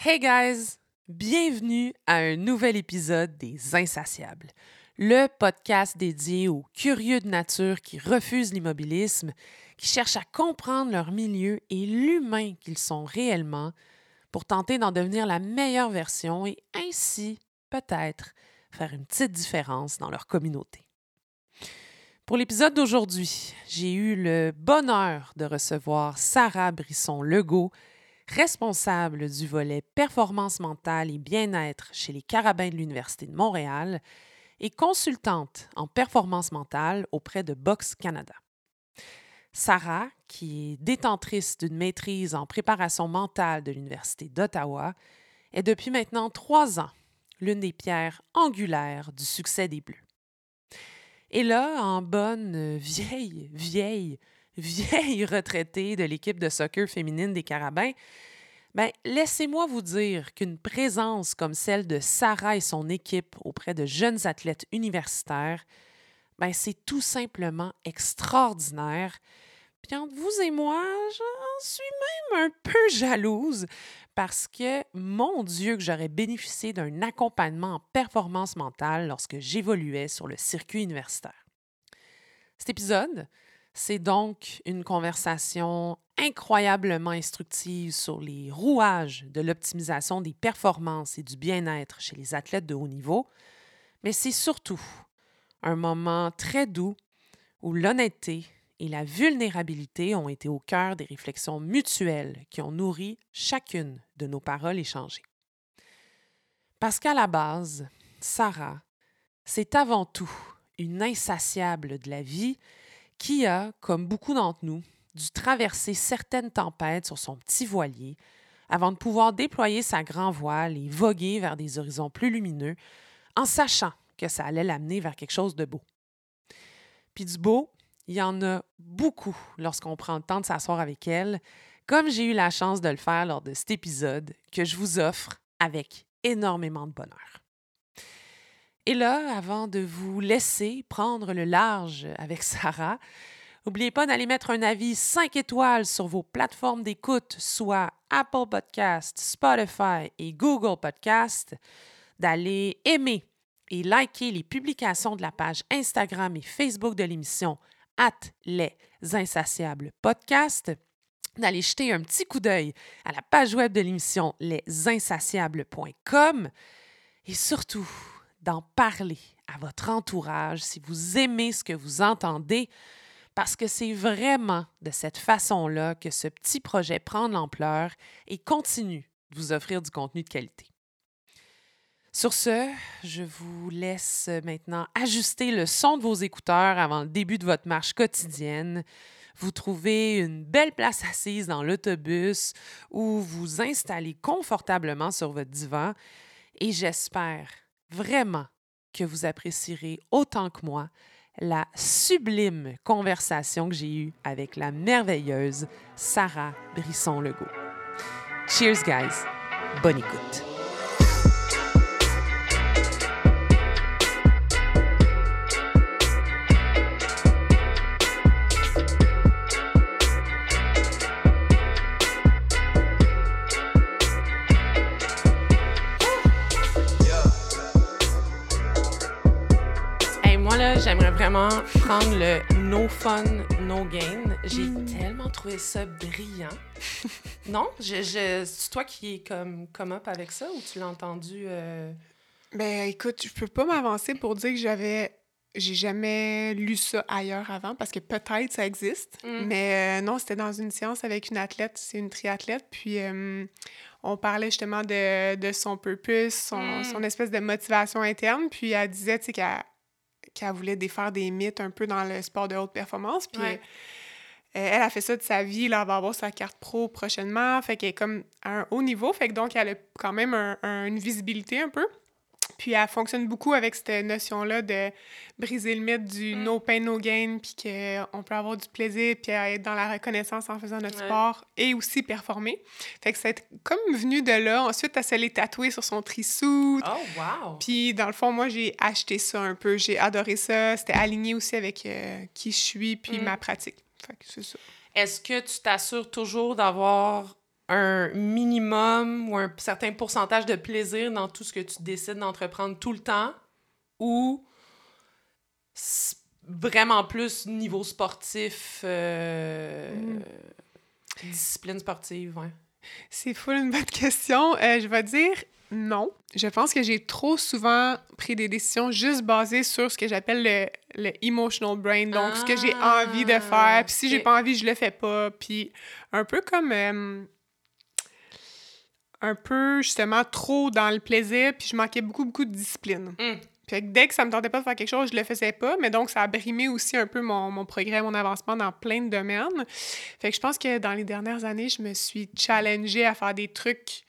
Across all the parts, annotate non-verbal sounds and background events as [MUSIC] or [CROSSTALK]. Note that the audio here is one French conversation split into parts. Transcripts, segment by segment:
Hey guys! Bienvenue à un nouvel épisode des Insatiables, le podcast dédié aux curieux de nature qui refusent l'immobilisme, qui cherchent à comprendre leur milieu et l'humain qu'ils sont réellement pour tenter d'en devenir la meilleure version et ainsi, peut-être, faire une petite différence dans leur communauté. Pour l'épisode d'aujourd'hui, j'ai eu le bonheur de recevoir Sarah Brisson-Legault, responsable du volet performance mentale et bien-être chez les Carabins de l'Université de Montréal et consultante en performance mentale auprès de Box Canada. Sarah, qui est détentrice d'une maîtrise en préparation mentale de l'Université d'Ottawa, est depuis maintenant trois ans l'une des pierres angulaires du succès des Bleus. Et là, en bonne vieille, vieille, vieille retraitée de l'équipe de soccer féminine des Carabins, ben, laissez-moi vous dire qu'une présence comme celle de Sarah et son équipe auprès de jeunes athlètes universitaires, ben, c'est tout simplement extraordinaire. Puis entre vous et moi, j'en suis même un peu jalouse parce que, mon Dieu, que j'aurais bénéficié d'un accompagnement en performance mentale lorsque j'évoluais sur le circuit universitaire. Cet épisode, c'est donc une conversation incroyablement instructive sur les rouages de l'optimisation des performances et du bien-être chez les athlètes de haut niveau, mais c'est surtout un moment très doux où l'honnêteté et la vulnérabilité ont été au cœur des réflexions mutuelles qui ont nourri chacune de nos paroles échangées. Parce qu'à la base, Sarah, c'est avant tout une insatiable de la vie qui a, comme beaucoup d'entre nous, dû traverser certaines tempêtes sur son petit voilier avant de pouvoir déployer sa grand voile et voguer vers des horizons plus lumineux en sachant que ça allait l'amener vers quelque chose de beau. Puis du beau, il y en a beaucoup lorsqu'on prend le temps de s'asseoir avec elle, comme j'ai eu la chance de le faire lors de cet épisode que je vous offre avec énormément de bonheur. Et là, avant de vous laisser prendre le large avec [LAUGHS] Sarah, n'oubliez pas d'aller mettre un avis 5 étoiles sur vos plateformes d'écoute, soit Apple Podcast, Spotify et Google Podcast, d'aller aimer et liker les publications de la page Instagram et Facebook de l'émission at les insatiables podcast, d'aller jeter un petit coup d'œil à la page web de l'émission lesinsatiables.com et surtout d'en parler à votre entourage si vous aimez ce que vous entendez, parce que c'est vraiment de cette façon-là que ce petit projet prend de l'ampleur et continue de vous offrir du contenu de qualité. Sur ce, je vous laisse maintenant ajuster le son de vos écouteurs avant le début de votre marche quotidienne. Vous trouvez une belle place assise dans l'autobus ou vous installez confortablement sur votre divan et j'espère vraiment que vous apprécierez autant que moi la sublime conversation que j'ai eue avec la merveilleuse Sarah Brisson-Legault. Cheers, guys! Bonne écoute! J'aimerais vraiment prendre le no fun, no gain. J'ai mm. tellement trouvé ça brillant. [LAUGHS] non? Je, c'est toi qui es comme, comme up avec ça ou tu l'as entendu? Euh? Ben écoute, je peux pas m'avancer pour dire que j'avais. J'ai jamais lu ça ailleurs avant parce que peut-être ça existe. Mm. Mais euh, non, c'était dans une séance avec une athlète, c'est une triathlète. Puis euh, on parlait justement de, de son purpose, son, mm. son, espèce de motivation interne. Puis elle disait, tu sais, qu'elle qu'elle voulait défaire des mythes un peu dans le sport de haute performance. Puis euh, elle a fait ça de sa vie. Là, elle va avoir sa carte pro prochainement. Fait qu'elle est comme à un haut niveau. Fait que donc, elle a quand même une visibilité un peu. Puis elle fonctionne beaucoup avec cette notion-là de briser le mythe du mm. no pain, no gain, puis qu'on peut avoir du plaisir, puis être dans la reconnaissance en faisant notre sport et aussi performer. Fait que c'est comme venu de là. Ensuite, elle s'est les tatouer sur son trissou. Oh, wow! Puis dans le fond, moi, j'ai acheté ça un peu. J'ai adoré ça. C'était aligné aussi avec euh, qui je suis, puis mm. ma pratique. Fait que c'est ça. Est-ce que tu t'assures toujours d'avoir un minimum ou un certain pourcentage de plaisir dans tout ce que tu décides d'entreprendre tout le temps ou vraiment plus niveau sportif, euh, mm. discipline sportive, ouais. C'est fou une bonne question. Euh, je vais dire non. Je pense que j'ai trop souvent pris des décisions juste basées sur ce que j'appelle le, le, emotional brain, donc ce que j'ai envie de faire. Ah, puis si j'ai pas envie, je le fais pas. Puis un peu comme euh, un peu justement trop dans le plaisir, puis je manquais beaucoup beaucoup de discipline. Mm. Puis dès que ça me tentait pas de faire quelque chose, je le faisais pas, mais donc ça a brimé aussi un peu mon, mon, progrès, mon avancement dans plein de domaines. Fait que je pense que dans les dernières années, je me suis challengée à faire des trucs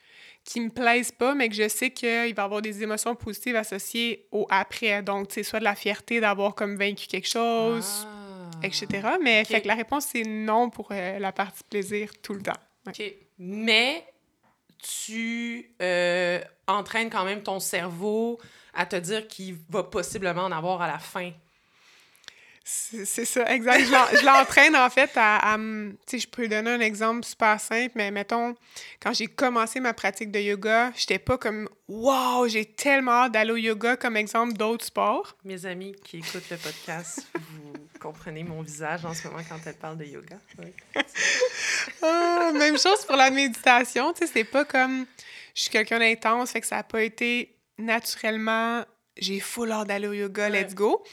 qui me plaisent pas, mais que je sais qu'il va y avoir des émotions positives associées au après. Donc, c'est soit de la fierté d'avoir comme vaincu quelque chose, ah. etc. Mais fait que la réponse, c'est non pour euh, la partie plaisir tout le temps. OK. Mais tu euh, entraînes quand même ton cerveau à te dire qu'il va possiblement en avoir à la fin. C'est ça, exact. Je l'entraîne en fait à, tu sais, je peux donner un exemple super simple, mais mettons, quand j'ai commencé ma pratique de yoga, j'étais pas comme Wow, j'ai tellement hâte d'aller au yoga comme exemple d'autres sports. Mes amis qui écoutent le podcast, vous comprenez mon visage en ce moment quand elle parle de yoga. Ah, même chose pour la méditation, tu sais, c'est pas comme je suis quelqu'un d'intense, fait que ça a pas été naturellement, j'ai full hâte d'aller au yoga, let's go.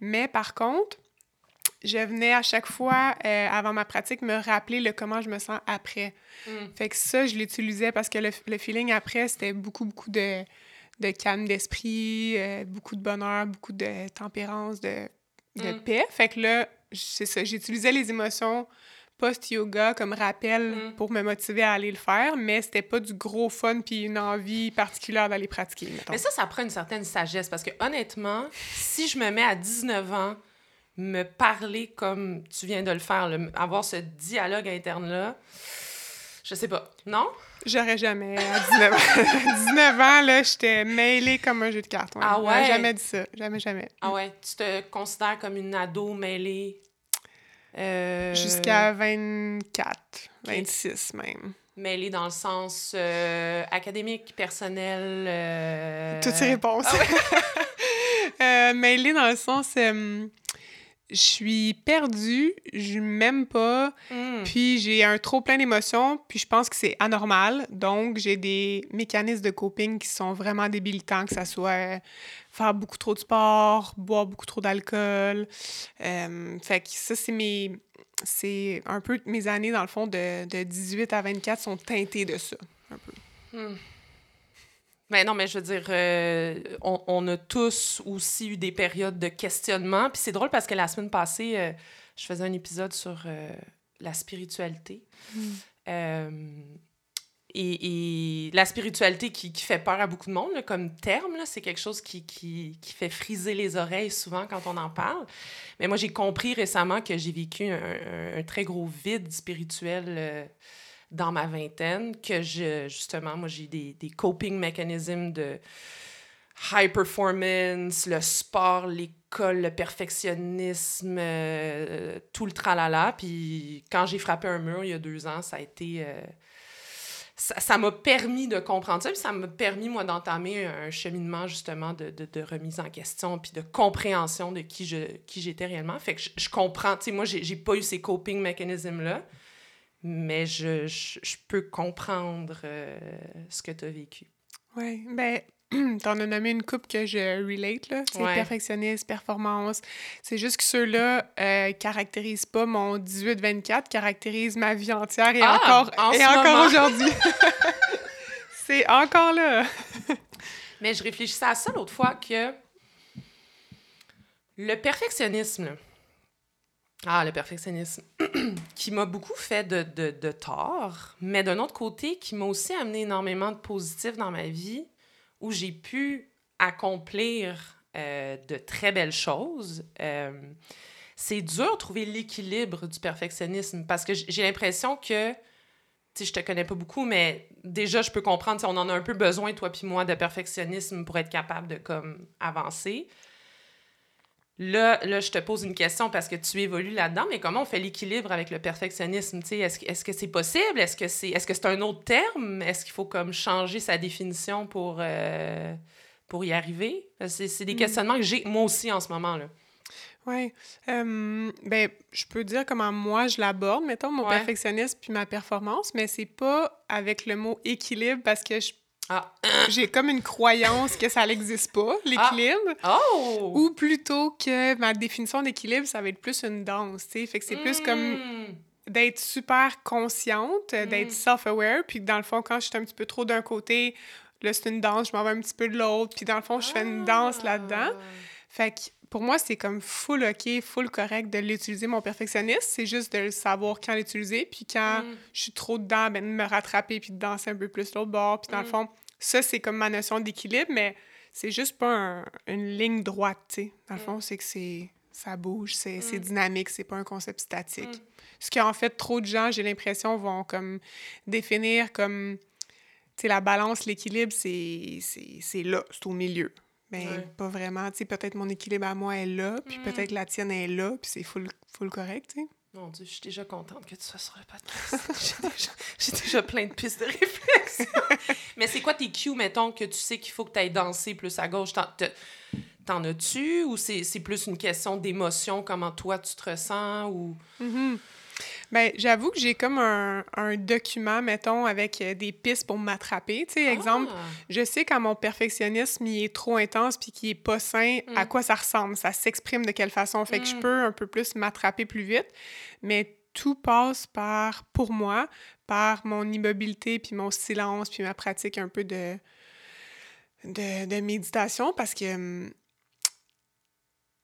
Mais par contre, je venais à chaque fois, euh, avant ma pratique, me rappeler le comment je me sens après. Mm. Fait que ça, je l'utilisais parce que le, le, feeling après, c'était beaucoup, beaucoup de, de calme d'esprit, euh, beaucoup de bonheur, beaucoup de tempérance, de, de mm. paix. Fait que là, c'est ça, j'utilisais les émotions post-yoga comme rappel mm. pour me motiver à aller le faire, mais c'était pas du gros fun puis une envie particulière d'aller pratiquer. Mais ça, ça prend une certaine sagesse parce que honnêtement, si je me mets à 19 ans, me parler comme tu viens de le faire, avoir ce dialogue interne-là, je sais pas. Non? J'aurais jamais. À 19 ans, [LAUGHS] 19 ans là, j'étais mêlée comme un jeu de cartes. Ah ouais? jamais dit ça. Jamais, jamais. Ah ouais? Tu te considères comme une ado mêlée? Euh, Jusqu'à 24, 26 même. Mêlée dans le sens euh, académique, personnel. Euh... Toutes ces réponses. Ah ouais. [LAUGHS] mêlée dans le sens. je suis perdue, je m'aime pas, hmm. puis j'ai un trop plein d'émotions, puis je pense que c'est anormal. Donc, j'ai des mécanismes de coping qui sont vraiment débilitants, que ça soit faire beaucoup trop de sport, boire beaucoup trop d'alcool. Euh, fait que ça, c'est mes. C'est un peu mes années, dans le fond, de, de 18 à 24 sont teintées de ça. Un peu. Hmm. Mais non, mais je veux dire, euh, on, on, a tous aussi eu des périodes de questionnement. Puis c'est drôle parce que la semaine passée, euh, je faisais un épisode sur la spiritualité. Hmm. Et, la spiritualité qui, fait peur à beaucoup de monde, comme terme, c'est quelque chose qui, qui, fait friser les oreilles souvent quand on en parle. Mais moi, j'ai compris récemment que j'ai vécu un, très gros vide spirituel euh, dans ma vingtaine, que justement, moi, j'ai des, coping mécanismes de high performance, le sport, l'école, le perfectionnisme, euh, tout le tralala. Puis quand j'ai frappé un mur il y a deux ans, ça a été... Euh, ça m'a permis de comprendre ça, puis ça m'a permis, moi, d'entamer un cheminement, justement, de, de, remise en question, puis de compréhension de qui je qui j'étais réellement. Fait que je, comprends, tu sais, moi, j'ai pas eu ces coping mécanismes-là, mais je, je, peux comprendre euh, ce que tu as vécu. Oui, ben [CLEARS THROAT] T'en as nommé une coupe que je relate, là. C'est perfectionniste, performance. C'est juste que ceux-là euh, caractérisent pas mon 18-24, caractérisent ma vie entière et ah, encore, et encore aujourd'hui. [LAUGHS] [LAUGHS] C'est encore là. Mais je réfléchissais à ça l'autre fois que le perfectionnisme, ah, le perfectionnisme, [CLEARS THROAT] qui m'a beaucoup fait de, de, de tort, mais d'un autre côté, qui m'a aussi amené énormément de positif dans ma vie, où j'ai pu accomplir euh, de très belles choses. Euh, c'est dur de trouver l'équilibre du perfectionnisme parce que j'ai l'impression que, tu sais, je te connais pas beaucoup, mais déjà, je peux comprendre, on en a un peu besoin, toi puis moi, de perfectionnisme pour être capable de, comme, avancer. Là, là, je te pose une question parce que tu évolues là-dedans, mais comment on fait l'équilibre avec le perfectionnisme? Est-ce est -ce que c'est possible? Est-ce que c'est est -ce c'est un autre terme? Est-ce qu'il faut comme changer sa définition pour, euh, pour y arriver? C'est des mm. questionnements que j'ai moi aussi en ce moment. là. Oui. ben, je peux dire comment moi je l'aborde, mettons, mon perfectionnisme puis ma performance, mais c'est pas avec le mot équilibre parce que je ah. J'ai comme une croyance que ça n'existe pas, ah. l'équilibre. Oh. Ou plutôt que ma définition d'équilibre, ça va être plus une danse, tu sais. Fait que c'est plus comme hmm. d'être super consciente, d'être hmm. self-aware, puis dans le fond, quand je suis un petit peu trop d'un côté, là, c'est une danse, je m'en vais un petit peu de l'autre, puis dans le fond, je fais une danse là-dedans. Ah. Fait que pour moi, c'est comme full OK, full correct de l'utiliser, mon perfectionniste. C'est juste de savoir quand l'utiliser. Puis quand mm. je suis trop dedans, ben, de me rattraper puis de danser un peu plus l'autre bord. Puis dans le mm. fond, ça, c'est comme ma notion d'équilibre, mais c'est juste pas une ligne droite, tu sais. Dans le mm. fond, c'est que c'est ça bouge, c'est dynamique, c'est pas un concept statique. Ce qu'en fait, trop de gens, j'ai l'impression, vont comme définir comme, tu sais, la balance, l'équilibre, c'est là, c'est au milieu. Mais pas vraiment. Tu sais, peut-être mon équilibre à moi est là, puis mm. peut-être la tienne est là, puis c'est full, full correct, tu sais. Mon Dieu, je suis déjà contente que tu sois sur le podcast. [LAUGHS] J'ai déjà, plein de pistes de réflexion. [LAUGHS] Mais c'est quoi tes cues, mettons, que tu sais qu'il faut que tu ailles danser plus à gauche? T'en as-tu? Ou c'est plus une question d'émotion, comment toi tu te ressens? ou... Mm-hmm. Bien, j'avoue que j'ai comme un, un, document, mettons, avec euh, des pistes pour m'attraper. Tu sais, exemple, ah! je sais quand mon perfectionnisme il est trop intense puis qu'il est pas sain, à mm. quoi ça ressemble, ça s'exprime de quelle façon? Fait que je mm. peux un peu plus m'attraper plus vite. Mais tout passe par, pour moi, par mon immobilité puis mon silence puis ma pratique un peu de, de, de méditation parce que hum,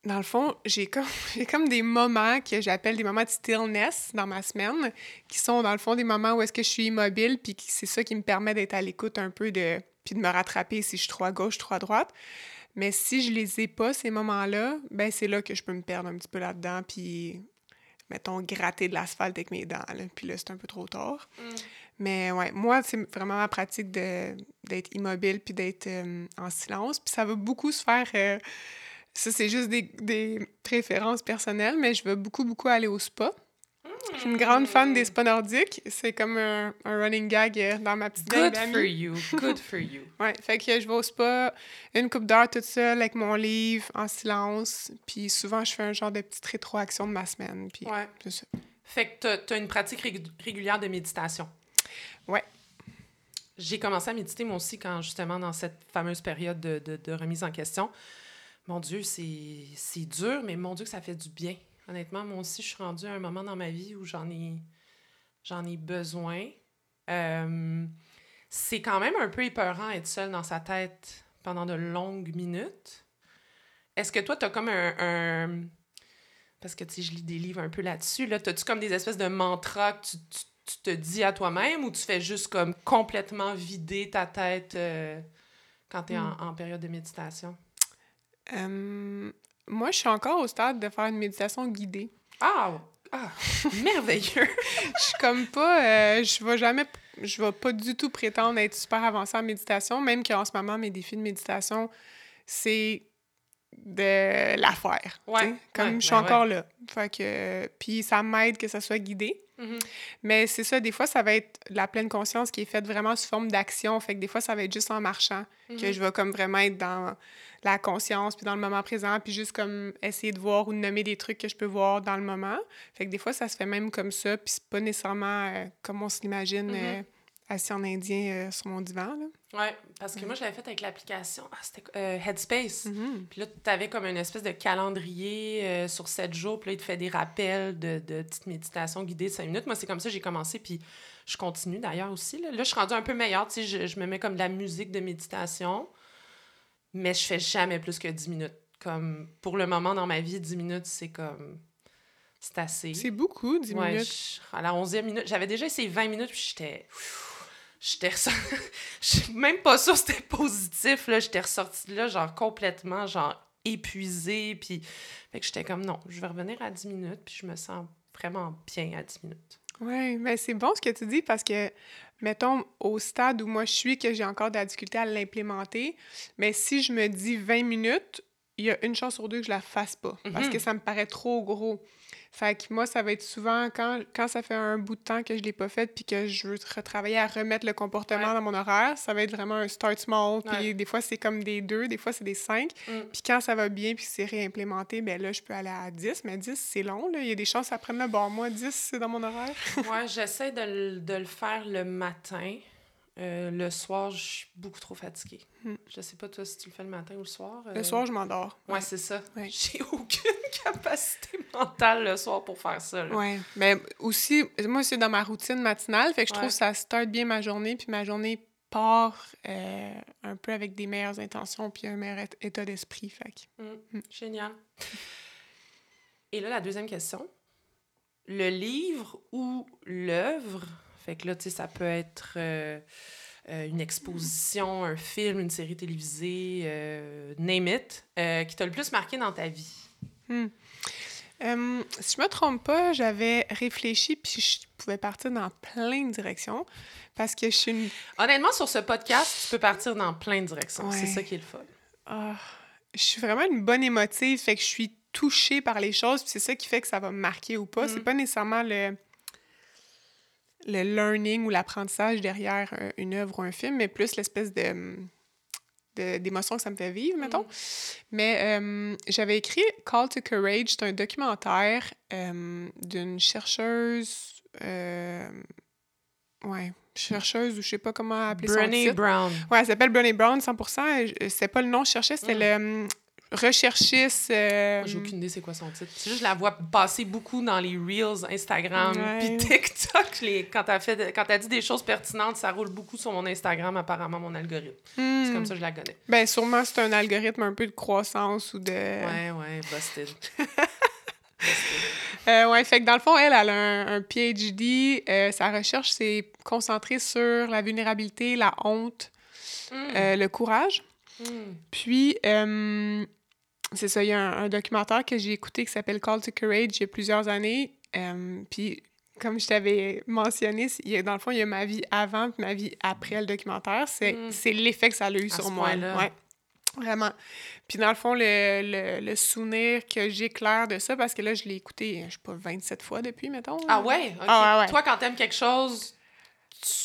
dans le fond, j'ai comme, [LAUGHS] comme des moments que j'appelle des moments de stillness dans ma semaine, qui sont dans le fond des moments où est-ce que je suis immobile, puis c'est ça qui me permet d'être à l'écoute un peu, de, puis de me rattraper si je suis trop à gauche, trop à droite. Mais si je les ai pas, ces moments-là, ben c'est là que je peux me perdre un petit peu là-dedans, puis, mettons, gratter de l'asphalte avec mes dents, puis là, c'est un peu trop tard. Mm. Mais ouais, moi, c'est vraiment ma pratique d'être immobile, puis d'être euh, en silence, puis ça va beaucoup se faire... Euh, ça, c'est juste des, des, préférences personnelles, mais je veux beaucoup, beaucoup aller au spa. Je suis une grande fan des spas nordiques. C'est comme un, un, running gag euh, dans ma petite Good for you. Good for you. [LAUGHS] ouais, fait que je vais au spa une coupe d'heure toute seule avec mon livre, en silence. Puis souvent, je fais un genre de petite rétroaction de ma semaine. Puis ouais. c'est ça. Fait que tu as une pratique régulière de méditation. Ouais. J'ai commencé à méditer moi aussi quand justement dans cette fameuse période de, de, de remise en question. Mon Dieu, c'est dur, mais mon Dieu, que ça fait du bien. Honnêtement, moi aussi, je suis rendue à un moment dans ma vie où j'en ai, j'en ai besoin. Euh, c'est quand même un peu épeurant être seul dans sa tête pendant de longues minutes. Est-ce que toi, tu as comme un, Parce que, tu sais, je lis des livres un peu là-dessus. Là. As-tu comme des espèces de mantras que tu, te dis à toi-même ou tu fais juste comme complètement vider ta tête euh, quand tu es en, hmm. en, période de méditation? Moi, je suis encore au stade de faire une méditation guidée. Ah! ah [LAUGHS] merveilleux! [LAUGHS] je suis comme pas... Euh, je vais jamais... Je vais pas du tout prétendre être super avancée en méditation, même qu'en ce moment, mes défis de méditation, c'est de la faire. Ouais, comme je suis ben encore là. Fait que... Puis ça m'aide que ça soit guidé. Mm-hmm. Mais c'est ça, des fois, ça va être la pleine conscience qui est faite vraiment sous forme d'action. Fait que des fois, ça va être juste en marchant que mm-hmm. je vais comme vraiment être dans la conscience, puis dans le moment présent, puis juste comme essayer de voir ou de nommer des trucs que je peux voir dans le moment. Fait que des fois, ça se fait même comme ça, puis c'est pas nécessairement euh, comme on se l'imagine, mm-hmm. euh, assis en indien euh, sur mon divan. Là. Ouais, parce que moi, je l'avais fait avec l'application, ah, c'était Headspace. Mm-hmm. Puis là, tu avais comme une espèce de calendrier sur sept jours, puis là, il te fait des rappels de, de petites méditations guidées de cinq minutes. Moi, c'est comme ça que j'ai commencé, puis je continue d'ailleurs aussi. Là. là, je suis rendue un peu meilleure, tu sais, je, je me mets comme de la musique de méditation mais je fais jamais plus que 10 minutes. Comme pour le moment dans ma vie, 10 minutes, c'est comme. C'est assez. C'est beaucoup, 10 minutes. à la 11e minute, j'avais déjà essayé 20 minutes, puis j'étais. J'étais [LAUGHS] Je suis même pas sûre c'était positif, là. J'étais ressortie de là, genre complètement, genre épuisée, puis. Fait que j'étais comme non, je vais revenir à 10 minutes, puis je me sens vraiment bien à 10 minutes. Oui, mais c'est bon ce que tu dis parce que mettons, au stade où moi je suis, que j'ai encore de la difficulté à l'implémenter, mais si je me dis 20 minutes, il y a une chance sur deux que je la fasse pas parce que Mhm. ça me paraît trop gros. Fait que moi, ça va être souvent quand, quand ça fait un bout de temps que je l'ai pas fait puis que je veux retravailler à remettre le comportement Ouais. dans mon horaire, ça va être vraiment un start small. Puis Ouais. des fois, c'est comme des deux, des fois, c'est des cinq. Mm. Puis quand ça va bien puis que c'est réimplémenté, ben là, je peux aller à 10. Mais 10, c'est long. Là. Il y a des chances que ça prenne le bon. Moi, 10, c'est dans mon horaire. [LAUGHS] Ouais, j'essaie de le faire le matin. Euh, le soir, je suis beaucoup trop fatiguée. Hmm. Je sais pas, toi, si tu le fais le matin ou le soir. Le euh, soir, je m'endors. Ouais, c'est ça. Ouais. J'ai [LAUGHS] aucune capacité mentale le soir pour faire ça. là. Ouais, mais aussi, moi, c'est dans ma routine matinale, fait que je trouve que ça start bien ma journée, puis ma journée part euh, un peu avec des meilleures intentions, puis un meilleur ét- état d'esprit, fait que... Mm, Mm. Génial. Et là, la deuxième question. Le livre ou l'œuvre, fait que là, tu sais, ça peut être euh, euh, une exposition, un film, une série télévisée, euh, name it, euh, qui t'a le plus marqué dans ta vie. Hmm. Euh, si je me trompe pas, j'avais réfléchi, puis je pouvais partir dans plein de directions, parce que je suis une... Honnêtement, sur ce podcast, tu peux partir dans plein de directions. Ouais. C'est ça qui est le fun. ah, je suis vraiment une bonne émotive, fait que je suis touchée par les choses, puis c'est ça qui fait que ça va me marquer ou pas. Mm. C'est pas nécessairement le le learning ou l'apprentissage derrière euh, une œuvre ou un film, mais plus l'espèce de hum, d'émotion que ça me fait vivre, mettons. Mm. Mais euh, j'avais écrit Call to Courage, c'est un documentaire euh, d'une chercheuse... euh, ouais, chercheuse ou je sais pas comment appeler son Brené titre. Brown. Ouais, elle s'appelle Brené Brown, 100%. Je- C'était pas le nom que je cherchais, c'était Mm. le hum, recherchiste... euh, J'ai aucune idée c'est quoi son titre. C'est juste je la vois passer beaucoup dans les Reels Instagram puis TikTok. Les, quand t'as fait, quand dit des choses pertinentes, ça roule beaucoup sur mon Instagram, apparemment, mon algorithme. hmm. C'est comme ça que je la connais. Ben, sûrement, c'est un algorithme un peu de croissance ou de... Ouais, ouais, busted. [LAUGHS] busted. Euh, ouais, fait que dans le fond, elle, elle a un, un PhD. euh, sa recherche s'est concentrée sur la vulnérabilité, la honte, Mm. euh, le courage. Mm. Puis, euh, c'est ça, il y a un, un documentaire que j'ai écouté qui s'appelle Call to Courage il y a plusieurs années. Euh, puis, comme je t'avais mentionné, il y a- dans le fond, il y a ma vie avant puis ma vie après le documentaire. C'est Mm. l'effet que ça a eu À sur moi. Ouais. Vraiment. Puis dans le fond, le, le, le souvenir que j'éclaire de ça, parce que là, je l'ai écouté, je sais pas, 27 fois depuis, mettons. Ah ouais? ok. Ah ouais, ouais. Toi, quand t'aimes quelque chose,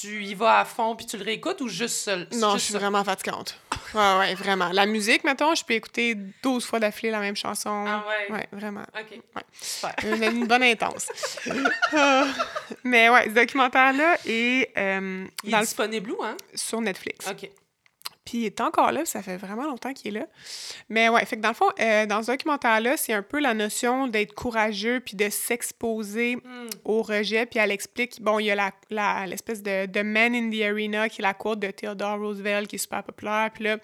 tu y vas à fond puis tu le réécoutes ou juste seul? Non, je suis ça? vraiment fatigante. Ouais, ouais, vraiment. La musique, mettons, je peux écouter 12 fois d'affilée la même chanson. Ah ouais? Ouais, vraiment. OK. Ouais. Super. Une, une bonne intense. Ah. [LAUGHS] mais ouais, ce documentaire-là est euh, Il est le- disponible où, hein? sur Netflix. OK. Puis il est encore là, ça fait vraiment longtemps qu'il est là. Mais ouais, fait que dans le fond, euh, dans ce documentaire-là, c'est un peu la notion d'être courageux puis de s'exposer Mm. au rejet. Puis elle explique, bon, il y a l'espèce de, de Man in the Arena, qui est la quote de Theodore Roosevelt, qui est super populaire. Puis là,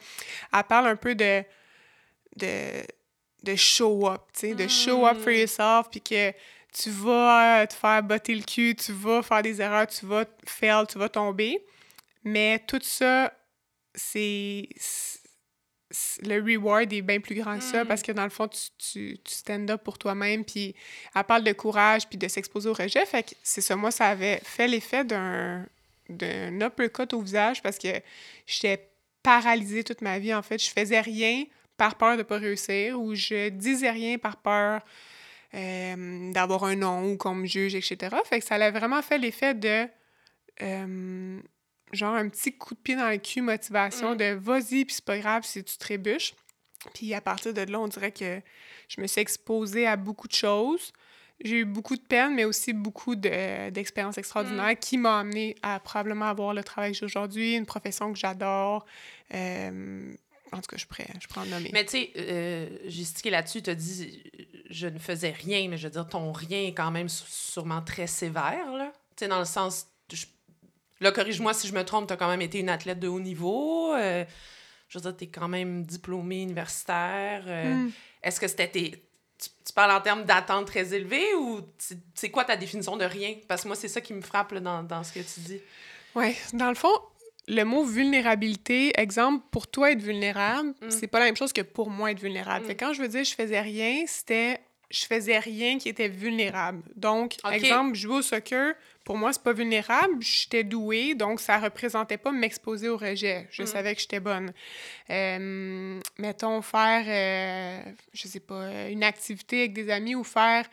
elle parle un peu de, de, de show up, tu sais, de show up for Mm. yourself, puis que tu vas euh, te faire botter le cul, tu vas faire des erreurs, tu vas fail, tu vas tomber. Mais tout ça, c'est... Le reward est bien plus grand que ça Mm. parce que dans le fond, tu, tu, tu stand up pour toi-même, puis elle parle de courage, puis de s'exposer au rejet. Fait que c'est ça, moi, ça avait fait l'effet d'un d'un uppercut au visage parce que j'étais paralysée toute ma vie, en fait. Je faisais rien par peur de pas réussir ou je disais rien par peur euh, d'avoir un nom ou qu'on me juge, etc. Fait que ça a vraiment fait l'effet de euh, genre un petit coup de pied dans le cul, motivation Mm. de vas-y, puis c'est pas grave si tu trébuches. Puis à partir de là, on dirait que je me suis exposée à beaucoup de choses. J'ai eu beaucoup de peine, mais aussi beaucoup de- d'expériences extraordinaires qui m'ont amené à probablement avoir le travail que j'ai aujourd'hui, une profession que j'adore. Euh, en tout cas, je pourrais, je pourrais en nommer. Mais tu sais, euh, j'ai stické là-dessus, tu as dit je ne faisais rien, mais je veux dire, ton rien est quand même sû- sûrement très sévère, là. Tu sais, dans le sens. je- Là, corrige-moi si je me trompe, tu as quand même été une athlète de haut niveau. euh, je veux dire, tu es quand même diplômée universitaire. euh, Mm. Est-ce que c'était tes. Tu, tu parles en termes d'attente très élevée ou c'est quoi ta définition de rien? Parce que moi, c'est ça qui me frappe là, dans, dans ce que tu dis. Ouais, dans le fond, le mot vulnérabilité, exemple, pour toi être vulnérable, Mm. c'est pas la même chose que pour moi être vulnérable. Mm. Fait que quand je veux dire je faisais rien, c'était je faisais rien qui était vulnérable. Donc, Ok. exemple, jouer au soccer, pour moi, c'est pas vulnérable. J'étais douée, donc ça représentait pas m'exposer au rejet. Je Mm. savais que j'étais bonne. Euh, mettons, faire, euh, je sais pas, une activité avec des amis ou faire,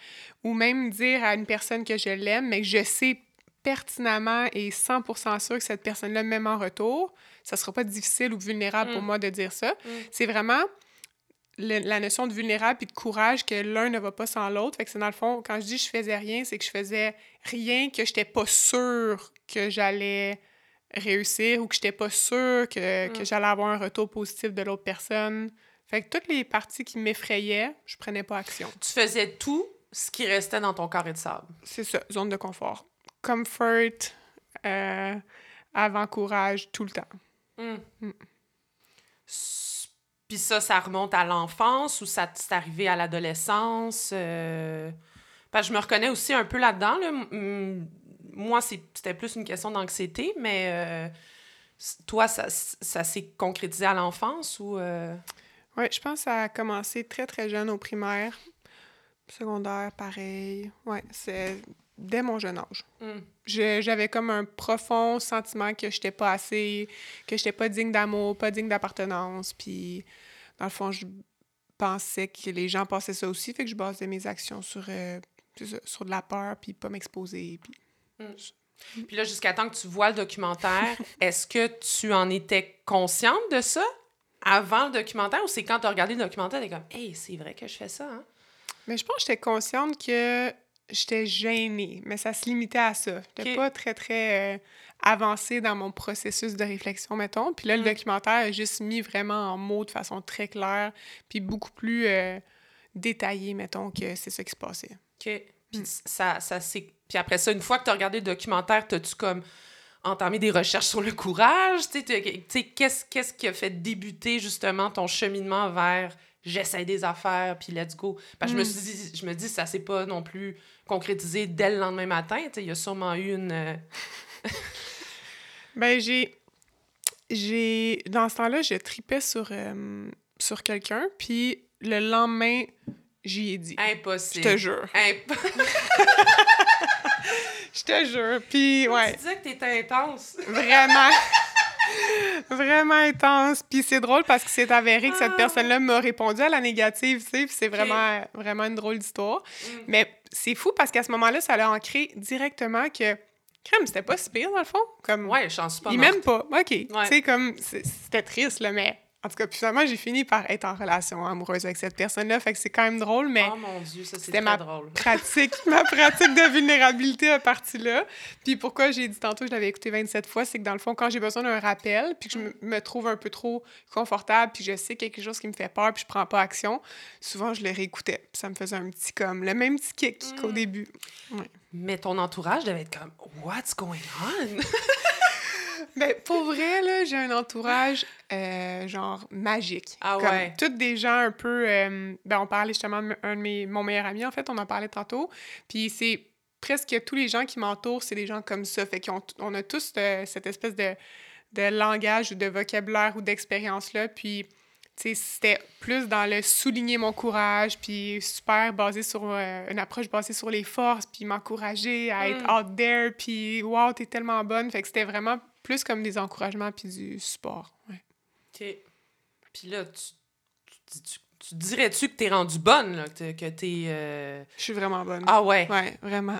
ou même dire à une personne que je l'aime, mais que je sais pertinemment et 100% sûr que cette personne-là m'aime en retour, ça sera pas difficile ou vulnérable pour Mm. moi de dire ça. Mm. C'est vraiment le- la notion de vulnérable puis de courage que l'un ne va pas sans l'autre. Fait que c'est dans le fond, quand je dis je faisais rien, c'est que je faisais rien que j'étais pas sûre que j'allais réussir ou que j'étais pas sûre que, que Mm. j'allais avoir un retour positif de l'autre personne. Fait que toutes les parties qui m'effrayaient, je prenais pas action. Tu faisais tout ce qui restait dans ton carré de sable. C'est ça, zone de confort. Comfort, euh, avant-courage, tout le temps. Mm. Mm. Puis ça, ça remonte à l'enfance ou ça c'est arrivé à l'adolescence? euh, je me reconnais aussi un peu là-dedans. Moi, c'était plus une question d'anxiété, mais euh, toi, ça, ça s'est concrétisé à l'enfance ou... euh, Oui, je pense que ça a commencé très, très jeune au primaire. Secondaire, pareil. Ouais, c'est dès mon jeune âge. mm. Je- J'avais comme un profond sentiment que j'étais pas assez, que j'étais pas digne d'amour, pas digne d'appartenance. Puis, dans le fond, je pensais que les gens passaient ça aussi, fait que je basais mes actions sur, euh, sur de la peur, puis pas m'exposer. Puis... Puis là, jusqu'à temps que tu vois le documentaire, [LAUGHS] est-ce que tu en étais consciente de ça avant le documentaire ou c'est quand tu as regardé le documentaire, t'es comme « Hey, c'est vrai que je fais ça, hein? Mais je pense que j'étais consciente que j'étais gênée, mais ça se limitait à ça. J'étais Ok. pas très, très euh, avancée dans mon processus de réflexion, mettons. Puis là, le Mm. documentaire a juste mis vraiment en mots de façon très claire, puis beaucoup plus euh, détaillée, mettons, que c'est ça qui se passait. OK. Puis Mm. ça, ça c'est... Puis après ça, une fois que tu as regardé le documentaire, t'as-tu comme entamé des recherches sur le courage? Qu'est-ce qui a fait débuter justement ton cheminement vers j'essaie des affaires, puis let's go? Parce que je me Mm. suis dit, je me dis, ça s'est pas non plus concrétisé dès le lendemain matin. Il y a sûrement eu une... euh, Ben, j'ai. J'ai. Dans ce temps-là, je tripais sur, euh, sur quelqu'un, puis le lendemain, j'y ai dit. Je Impossible. te jure. Imp- [LAUGHS] Je te jure. Puis, ouais. Tu disais que t'étais intense. Vraiment. [LAUGHS] [LAUGHS] vraiment intense. Puis c'est drôle parce que c'est avéré que cette Ah. personne-là m'a répondu à la négative, tu sais. Puis c'est vraiment, vraiment une drôle d'histoire. Mm. Mais c'est fou parce qu'à ce moment-là, ça l'a ancré directement que. Crème, c'était pas si pire, dans le fond. Comme, Ouais, j'en suis pas il m'aime pas. OK. Tu sais, comme, c'était triste, là, mais. En tout cas, puis finalement, j'ai fini par être en relation amoureuse avec cette personne-là. Fait que c'est quand même drôle, mais Oh mon Dieu, ça C'était ma- drôle. [LAUGHS] pratique, ma pratique de vulnérabilité à partir là. Puis pourquoi j'ai dit tantôt que je l'avais écouté 27 fois, c'est que dans le fond, quand j'ai besoin d'un rappel, puis que je me, trouve un peu trop confortable, puis je sais quelque chose qui me fait peur, puis je prends pas action, souvent je le réécoutais. Puis ça me faisait un petit comme, le même petit kick qu'au Mm. début. Mais ton entourage devait être comme What's going on? Mais pour vrai, là, j'ai un entourage, euh, genre, magique. Ah Comme ouais. Toutes des gens un peu... euh, ben, on parlait justement de un de mes, mon meilleur ami, en fait, on en parlait tantôt. Puis c'est presque tous les gens qui m'entourent, c'est des gens comme ça. Fait qu'on on a tous euh, cette espèce de, de langage ou de vocabulaire ou d'expérience-là. Puis, c'était plus dans le souligner mon courage, puis super basé sur euh, une approche basée sur les forces, puis m'encourager à être Mm. out there, puis wow, t'es tellement bonne. Fait que c'était vraiment plus comme des encouragements puis du support. Ouais. OK. Puis là, tu, tu, tu- tu dirais-tu que t'es rendue bonne, là, que, t'es... euh, Je suis vraiment bonne. Ah ouais? Ouais, vraiment.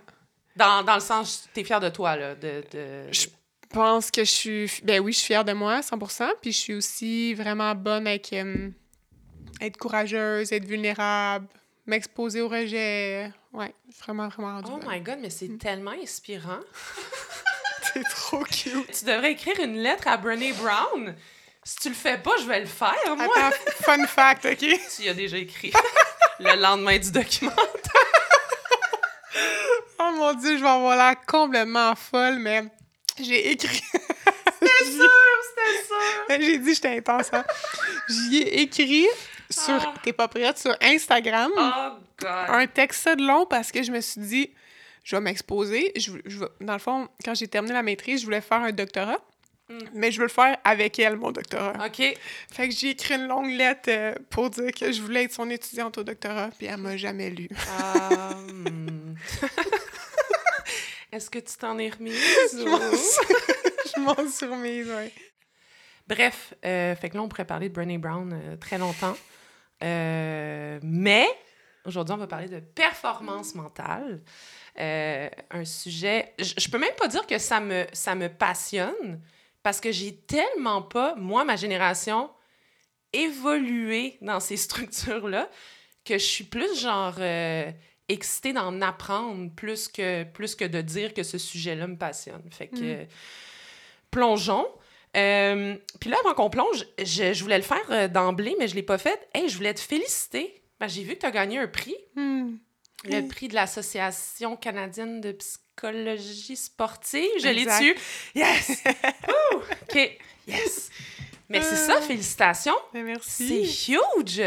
Dans, dans le sens, t'es fière de toi, là, de... de... Je Je pense que je suis... Ben oui, je suis fière de moi, 100%. Puis je suis aussi vraiment bonne avec euh, être courageuse, être vulnérable, m'exposer au rejet. Ouais, vraiment, vraiment rendue Oh bonne. my God, mais c'est Mm. tellement inspirant. [LAUGHS] C'est trop cute. Tu devrais écrire une lettre à Brené Brown. Si tu le fais pas, je vais le faire, moi. Attends, fun fact, OK? [LAUGHS] Tu y as déjà écrit le lendemain du document. [LAUGHS] Oh mon Dieu, je vais avoir l'air complètement folle, mais j'ai écrit... [LAUGHS] C'était sûr, c'était sûr. j'ai dit j'étais intense, hein? J'y ai écrit sur... Ah. T'es pas prête? Sur Instagram. Oh God. un texte de long parce que je me suis dit, je vais m'exposer. Je, je dans le fond, quand j'ai terminé la maîtrise, je voulais faire un doctorat. Mm. Mais je veux le faire avec elle, mon doctorat. OK. Fait que j'ai écrit une longue lettre euh, pour dire que je voulais être son étudiante au doctorat, puis elle m'a jamais lu. Hmm. [LAUGHS] Est-ce que tu t'en es remise? je m'en suis remise, oui. Bref, euh, fait que là, on pourrait parler de Brené Brown euh, très longtemps. mais aujourd'hui, on va parler de performance mentale. Un sujet... Je, je peux même pas dire que ça me, ça me passionne, parce que j'ai tellement pas, moi, ma génération, évolué dans ces [LAUGHS] structures-là que je suis plus genre euh, excitée d'en apprendre plus que, plus que de dire que ce sujet-là me passionne. Fait que, mm. plongeons. Euh, puis là, avant qu'on plonge, je, je, voulais le faire euh, d'emblée, mais je l'ai pas fait. Hey, je voulais te féliciter. Ben, j'ai vu que tu as gagné un prix. Mm. Le prix de l'Association canadienne de psychologie sportive. Je l'ai tu Yes! [LAUGHS] OK. Yes! Mais c'est ça, euh. félicitations. Ben, merci. C'est huge!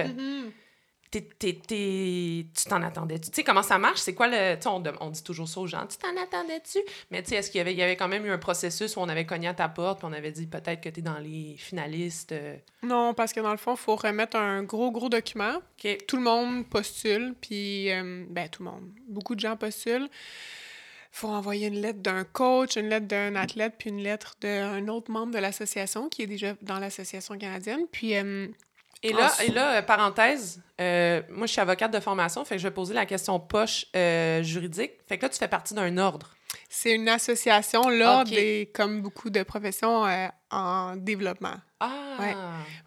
Mm-hmm. tu t'en attendais -tu? tu sais comment ça marche? C'est quoi le on, on, dit toujours ça aux gens tu t'en attendais-tu? Mais tu sais est-ce qu'il y avait, il y avait quand même eu un processus où on avait cogné à ta porte puis on avait dit peut-être que tu es dans les finalistes euh? non parce que dans le fond il faut remettre un gros gros document tout le monde postule puis euh, ben tout le monde beaucoup de gens postulent faut envoyer une lettre d'un coach, une lettre d'un athlète, puis une lettre d'un autre membre de l'association qui est déjà dans l'association canadienne. Puis. Euh, et là, et là, euh, parenthèse, euh, moi, je suis avocate de formation, fait que je vais poser la question poche juridique. Fait que là, tu fais partie d'un ordre. C'est une association, l'ordre est, comme beaucoup de professions, en développement. Ah! Ouais.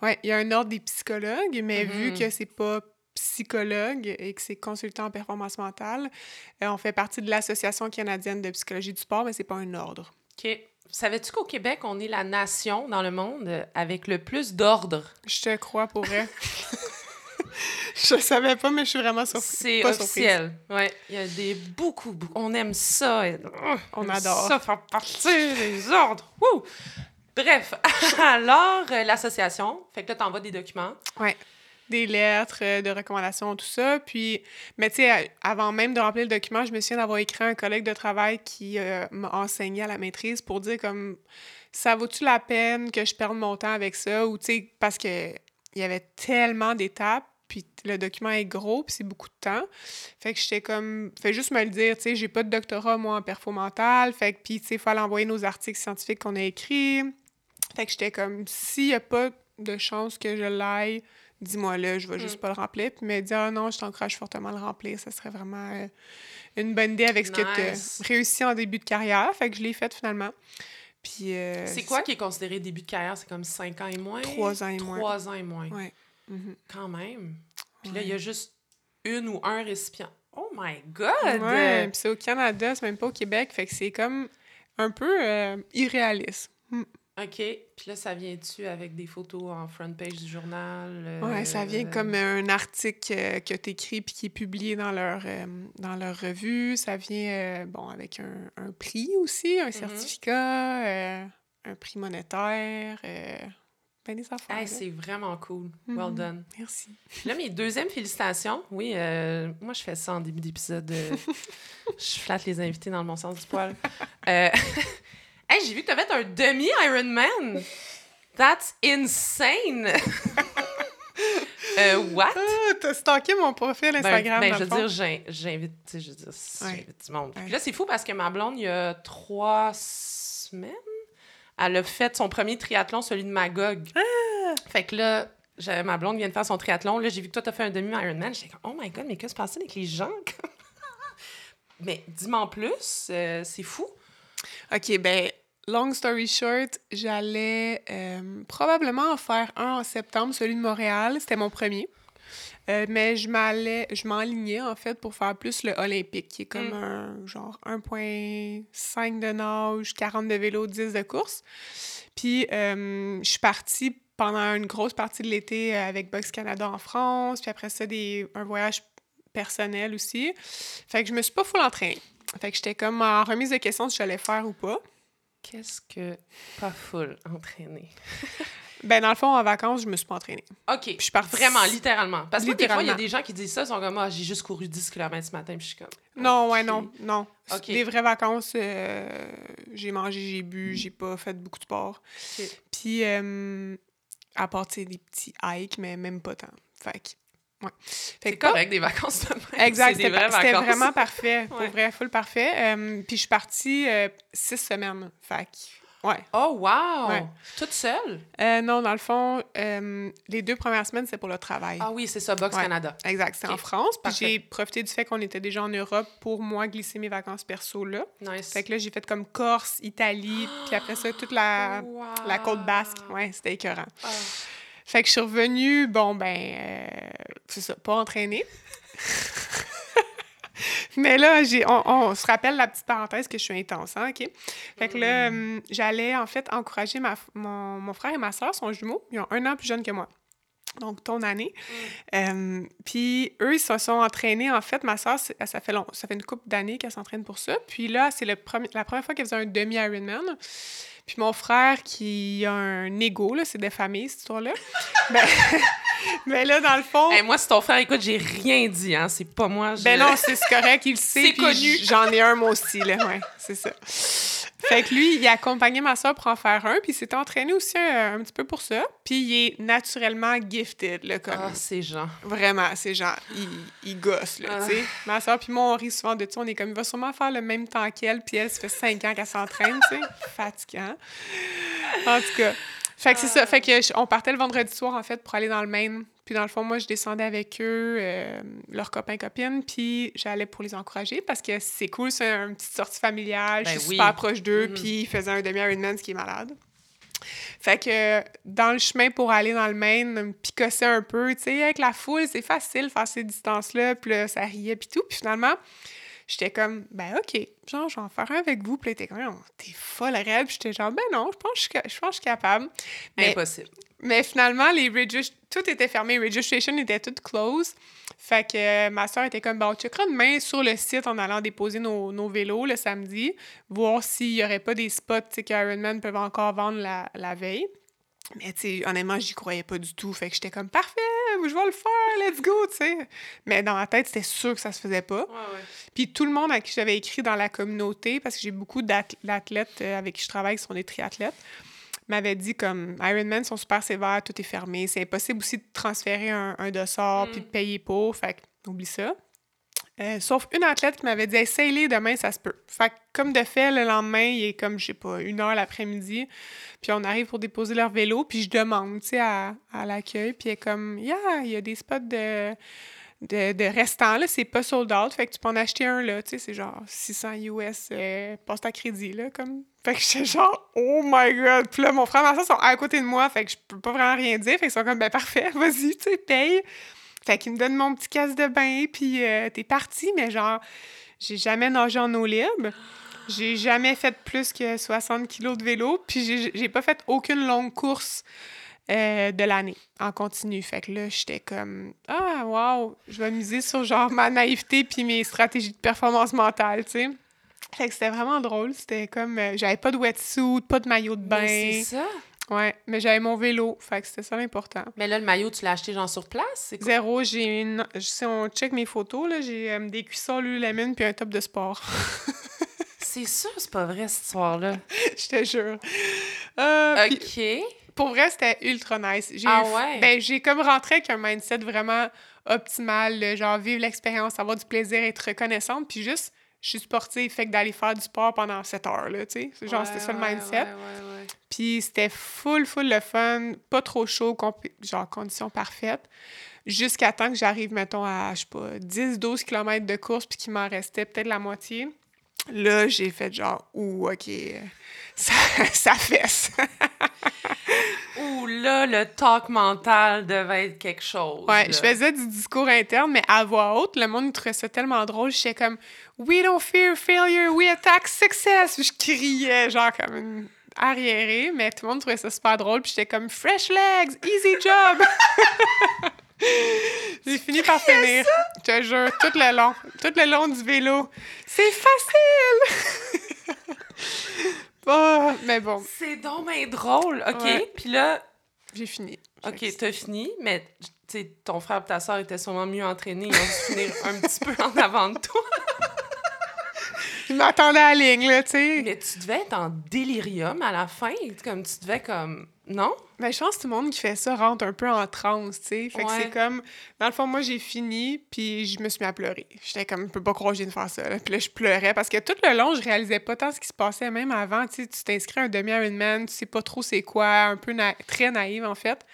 ouais. il y a un ordre des psychologues, mais vu mm-hmm. que c'est pas psychologue et que c'est consultant en performance mentale. Euh, on fait partie de l'Association canadienne de psychologie du sport, mais c'est pas un ordre. OK. Savais-tu qu'au Québec, on est la nation dans le monde avec le plus d'ordres? Je te crois pour vrai. [LAUGHS] je savais pas, mais je suis vraiment surprise. C'est officiel. Oui, il y a des beaucoup, beaucoup. On aime ça. on, adore. Ça faire partie des ordres. Bref, [LAUGHS] alors, euh, l'association, fait que là, t'envoies des documents. Ouais des lettres euh, de recommandations, tout ça. Puis, mais tu sais, avant même de remplir le document, je me souviens d'avoir écrit à un collègue de travail qui euh, m'a enseigné à la maîtrise pour dire comme ça vaut-tu la peine que je perde mon temps avec ça? Ou tu sais, parce que il y avait tellement d'étapes. Puis le document est gros, puis c'est beaucoup de temps. Fait que j'étais comme, fais juste me le dire, tu sais, j'ai pas de doctorat, moi, en perfo mental. Fait que, puis, tu sais, il fallait envoyer nos articles scientifiques qu'on a écrits. Fait que j'étais comme, s'il y a pas de chance que je l'aille, dis-moi là, je vais juste mm. pas le remplir. Puis me dire, ah non, je t'encourage fortement à le remplir. Ça serait vraiment euh, une bonne idée avec ce que tu as réussi en début de carrière. Fait que je l'ai fait finalement. Puis. Euh, c'est quoi qui est considéré début de carrière? C'est comme 5 ans et moins? 3 ans et moins. 3 ans et moins. Oui. Mm-hmm. Quand même. Puis là, il y a juste une ou un récipient. Oh my God! Ouais, puis c'est au Canada, c'est même pas au Québec. Fait que c'est comme un peu euh, irréaliste. Mm. OK. Puis là, ça vient-tu avec des photos en front page du journal? Euh, oui, ça vient comme un article euh, que tu écris puis qui est publié dans leur, euh, dans leur revue. Ça vient, bon, avec un, un, prix aussi, un mm-hmm. certificat, un prix monétaire. Ben des affaires. c'est vraiment cool. Well mm-hmm. done. Merci. Là, mes deuxièmes félicitations. Oui, moi, je fais ça en début d'épisode. [LAUGHS] je flatte les invités dans le bon sens du poil. [LAUGHS] Hey, j'ai vu que t'as fait un demi-Ironman. That's insane! [LAUGHS] euh, what? Ah, t'as stalké mon profil ben, Instagram. Ben, ben je veux dire, j'invite, je veux dire, du monde. Puis là, c'est fou parce que ma blonde, il y a trois semaines, elle a fait son premier triathlon, celui de Magog. Ah! Fait que là, ma blonde vient de faire son triathlon. Là, j'ai vu que toi, t'as fait un demi-Ironman. J'étais comme, oh my god, mais qu'est-ce qui se passe avec les gens? [LAUGHS] mais dis-moi en plus, euh, c'est fou. OK, ben, long story short, j'allais euh, probablement en faire un en septembre, celui de Montréal. C'était mon premier. Euh, mais je m'allais, je m'enlignais en fait pour faire plus le olympique, qui est comme mm. un genre 1.5 de nage, 40 de vélo, 10 de course. Puis euh, je suis partie pendant une grosse partie de l'été avec Box Canada en France, puis après ça, des, un voyage personnel aussi. Fait que je me suis pas full entraînée. Fait que j'étais comme en remise de questions si j'allais faire ou pas. Qu'est-ce que pas full entraîné? [LAUGHS] Ben, dans le fond, en vacances, je me suis pas entraînée. OK. Puis je suis partie- Vraiment, littéralement. Parce que des fois, il y a des gens qui disent ça, ils sont comme, ah, j'ai juste couru 10 km ce matin, puis je suis comme. Non, ouais, non, non. Ok. Des vraies vacances, euh, j'ai mangé, j'ai bu, j'ai pas fait beaucoup de sport. Puis, euh, à part, des petits hikes, mais même pas tant. Fait que, ouais. C'est correct, des vacances de même. Exact, C'est c'était vraiment parfait. Pour Ouais. vrai, full parfait. Euh, puis je suis partie euh, six semaines. Fait ouais. Oh, wow! Ouais. Toute seule? Euh, non, dans le fond, les deux premières semaines, c'est pour le travail. Ah oui, c'est ça, Box. Canada. Exact, Ok, en France. Puis j'ai profité du fait qu'on était déjà en Europe pour moi glisser mes vacances perso là. Nice. Fait que là, j'ai fait comme Corse, Italie, puis après ça, toute la, [GASPS] la côte basque. Ouais, c'était écœurant. Ah. Fait que je suis revenue, bon, ben, euh, c'est ça, pas entraînée. [LAUGHS] Mais là, j'ai, on, on se rappelle la petite parenthèse que je suis intense, hein, OK? Fait que là, hum, j'allais en fait encourager ma, mon, mon frère et ma soeur, sont jumeaux, ils ont un an plus jeune que moi. Donc, ton année. Euh, puis eux, ils se sont entraînés. En fait, ma soeur, ça fait, long, ça fait une couple d'années qu'elle s'entraîne pour ça. Puis là, c'est le premier, la première fois qu'elle faisait un demi-Ironman. Puis mon frère, qui a un ego, là, c'est des familles, cette histoire-là. [LAUGHS] ben, mais [LAUGHS] là, dans le fond... Hey, moi, si ton frère écoute, j'ai rien dit, hein. C'est pas moi. je- Ben non, c'est correct, il le [LAUGHS] sait. C'est connu. J'en ai un, moi aussi, là. Ouais, c'est ça. Fait que lui, il a accompagné ma soeur pour en faire un, puis il s'est entraîné aussi un, un petit peu pour ça. Puis il est naturellement gifted, là, comme... Ah, c'est Jean. Vraiment, c'est genre, il, il gosse, là, Ah. tu sais. Ma soeur puis moi, on rit souvent de ça. On est comme, il va sûrement faire le même temps qu'elle, puis elle, ça fait cinq ans qu'elle s'entraîne, tu sais. Fatigant. [LAUGHS] En tout cas. Fait que c'est ça. Fait que je- on partait le vendredi soir, en fait, pour aller dans le Maine. Puis dans le fond, moi, je descendais avec eux, euh, leurs copains, copines, puis j'allais pour les encourager parce que c'est cool, c'est une petite sortie familiale. Ben je suis oui. super proche d'eux, Mhm. puis ils faisaient un demi-Ironman, ce qui est malade. Fait que dans le chemin pour aller dans le Maine, me picosser un peu, tu sais, avec la foule, c'est facile faire ces distances-là, puis là, ça riait, puis tout. Puis finalement, j'étais comme, ben OK, genre, je vais en faire un avec vous. Puis t'es comme, Oh, t'es folle. Puis j'étais genre, ben non, je pense que je suis ca- je pense que je suis capable. Mais, Impossible. mais finalement, les tout était fermé. Registration était tout close. Fait que euh, ma soeur était comme, bon, on checkera demain sur le site en allant déposer nos, nos vélos le samedi, voir s'il y aurait pas des spots tu sais, qu'Ironman peuvent encore vendre la, la veille. Mais tu sais, honnêtement, j'y croyais pas du tout. Fait que j'étais comme, parfait, je vais le faire, let's go, tu sais. Mais dans ma tête, c'était sûr que ça se faisait pas. Ouais, ouais. Puis tout le monde à qui j'avais écrit dans la communauté, parce que j'ai beaucoup d'ath- d'athlètes euh, avec qui je travaille qui sont des triathlètes, m'avaient dit comme Ironman sont super sévères, tout est fermé. C'est impossible aussi de transférer un, un dossard Mm. puis de payer pour. Fait que, oublie ça. Euh, sauf une athlète qui m'avait dit essaye-les demain, ça se peut. Fait que, comme de fait, le lendemain, il est comme, je sais pas, une heure l'après-midi. Puis on arrive pour déposer leur vélo, puis je demande, tu sais, à, à l'accueil. Puis elle est comme, yeah, il y a des spots de, de, de restants, là, c'est pas sold out. Fait que tu peux en acheter un, là, tu sais, c'est genre 600 US, euh, passe ta crédit, là, comme. Fait que j'étais genre, oh my god. Puis là, mon frère et ma soeur sont à côté de moi, fait que je peux pas vraiment rien dire. Fait qu'ils sont comme, ben parfait, [LAUGHS] vas-y, tu sais, paye. Fait qu'ils me donnent mon petit casse de bain, puis euh, t'es parti, mais genre, j'ai jamais nagé en eau libre. J'ai jamais fait plus que 60 kilos de vélo, puis j'ai- pas fait aucune longue course euh, de l'année en continu. Fait que là, j'étais comme Ah, wow, je vais miser sur genre ma naïveté puis mes stratégies de performance mentale, tu sais. Fait que c'était vraiment drôle. C'était comme. euh, j'avais pas de wetsuit, pas de maillot de bain. C'est ça. Ouais, mais j'avais mon vélo. Fait que c'était ça l'important. Mais là, le maillot, tu l'as acheté genre sur place? Zéro, j'ai une. Si on check mes photos, là, j'ai euh, des cuissons Lululemon puis un top de sport. [LAUGHS] C'est sûr, c'est pas vrai, cette histoire-là. [LAUGHS] Je te jure. Euh, OK. Pour vrai, c'était ultra nice. J'ai Ah eu- ouais? Ben, j'ai comme rentré avec un mindset vraiment optimal, genre vivre l'expérience, avoir du plaisir, être reconnaissante, puis juste, je suis sportive, fait que d'aller faire du sport pendant 7 heures, là, tu sais. Genre, c'était ça le mindset. ouais. Puis c'était full, full le fun, pas trop chaud, genre conditions parfaites, jusqu'à temps que j'arrive, mettons, à, je sais pas, 10-12 km de course, puis qu'il m'en restait peut-être la moitié. Là, j'ai fait genre, ouh, OK, ça, [LAUGHS] ça fesse. [LAUGHS] Ouh là, le talk mental devait être quelque chose. Ouais, là. je faisais du discours interne, mais à voix haute, le monde trouvait ça tellement drôle. J'étais comme We don't fear failure, we attack success. Je criais, genre comme une arriérée, mais tout le monde trouvait ça super drôle. Puis j'étais comme Fresh legs, easy job. [LAUGHS] J'ai fini par finir. Je te jure, tout le long, tout le long du vélo. C'est facile. Oh, [LAUGHS] [LAUGHS] mais bon. C'est donc bien drôle. OK? Ouais. Puis là, j'ai fini. OK, t'as fini, mais ton frère et ta soeur étaient sûrement mieux entraînés. Ils ont dû finir [LAUGHS] un petit peu en avant de toi. Ils m'attendaient à la ligne, là, tu sais. Mais tu devais être en délirium à la fin. Comme tu devais comme... Non? Ben, je pense que tout le monde qui fait ça rentre un peu en transe, tu sais. Fait que c'est comme... Dans le fond, moi, j'ai fini, puis je me suis mis à pleurer. J'étais comme, je peux pas croire que viens de faire ça. Là. Puis là, je pleurais parce que tout le long, je réalisais pas tant ce qui se passait, même avant. Tu sais, tu t'inscris un demi-Ironman, tu sais pas trop c'est quoi, un peu très naïve, en fait.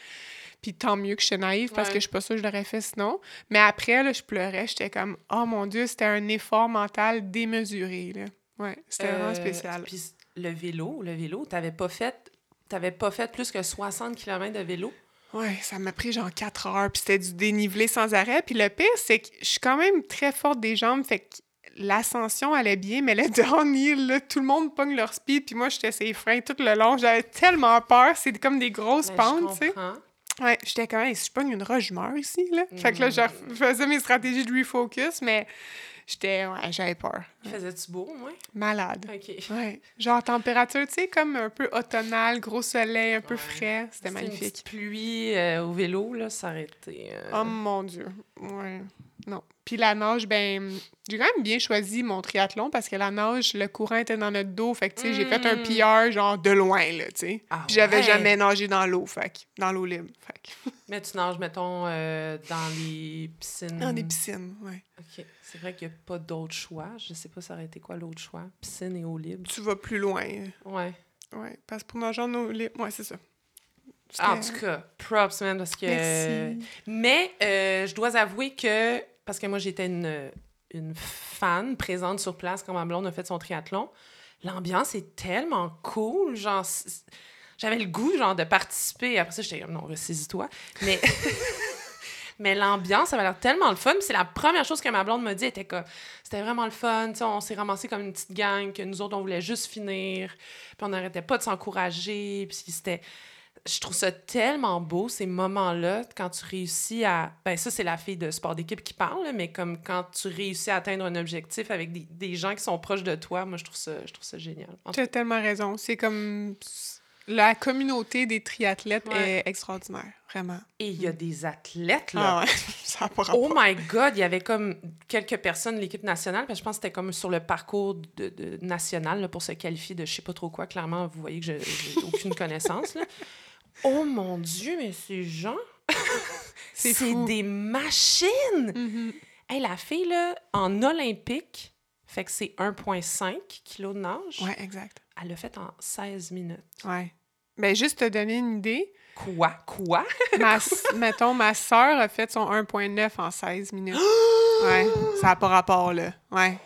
Puis tant mieux que je suis naïve parce que je suis pas sûre que je l'aurais fait sinon. Mais après, là, je pleurais. J'étais comme, oh mon Dieu, c'était un effort mental démesuré. Là. Ouais, c'était vraiment euh, spécial. Puis le vélo, le vélo, t'avais pas fait. T'avais pas fait plus que 60 km de vélo? Ouais, ça m'a pris genre 4 heures, puis c'était du dénivelé sans arrêt. Puis le pire, c'est que je suis quand même très forte des jambes, fait que l'ascension allait bien, mais le [LAUGHS] downhill, là, tout le monde pogne leur speed, puis moi, j'étais ses freins tout le long. J'avais tellement peur, c'est comme des grosses ben, pentes, tu sais. Ouais, j'étais quand même, si je pogne une roche, je meurs ici, là. Fait que là, mm. je faisais mes stratégies de refocus, mais j'étais, ouais, j'avais peur. Faisais-tu beau, moi? Malade. OK. Ouais. Genre température, tu sais, comme un peu automnale, gros soleil, un peu frais. C'était magnifique. Une pluie euh, au vélo, là, été... Euh, oh mon Dieu. Ouais. Non. Puis la nage, ben, j'ai quand même bien choisi mon triathlon parce que la nage, le courant était dans notre dos. Fait que, tu sais, j'ai fait un mm. PR, genre, de loin, là, tu sais. Ah Puis j'avais jamais nagé dans l'eau, fait dans l'eau libre. Fait Mais tu nages, mettons, euh, dans les piscines. Dans les piscines, oui. OK. C'est vrai qu'il n'y a pas d'autre choix. Je sais pas ça aurait été quoi l'autre choix. Piscine et eau libre. Tu vas plus loin. Ouais. Ouais. Parce que pour nager en eau libre, ouais, c'est ça. En tout cas, props, man, parce que... Merci. Mais euh, je dois avouer que parce que moi, j'étais une, une fan présente sur place quand ma blonde a fait son triathlon. L'ambiance est tellement cool, genre j'avais le goût genre de participer. Après ça, j'étais comme non, ressaisis-toi. Mais [LAUGHS] mais l'ambiance, ça avait l'air tellement le fun. C'est la première chose que ma blonde m'a dit, était que c'était vraiment le fun. on s'est ramassé comme une petite gang, que nous autres, on voulait juste finir. Puis on n'arrêtait pas de s'encourager. Puis c'était je trouve ça tellement beau, ces moments-là, quand tu réussis à... Ben ça, c'est la fille de sport d'équipe qui parle, mais comme quand tu réussis à atteindre un objectif avec des, des gens qui sont proches de toi, moi, je trouve ça, je trouve ça génial. Tu as tellement raison. C'est comme... La communauté des triathlètes est extraordinaire, vraiment. Et il y a des athlètes, là. Ah ouais. [LAUGHS] ça oh my God! Il y avait comme quelques personnes de l'équipe nationale, parce que je pense que c'était comme sur le parcours de, de national là, pour se qualifier de je sais pas trop quoi. Clairement, vous voyez que j'ai aucune connaissance, là. [LAUGHS] Oh mon Dieu, mais ces gens, [LAUGHS] c'est des machines! Mm la fille, là, en olympique, fait que c'est 1,5 kg de nage. Ouais, exact. Elle l'a fait en 16 minutes. Ouais. Ben, juste te donner une idée. Quoi? Quoi? [LAUGHS] ma, mettons, ma soeur a fait son 1,9 en 16 minutes. [GASPS] ouais, ça n'a pas rapport, là. Ouais.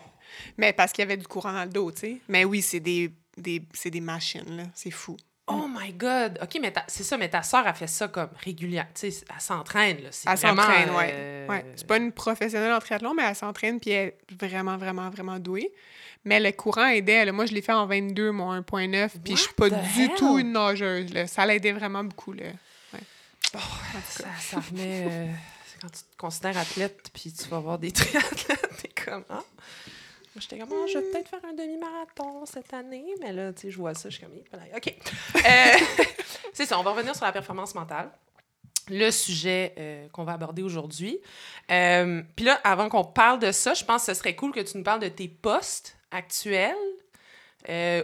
Mais parce qu'il y avait du courant dans le dos, tu sais. Mais oui, c'est des, des, des machines, là. C'est fou. Oh my God! OK, mais c'est ça, mais ta soeur a fait ça comme régulière. Tu sais, elle s'entraîne, là. Elle s'entraîne, oui. Euh, ouais. C'est pas une professionnelle en triathlon, mais elle s'entraîne puis elle est vraiment, vraiment, vraiment douée. Mais le courant aidait. Moi, je l'ai fait en 22, mon 1.9, puis je suis pas du tout une nageuse. Là. Ça l'aidait vraiment beaucoup. Là. Ouais. Oh, ça, ça remet... Euh, quand tu te considères athlète, puis tu vas voir des [LAUGHS] triathlètes, t'es comme... Ah. J'étais comme, oh, je vais peut-être faire un demi-marathon cette année, mais là, tu sais, je vois ça, je suis comme, OK. [LAUGHS] Euh, [LAUGHS] c'est ça, on va revenir sur la performance mentale. Le sujet euh, qu'on va aborder aujourd'hui. Euh, puis là, avant qu'on parle de ça, je pense que ce serait cool que tu nous parles de tes postes actuels,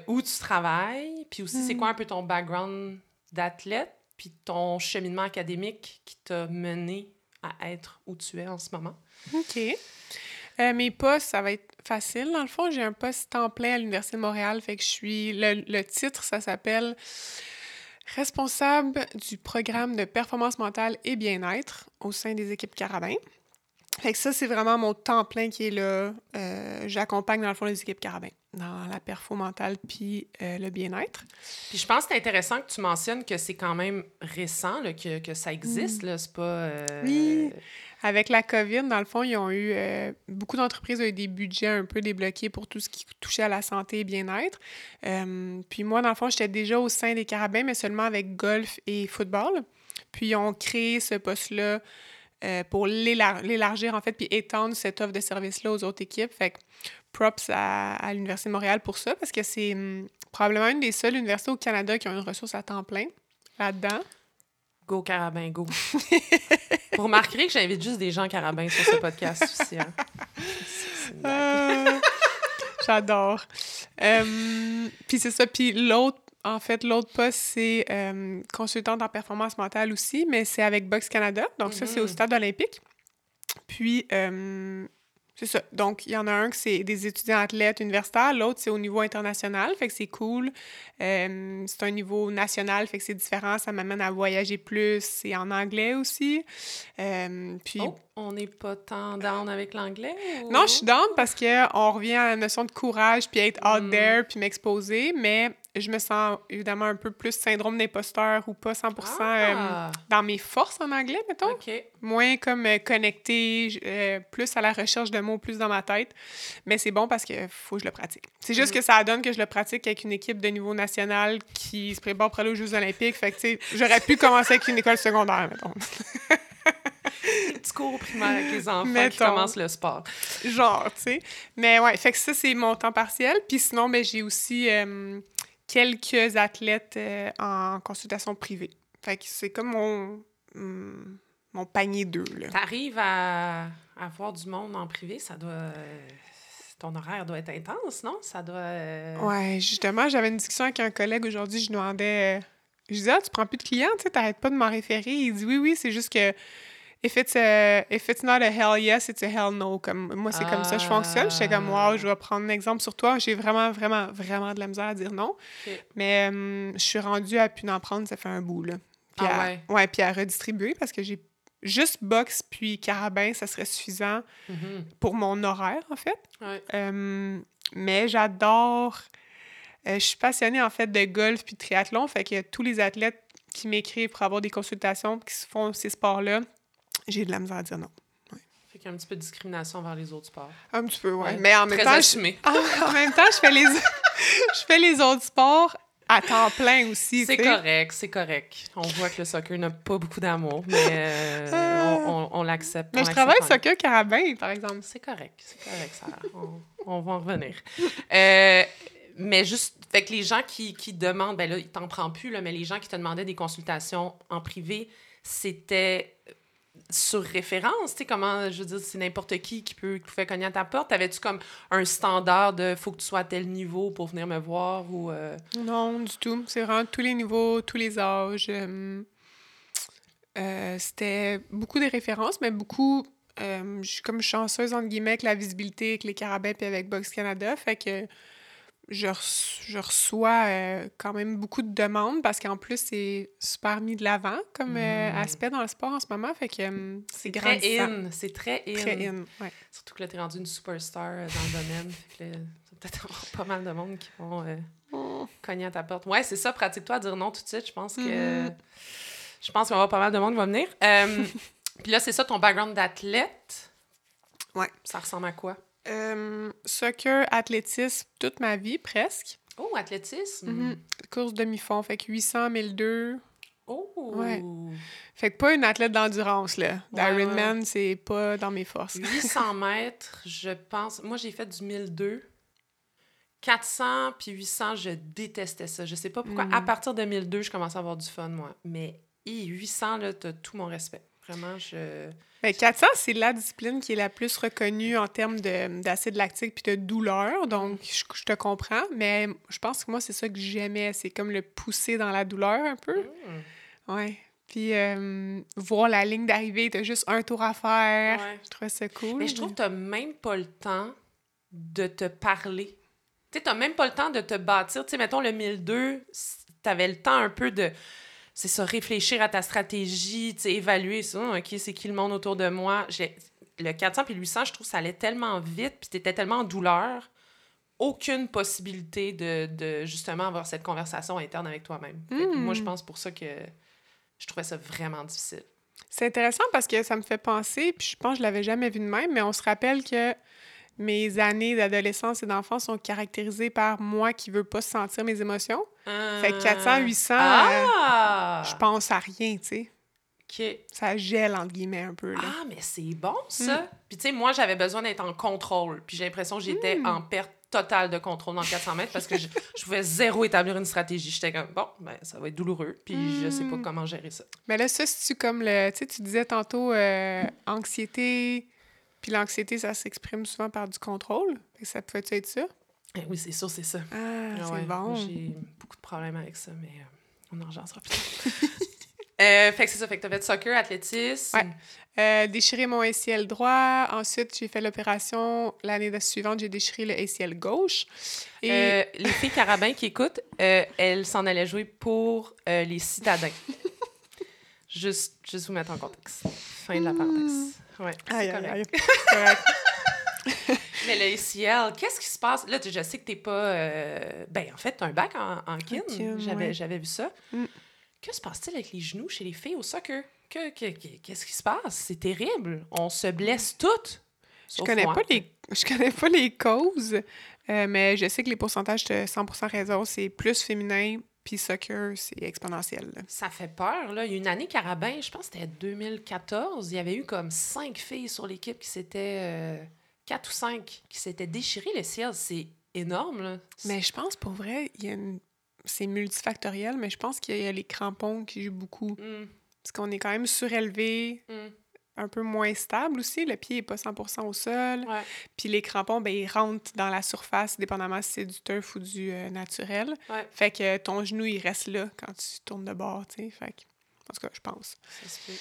où tu travailles, puis aussi, c'est quoi un peu ton background d'athlète, puis ton cheminement académique qui t'a mené à être où tu es en ce moment. OK. Mes postes, ça va être facile. Dans le fond, j'ai un poste temps plein à l'Université de Montréal. Fait que je suis. Le, titre, ça s'appelle responsable du programme de performance mentale et bien-être au sein des équipes Carabin. Fait que ça, c'est vraiment mon temps plein qui est là. Euh, j'accompagne dans le fond les équipes Carabin dans la performance mentale puis euh, le bien-être. Puis je pense que c'est intéressant que tu mentionnes que c'est quand même récent là, que, que, ça existe. Mm. C'est pas. Euh, oui. Avec la COVID, dans le fond, ils ont eu. Euh, beaucoup d'entreprises ont eu des budgets un peu débloqués pour tout ce qui touchait à la santé et bien-être. Euh, puis moi, dans le fond, j'étais déjà au sein des Carabins, mais seulement avec golf et football. Puis ils ont créé ce poste-là euh, pour l'élargir, en fait, puis étendre cette offre de service-là aux autres équipes. Fait que props à, l'Université de Montréal pour ça, parce que c'est hum, probablement une des seules universités au Canada qui ont une ressource à temps plein là-dedans. Go Carabin, go. [LAUGHS] Vous remarquerez que j'invite juste des gens carabins sur ce podcast aussi. Hein. Euh, [LAUGHS] J'adore. Euh, puis c'est ça. Puis l'autre, en fait, l'autre poste, c'est euh, consultante en performance mentale aussi, mais c'est avec Box Canada. Donc ça, c'est au Mhm. stade olympique. Puis, euh, c'est ça. Donc, il y en a un que c'est des étudiants athlètes universitaires, l'autre, c'est au niveau international, fait que c'est cool. Euh, c'est un niveau national, fait que c'est différent, ça m'amène à voyager plus. C'est en anglais aussi. Euh, puis, Oh, on n'est pas tant down avec l'anglais? ou- non, je suis down parce qu'on revient à la notion de courage, puis être out Mm. there, puis m'exposer, mais je me sens évidemment un peu plus syndrome d'imposteur ou pas 100% euh, Ah, dans mes forces en anglais, mettons. Moins comme euh, connecté, euh, plus à la recherche de mots, plus dans ma tête. Mais c'est bon parce que faut que je le pratique. C'est juste Mhm. que ça donne que je le pratique avec une équipe de niveau national qui se prépare pour aller aux Jeux olympiques. Fait que, tu sais, j'aurais pu commencer avec une école secondaire, mettons. [LAUGHS] Petit cours primaire avec les enfants qui Mettons. commencent le sport. Genre, tu sais. Mais ouais, fait que ça, c'est mon temps partiel. Puis sinon, ben, j'ai aussi euh, quelques athlètes euh, en consultation privée. Fait que c'est comme mon, hum, mon panier d'œufs, là. T'arrives à, à voir du monde en privé, ça doit... euh, Ton horaire doit être intense, non? Ça doit... euh, Ouais, justement, j'avais une discussion avec un collègue aujourd'hui, je lui demandais... je disais, ah, tu prends plus de clients, tu sais, t'arrêtes pas de m'en référer. Il dit, oui, oui, c'est juste que... If it's, a- if it's not a hell yes, it's a hell no. Comme, moi, c'est comme ça je fonctionne. J'étais comme, Ah. wow, je vais prendre un exemple sur toi. J'ai vraiment, vraiment, vraiment de la misère à dire non. Mais euh, je suis rendue à plus n'en prendre, ça fait un bout, là. Puis Ah à- ouais? ouais, puis à redistribuer parce que j'ai juste box puis carabin, ça serait suffisant Mhm. pour mon horaire, en fait. Ouais. Euh, mais j'adore. euh, je suis passionnée, en fait, de golf puis de triathlon. Fait que tous les athlètes qui m'écrivent pour avoir des consultations qui se font ces sports-là, j'ai de la misère à dire non. Fait qu'il y a un petit peu de discrimination vers les autres sports. Un petit peu, ouais. Ouais, Mais en même, temps, je, assumé. [LAUGHS] en, en même temps, je fais les, [LAUGHS] je fais les autres sports à temps plein aussi. C'est correct, c'est correct. On voit que le soccer n'a pas beaucoup d'amour, mais euh, Euh. on, on- on l'accepte. Mais on je travaille soccer carabin, par exemple. C'est correct, c'est correct, Sarah. On, va en revenir. [LAUGHS] Euh, mais juste, fait que les gens qui, qui demandent, ben là, ils t'en prennent plus, là, mais les gens qui te demandaient des consultations en privé, c'était sur référence, tu sais, comment, je veux dire, c'est n'importe qui qui peut fait cogner à ta porte. T'avais-tu comme un standard de faut que tu sois à tel niveau pour venir me voir ou... euh, Non, du tout. C'est vraiment tous les niveaux, tous les âges. Euh, C'était beaucoup des références, mais beaucoup. euh, je suis comme chanceuse, entre guillemets, avec la visibilité avec les carabins puis avec Box Canada. Fait que je, reç- je reçois euh, quand même beaucoup de demandes parce qu'en plus, c'est super mis de l'avant comme euh, Mm. aspect dans le sport en ce moment. Fait que euh, c'est très in, c'est très in. Très in, ouais. Surtout que là, t'es rendu une superstar dans le domaine. Fait que là, peut-être avoir pas mal de monde qui vont Oh. cogner à ta porte. Ouais, c'est ça, pratique-toi à dire non tout de suite. Je pense que. Mhm. Je pense qu'il va y avoir pas mal de monde qui va venir. [LAUGHS] Puis là, c'est ça, ton background d'athlète. Ouais. Ça ressemble à quoi? Euh, soccer, athlétisme, toute ma vie, presque. Oh, athlétisme. Mhm. Course demi-fond, fait que 800, 1002. Oh! Ouais. Fait que pas une athlète d'endurance, là. Ouais, D'Ironman, c'est pas dans mes forces. 800 [LAUGHS] mètres, je pense. Moi, j'ai fait du 1002. 400 puis 800, je détestais ça. Je sais pas pourquoi. À partir de 1002, je commençais à avoir du fun, moi. Mais hi, 800, là, t'as tout mon respect. Vraiment, je... Mais 400, c'est la discipline qui est la plus reconnue en termes de- d'acide lactique puis de douleur. Donc, je, je te comprends. Mais je pense que moi, c'est ça que j'aimais. C'est comme le pousser dans la douleur un peu. Mm. Ouais. Puis, euh, voir la ligne d'arrivée, t'as juste un tour à faire. Ouais. Je trouvais ça cool. Mais je trouve que t'as même pas le temps de te parler. Tu sais, t'as même pas le temps de te bâtir. Tu sais, mettons, le 1002, s- t'avais le temps un peu de... C'est ça, réfléchir à ta stratégie, évaluer ça. OK, c'est qui le monde autour de moi? Le 400 puis le 800, je trouve que ça allait tellement vite, puis t'étais tellement en douleur. Aucune possibilité de, de, justement avoir cette conversation interne avec toi-même. Moi, je pense pour ça que je trouvais ça vraiment difficile. C'est intéressant parce que ça me fait penser, puis je pense que je l'avais jamais vu de même, mais on se rappelle que mes années d'adolescence et d'enfance sont caractérisées par moi qui veux pas sentir mes émotions. Fait que 400, 800, euh, Ah! je pense à rien, tu sais. OK. Ça gèle, entre guillemets, un peu, là. Ah, mais c'est bon, ça! Puis, tu sais, moi, j'avais besoin d'être en contrôle. Puis, j'ai l'impression que j'étais Mm. en perte total de contrôle dans le 400 mètres parce que je, je pouvais zéro établir une stratégie. J'étais comme, bon, ben, ça va être douloureux, puis je sais pas Mm. comment gérer ça. Mais là, ça, c'est-tu comme le. Tu sais, tu disais tantôt euh, anxiété, puis l'anxiété, ça s'exprime souvent par du contrôle. Ça peut être ça? Eh oui, c'est sûr, c'est ça. Ah, Ah c'est bon. J'ai beaucoup de problèmes avec ça, mais euh, on en reviendra plus tard. [LAUGHS] Euh, fait que c'est ça, fait que t'as fait soccer, athlétisme. Ouais. Euh, déchirer mon ACL droit. Ensuite, j'ai fait l'opération. L'année suivante, j'ai déchiré le ACL gauche. Et Euh, les filles carabins qui écoutent, euh, elles s'en allaient jouer pour euh, les citadins. [LAUGHS] juste, juste vous mettre en contexte. Fin de la parenthèse. Ouais, c'est Aïe, correct. aïe. [LAUGHS] Correct. [LAUGHS] Mais le ACL, qu'est-ce qui se passe? Là, tu- je sais que t'es pas... euh, Ben, en fait, t'as un bac en, en kin. J'avais ouais. vu ça. Mm. Que se passe-t-il avec les genoux chez les filles au soccer? Que- que- que- Qu'est-ce qui se passe? C'est terrible. On se blesse toutes. Je connais moi. pas les je connais pas les causes, euh, mais je sais que les pourcentages de 100% raison, c'est plus féminin, puis soccer, c'est exponentiel. là. Ça fait peur, là. Il y a une année, Carabin, je pense que c'était 2014, il y avait eu comme cinq filles sur l'équipe qui s'étaient... euh, quatre ou cinq qui s'étaient déchirées le ciel. C'est énorme, là. Mais je pense pour vrai, il y a une... c'est multifactoriel, mais je pense qu'il y a les crampons qui jouent beaucoup. Mm, Parce qu'on est quand même surélevé, mm, un peu moins stable aussi. Le pied n'est pas 100% au sol. ouais, Puis les crampons, ben, ils rentrent dans la surface, dépendamment si c'est du turf ou du euh, naturel. ouais, Fait que ton genou, il reste là quand tu tournes de bord, tu sais. Fait que, en tout cas, je pense. ça se.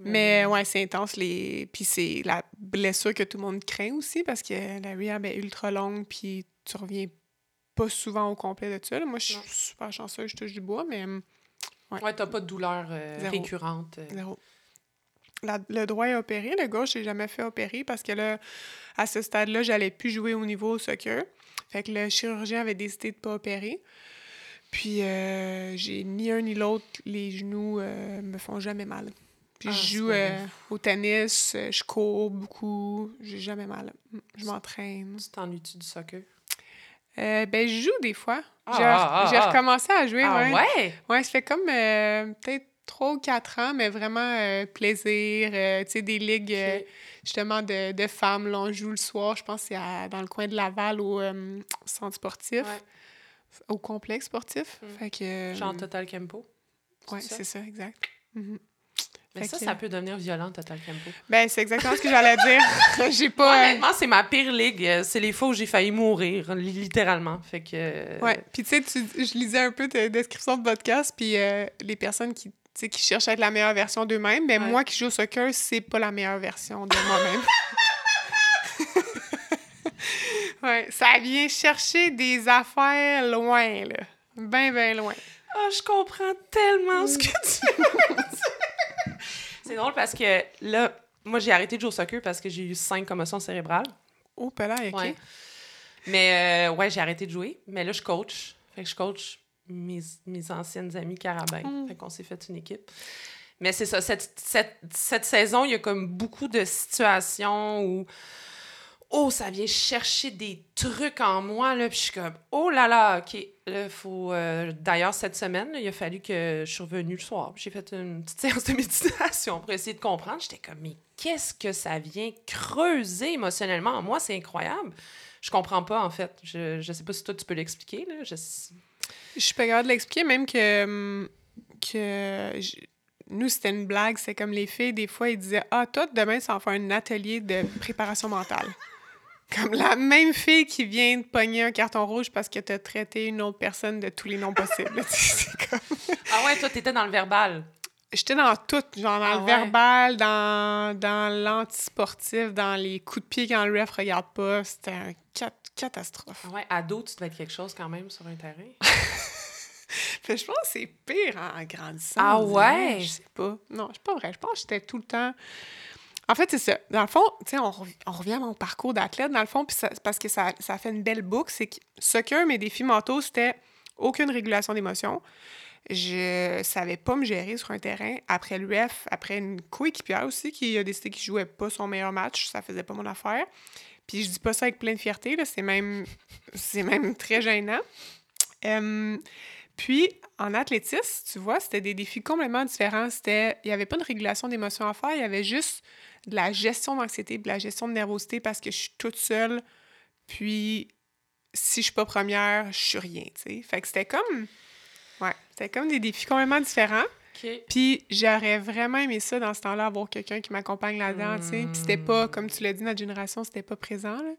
Mais bon. ouais, c'est intense. Les... Puis c'est la blessure que tout le monde craint aussi parce que la rehab est ultra longue puis tu reviens pas souvent au complet de ça. là. Moi, je suis super chanceuse, je touche du bois, mais hum, Ouais, t'as pas de douleur euh, récurrente. euh. zéro. La- le droit est opéré. Le gauche, j'ai jamais fait opérer parce que là, à ce stade-là, j'allais plus jouer au niveau soccer. Fait que le chirurgien avait décidé de pas opérer. Puis euh, j'ai ni un ni l'autre, les genoux euh, me font jamais mal. Puis Ah, je joue euh, au tennis, je cours beaucoup, j'ai jamais mal. Mm, Je m'entraîne. Tu t'ennuies-tu du soccer? Euh, ben, je joue des fois. Ah, J'ai ah, ah. recommencé à jouer, ah ouais. ouais? Ouais, ça fait comme euh, peut-être trois ou quatre ans, mais vraiment euh, plaisir. euh, tu sais, des ligues euh, justement de, de femmes. Là, on joue le soir, je pense c'est dans le coin de Laval au centre sportif, Ouais. au complexe sportif. Mm. Fait que. Genre Total Campo? ça? c'est ça, exact. Mhm. Mais Fait ça, que- ça peut devenir violent, Total Campo. Ben, c'est exactement ce que j'allais dire. [LAUGHS] [LAUGHS] J'ai pas. Honnêtement, c'est ma pire ligue. C'est les fois où j'ai failli mourir, li- littéralement. Fait que... Ouais. Puis, tu sais, je lisais un peu ta description de podcast, puis euh, les personnes qui, tu sais, qui cherchent à être la meilleure version d'eux-mêmes, mais Ouais. moi qui joue au soccer, c'est pas la meilleure version de moi-même. [LAUGHS] ouais, ça vient chercher des affaires loin, là. Ben, ben loin. Ah, je comprends tellement ce que tu veux dire. C'est drôle parce que là, moi, j'ai arrêté de jouer au soccer parce que j'ai eu cinq commotions cérébrales. Oh, là, OK. Ouais. Mais euh, ouais, j'ai arrêté de jouer. Mais là, je coach. Fait que je coach mes, mes anciennes amies carabins. Mm. Fait qu'on s'est fait une équipe. Mais c'est ça, cette, cette, cette saison, il y a comme beaucoup de situations où oh, ça vient chercher des trucs en moi, là, puis je suis comme, oh là là, OK, là, faut... euh, D'ailleurs, cette semaine, là, il a fallu que je suis revenue le soir, j'ai fait une petite [LAUGHS] séance de méditation pour essayer de comprendre. J'étais comme, mais qu'est-ce que ça vient creuser émotionnellement en moi? C'est incroyable. Je comprends pas, en fait. Je, je sais pas si toi, tu peux l'expliquer, là. Je... Je suis pas capable de l'expliquer, même que, hum, que je- nous, c'était une blague. C'est comme les filles, des fois, ils disaient Ah, toi, demain, ça va faire un atelier de préparation mentale. Comme la même fille qui vient de pogner un carton rouge parce que t'as traité une autre personne de tous les noms possibles. [LAUGHS] C'est comme- Ah ouais, toi, t'étais dans le verbal. J'étais dans tout, genre dans Ah le ouais? verbal, dans, dans l'antisportif, dans les coups de pied quand le ref regarde pas. C'était une catastrophe. Ah ouais, ado, tu devais être quelque chose quand même sur un terrain. [LAUGHS] [LAUGHS] Je pense que c'est pire en grandissant. Ah ouais? Je sais pas. Non, c'est pas vrai. Je pense que j'étais tout le temps. En fait, c'est ça. Dans le fond, tu sais, on, on revient à mon parcours d'athlète, dans le fond, puis parce que ça, ça fait une belle boucle, c'est que soccer, mes défis mentaux, c'était aucune régulation d'émotions. Je savais pas me gérer sur un terrain. Après ref, après une coéquipière aussi qui a décidé qu'il jouait pas son meilleur match, ça faisait pas mon affaire. Puis je dis pas ça avec plein de fierté, là, c'est même, c'est même très gênant. Euh, puis, en athlétisme, tu vois, c'était des défis complètement différents. C'était, il n'y avait pas de régulation d'émotions à faire, il y avait juste de la gestion d'anxiété, de la gestion de nervosité parce que je suis toute seule. Puis, si je suis pas première, je suis rien, tu sais. Fait que c'était comme... Ouais, c'était comme des défis complètement différents. Puis j'aurais vraiment aimé ça dans ce temps-là, avoir quelqu'un qui m'accompagne là-dedans, tu sais. Puis c'était pas, comme tu l'as dit, notre génération, c'était pas présent, là.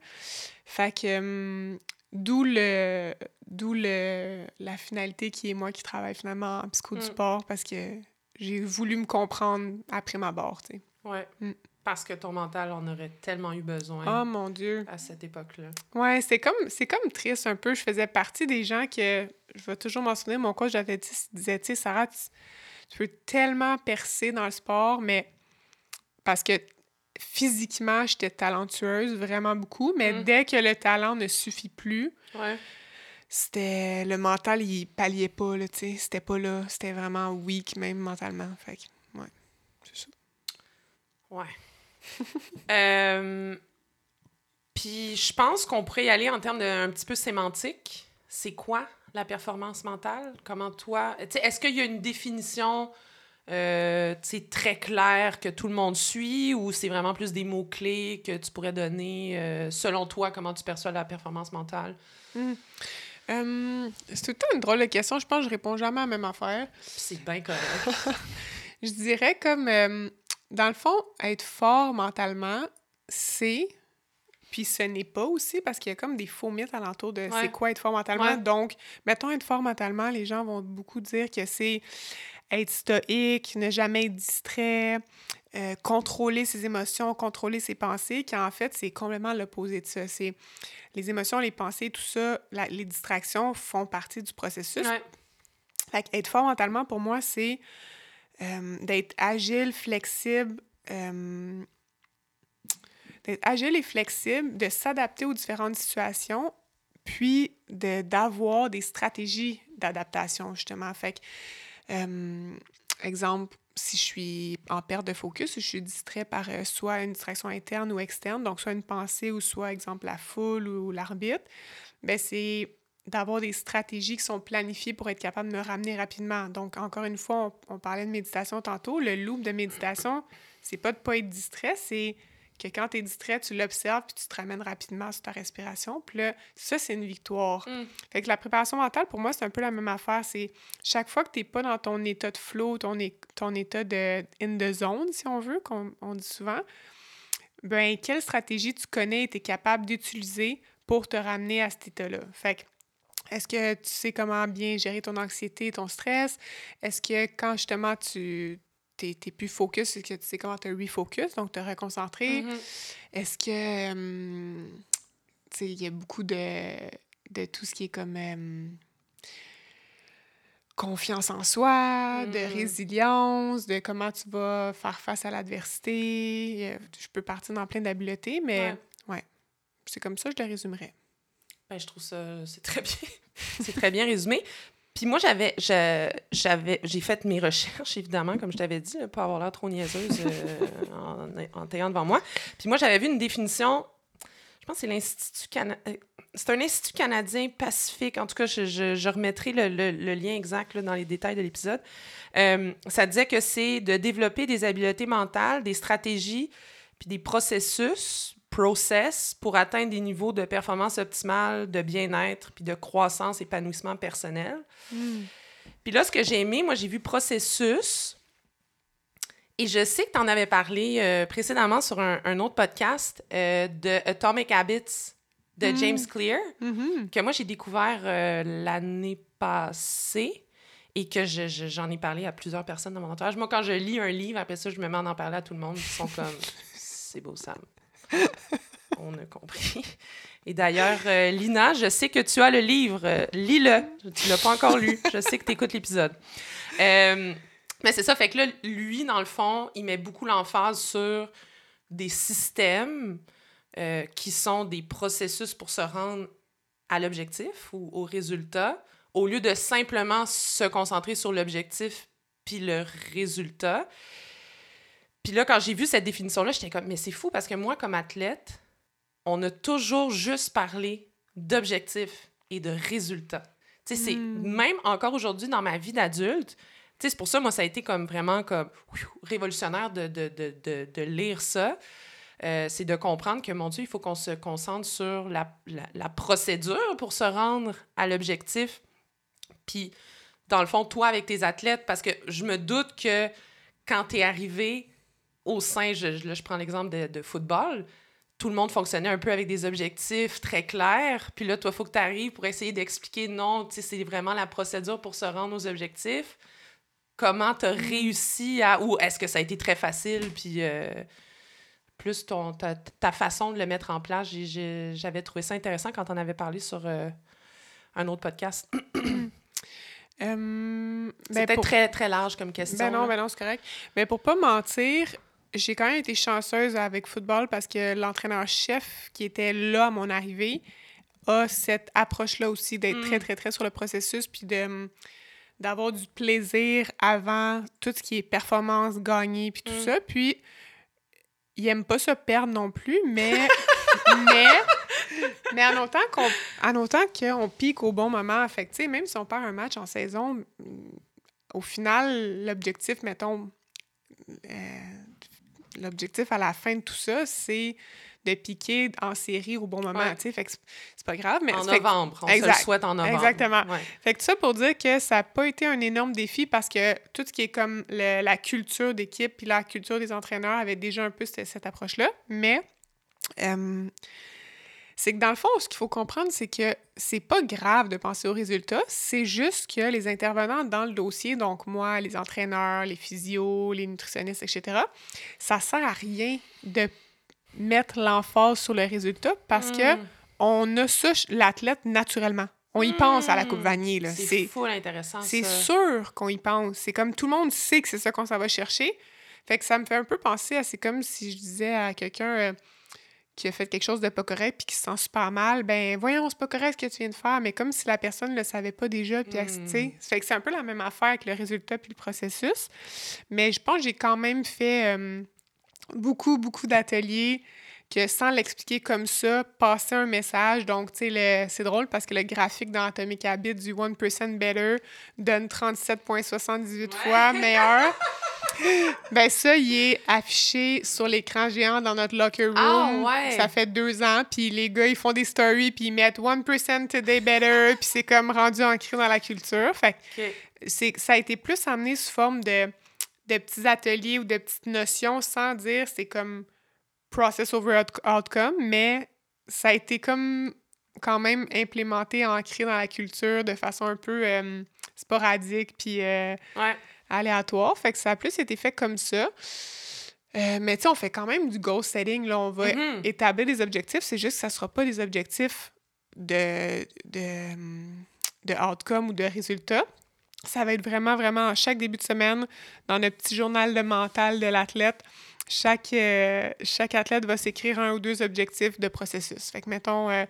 Fait que... Hum, d'où le... D'où le... la finalité qui est moi qui travaille finalement en psycho du mm. sport, parce que j'ai voulu me comprendre après ma barre, tu sais. Ouais. Mm. Parce que ton mental en aurait tellement eu besoin. Oh mon Dieu. À cette époque-là. Ouais, c'est comme, c'est comme triste un peu. Je faisais partie des gens que, je vais toujours m'en souvenir, mon coach j'avais dit, disait, tu sais, Sarah, tu, peux tellement percer dans le sport, mais parce que physiquement, j'étais talentueuse, vraiment beaucoup, mais mm. dès que le talent ne suffit plus, ouais. C'était le mental, il palliait pas, tu sais, c'était pas là, c'était vraiment weak même mentalement. Fait que, ouais, c'est ça. Ouais. [LAUGHS] Euh, puis je pense qu'on pourrait y aller en termes d'un petit peu sémantique. C'est quoi la performance mentale? Comment toi... Est-ce qu'il y a une définition euh, très claire que tout le monde suit ou c'est vraiment plus des mots-clés que tu pourrais donner euh, selon toi, comment tu perçois la performance mentale? Hmm. c'est tout le temps une drôle de question. Je pense que je réponds jamais à la même affaire. C'est bien correct. [LAUGHS] je dirais comme dans le fond, être fort mentalement, c'est puis ce n'est pas aussi parce qu'il y a comme des faux mythes alentour de c'est quoi être fort mentalement. Donc, mettons être fort mentalement, les gens vont beaucoup dire que c'est être stoïque, ne jamais être distrait, euh, contrôler ses émotions, contrôler ses pensées, qui en fait, c'est complètement l'opposé de ça. C'est les émotions, les pensées, tout ça, les distractions font partie du processus. Fait être fort mentalement, pour moi, c'est euh, d'être agile, flexible, euh, d'être agile et flexible, de s'adapter aux différentes situations, puis d'avoir des stratégies d'adaptation, justement. Fait que, exemple, si je suis en perte de focus, je suis distrait par soit une distraction interne ou externe, donc soit une pensée ou soit, exemple, la foule ou l'arbitre, ben c'est d'avoir des stratégies qui sont planifiées pour être capable de me ramener rapidement. Donc, encore une fois, on, parlait de méditation tantôt. Le loop de méditation, c'est pas de pas être distrait, c'est que quand tu es distrait, tu l'observes puis tu te ramènes rapidement sur ta respiration. Puis là, ça, c'est une victoire. Mm. Fait que la préparation mentale, pour moi, c'est un peu la même affaire. C'est chaque fois que tu n'es pas dans ton état de flow, ton, ton état de in the zone, si on veut, qu'on on dit souvent, ben quelle stratégie tu connais et tu es capable d'utiliser pour te ramener à cet état-là? Fait que est-ce que tu sais comment bien gérer ton anxiété, ton stress? Est-ce que quand justement tu t'es, plus focus, est-ce que tu sais comment te refocus, donc te reconcentrer? Mm-hmm. Est-ce que, hum, tu sais, il y a beaucoup de, de tout ce qui est comme hum, confiance en soi, de mm-hmm. résilience, de comment tu vas faire face à l'adversité. Je peux partir dans plein d'habiletés, mais ouais, c'est comme ça que je le résumerais. Ben, je trouve ça, c'est très bien. [LAUGHS] c'est très bien résumé. Puis moi, j'avais, j'avais, j'ai fait mes recherches, [LAUGHS] évidemment, comme je t'avais dit, pour avoir l'air trop niaiseuse euh, [LAUGHS] en, en t'ayant devant moi. Puis moi, j'avais vu une définition, je pense que c'est l'Institut canadien, euh, c'est un Institut canadien pacifique. En tout cas, je, je, remettrai le, le, lien exact dans les détails de l'épisode. Euh, ça disait que c'est de développer des habiletés mentales, des stratégies, puis des processus process pour atteindre des niveaux de performance optimale, de bien-être, puis de croissance, épanouissement personnel. Hmm. Puis là, ce que j'ai aimé, moi, j'ai vu processus. Et je sais que tu en avais parlé euh, précédemment sur un, autre podcast euh, de Atomic Habits de hmm. James Clear, mm-hmm. que moi, j'ai découvert euh, l'année passée et que j'en ai parlé à plusieurs personnes dans mon entourage. Moi, quand je lis un livre, après ça, je me mets à en parler à tout le monde. Ils sont comme, [LAUGHS] c'est beau, Sam. On a compris. Et d'ailleurs, euh, Lina, je sais que tu as le livre. Euh, lis-le. Tu l'as pas encore lu. Je sais que tu écoutes l'épisode. Euh, mais c'est ça, fait que là, lui, dans le fond, il met beaucoup l'emphase sur des systèmes qui sont des processus pour se rendre à l'objectif ou au résultat, au lieu de simplement se concentrer sur l'objectif puis le résultat. Puis là, quand j'ai vu cette définition-là, j'étais comme, mais c'est fou parce que moi, comme athlète, on a toujours juste parlé d'objectifs et de résultats. Tu sais, c'est hmm. même encore aujourd'hui dans ma vie d'adulte, tu sais, c'est pour ça, moi, ça a été comme vraiment comme révolutionnaire de, de, de, de, lire ça. Euh, c'est de comprendre que, mon Dieu, il faut qu'on se concentre sur la, la, procédure pour se rendre à l'objectif. Puis, dans le fond, toi, avec tes athlètes, parce que je me doute que quand tu es arrivé au sein, je, là, je prends l'exemple de, de, football, tout le monde fonctionnait un peu avec des objectifs très clairs. Puis là, toi, il faut que tu arrives pour essayer d'expliquer non, c'est vraiment la procédure pour se rendre aux objectifs. Comment tu as réussi à. Ou est-ce que ça a été très facile? Puis. Euh, plus ton, ta, façon de le mettre en place. J'avais trouvé ça intéressant quand on avait parlé sur euh, un autre podcast. [COUGHS] Euh, C'était ben, très, très large comme question. Ben non, ben non, c'est correct. Mais pour pas mentir, j'ai quand même été chanceuse avec football parce que l'entraîneur-chef qui était là à mon arrivée a cette approche-là aussi d'être très, mm. très, très sur le processus puis de d'avoir du plaisir avant tout ce qui est performance, gagnée, puis tout mm. ça. Puis il aime pas se perdre non plus, mais [LAUGHS] mais mais en autant qu'on en autant qu'on pique au bon moment, fait même si on perd un match en saison, mm, au final l'objectif mettons euh, l'objectif à la fin de tout ça, c'est de piquer en série au bon moment, tu sais, fait que c'est pas grave. Mais en novembre, on se le souhaite en novembre. Exactement. Fait que ça pour dire que ça n'a pas été un énorme défi parce que tout ce qui est comme la culture d'équipe puis la culture des entraîneurs avait déjà un peu cette, approche-là, mais... Euh, c'est que dans le fond, ce qu'il faut comprendre, c'est que c'est pas grave de penser aux résultats, c'est juste que les intervenants dans le dossier, donc moi, les entraîneurs, les physios, les nutritionnistes, etc., ça sert à rien de mettre l'emphase sur le résultat parce que hmm. on a ça, l'athlète, naturellement. On y pense à la Coupe hmm. Vanier. C'est fou intéressant. C'est sûr qu'on y pense. C'est comme tout le monde sait que c'est ça qu'on s'en va chercher. Fait que ça me fait un peu penser à. C'est comme si je disais à quelqu'un euh, qui a fait quelque chose de pas correct puis qui se sent super mal. Ben, voyons, c'est pas correct ce que tu viens de faire. Mais comme si la personne ne le savait pas déjà. Puis, tu sais. Fait que c'est un peu la même affaire avec le résultat puis le processus. Mais je pense que j'ai quand même fait. Euh, beaucoup, beaucoup d'ateliers que sans l'expliquer comme ça, passer un message. Donc, tu sais, c'est drôle parce que le graphique dans Atomic Habit du 1% Better donne 37,78 fois meilleur. [LAUGHS] ben ça, il est affiché sur l'écran géant dans notre locker room. Ah, ça fait deux ans. Puis les gars, ils font des stories, puis ils mettent 1% Today Better, [LAUGHS] puis c'est comme rendu ancré dans la culture. Fait que ça a été plus amené sous forme de de petits ateliers ou de petites notions sans dire c'est comme process over outcome, mais ça a été comme quand même implémenté, ancré dans la culture de façon un peu euh, sporadique puis euh, aléatoire. Fait que ça a plus été fait comme ça. Euh, mais tu sais, on fait quand même du goal setting. Là. On va mm-hmm. établir des objectifs. C'est juste que ça ne sera pas des objectifs de, de, de outcome ou de résultat. Ça va être vraiment, vraiment chaque début de semaine dans notre petit journal de mental de l'athlète. Chaque, euh, chaque athlète va s'écrire un ou deux objectifs de processus. Fait que, mettons, euh,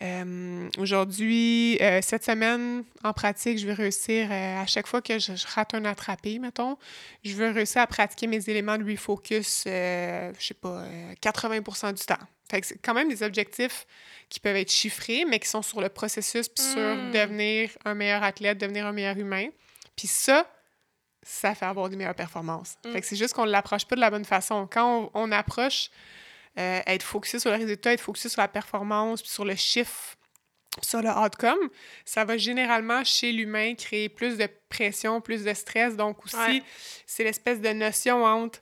euh, aujourd'hui, cette semaine, en pratique, je vais réussir, à chaque fois que je, rate un attrapé, mettons, je veux réussir à pratiquer mes éléments de refocus, je sais pas, 80% du temps. Fait que c'est quand même des objectifs qui peuvent être chiffrés, mais qui sont sur le processus, puis sur hmm. devenir un meilleur athlète, devenir un meilleur humain. Puis ça, ça fait avoir des meilleures performances. Fait que c'est juste qu'on ne l'approche pas de la bonne façon. Quand on, approche euh, être focusé sur le résultat, être focusé sur la performance, puis sur le chiffre, sur le outcome, ça va généralement chez l'humain créer plus de pression, plus de stress. Donc aussi, c'est l'espèce de notion entre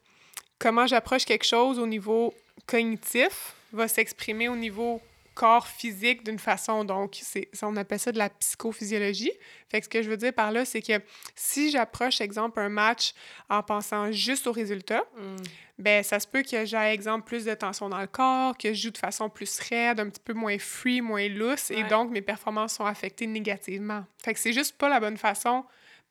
comment j'approche quelque chose au niveau cognitif va s'exprimer au niveau corps physique d'une façon. Donc, c'est, on appelle ça de la psychophysiologie. Fait que ce que je veux dire par là, c'est que si j'approche, exemple, un match en pensant juste au résultat, mm. ben ça se peut que j'ai, exemple, plus de tension dans le corps, que je joue de façon plus raide, un petit peu moins free, moins loose, et donc mes performances sont affectées négativement. Fait que c'est juste pas la bonne façon,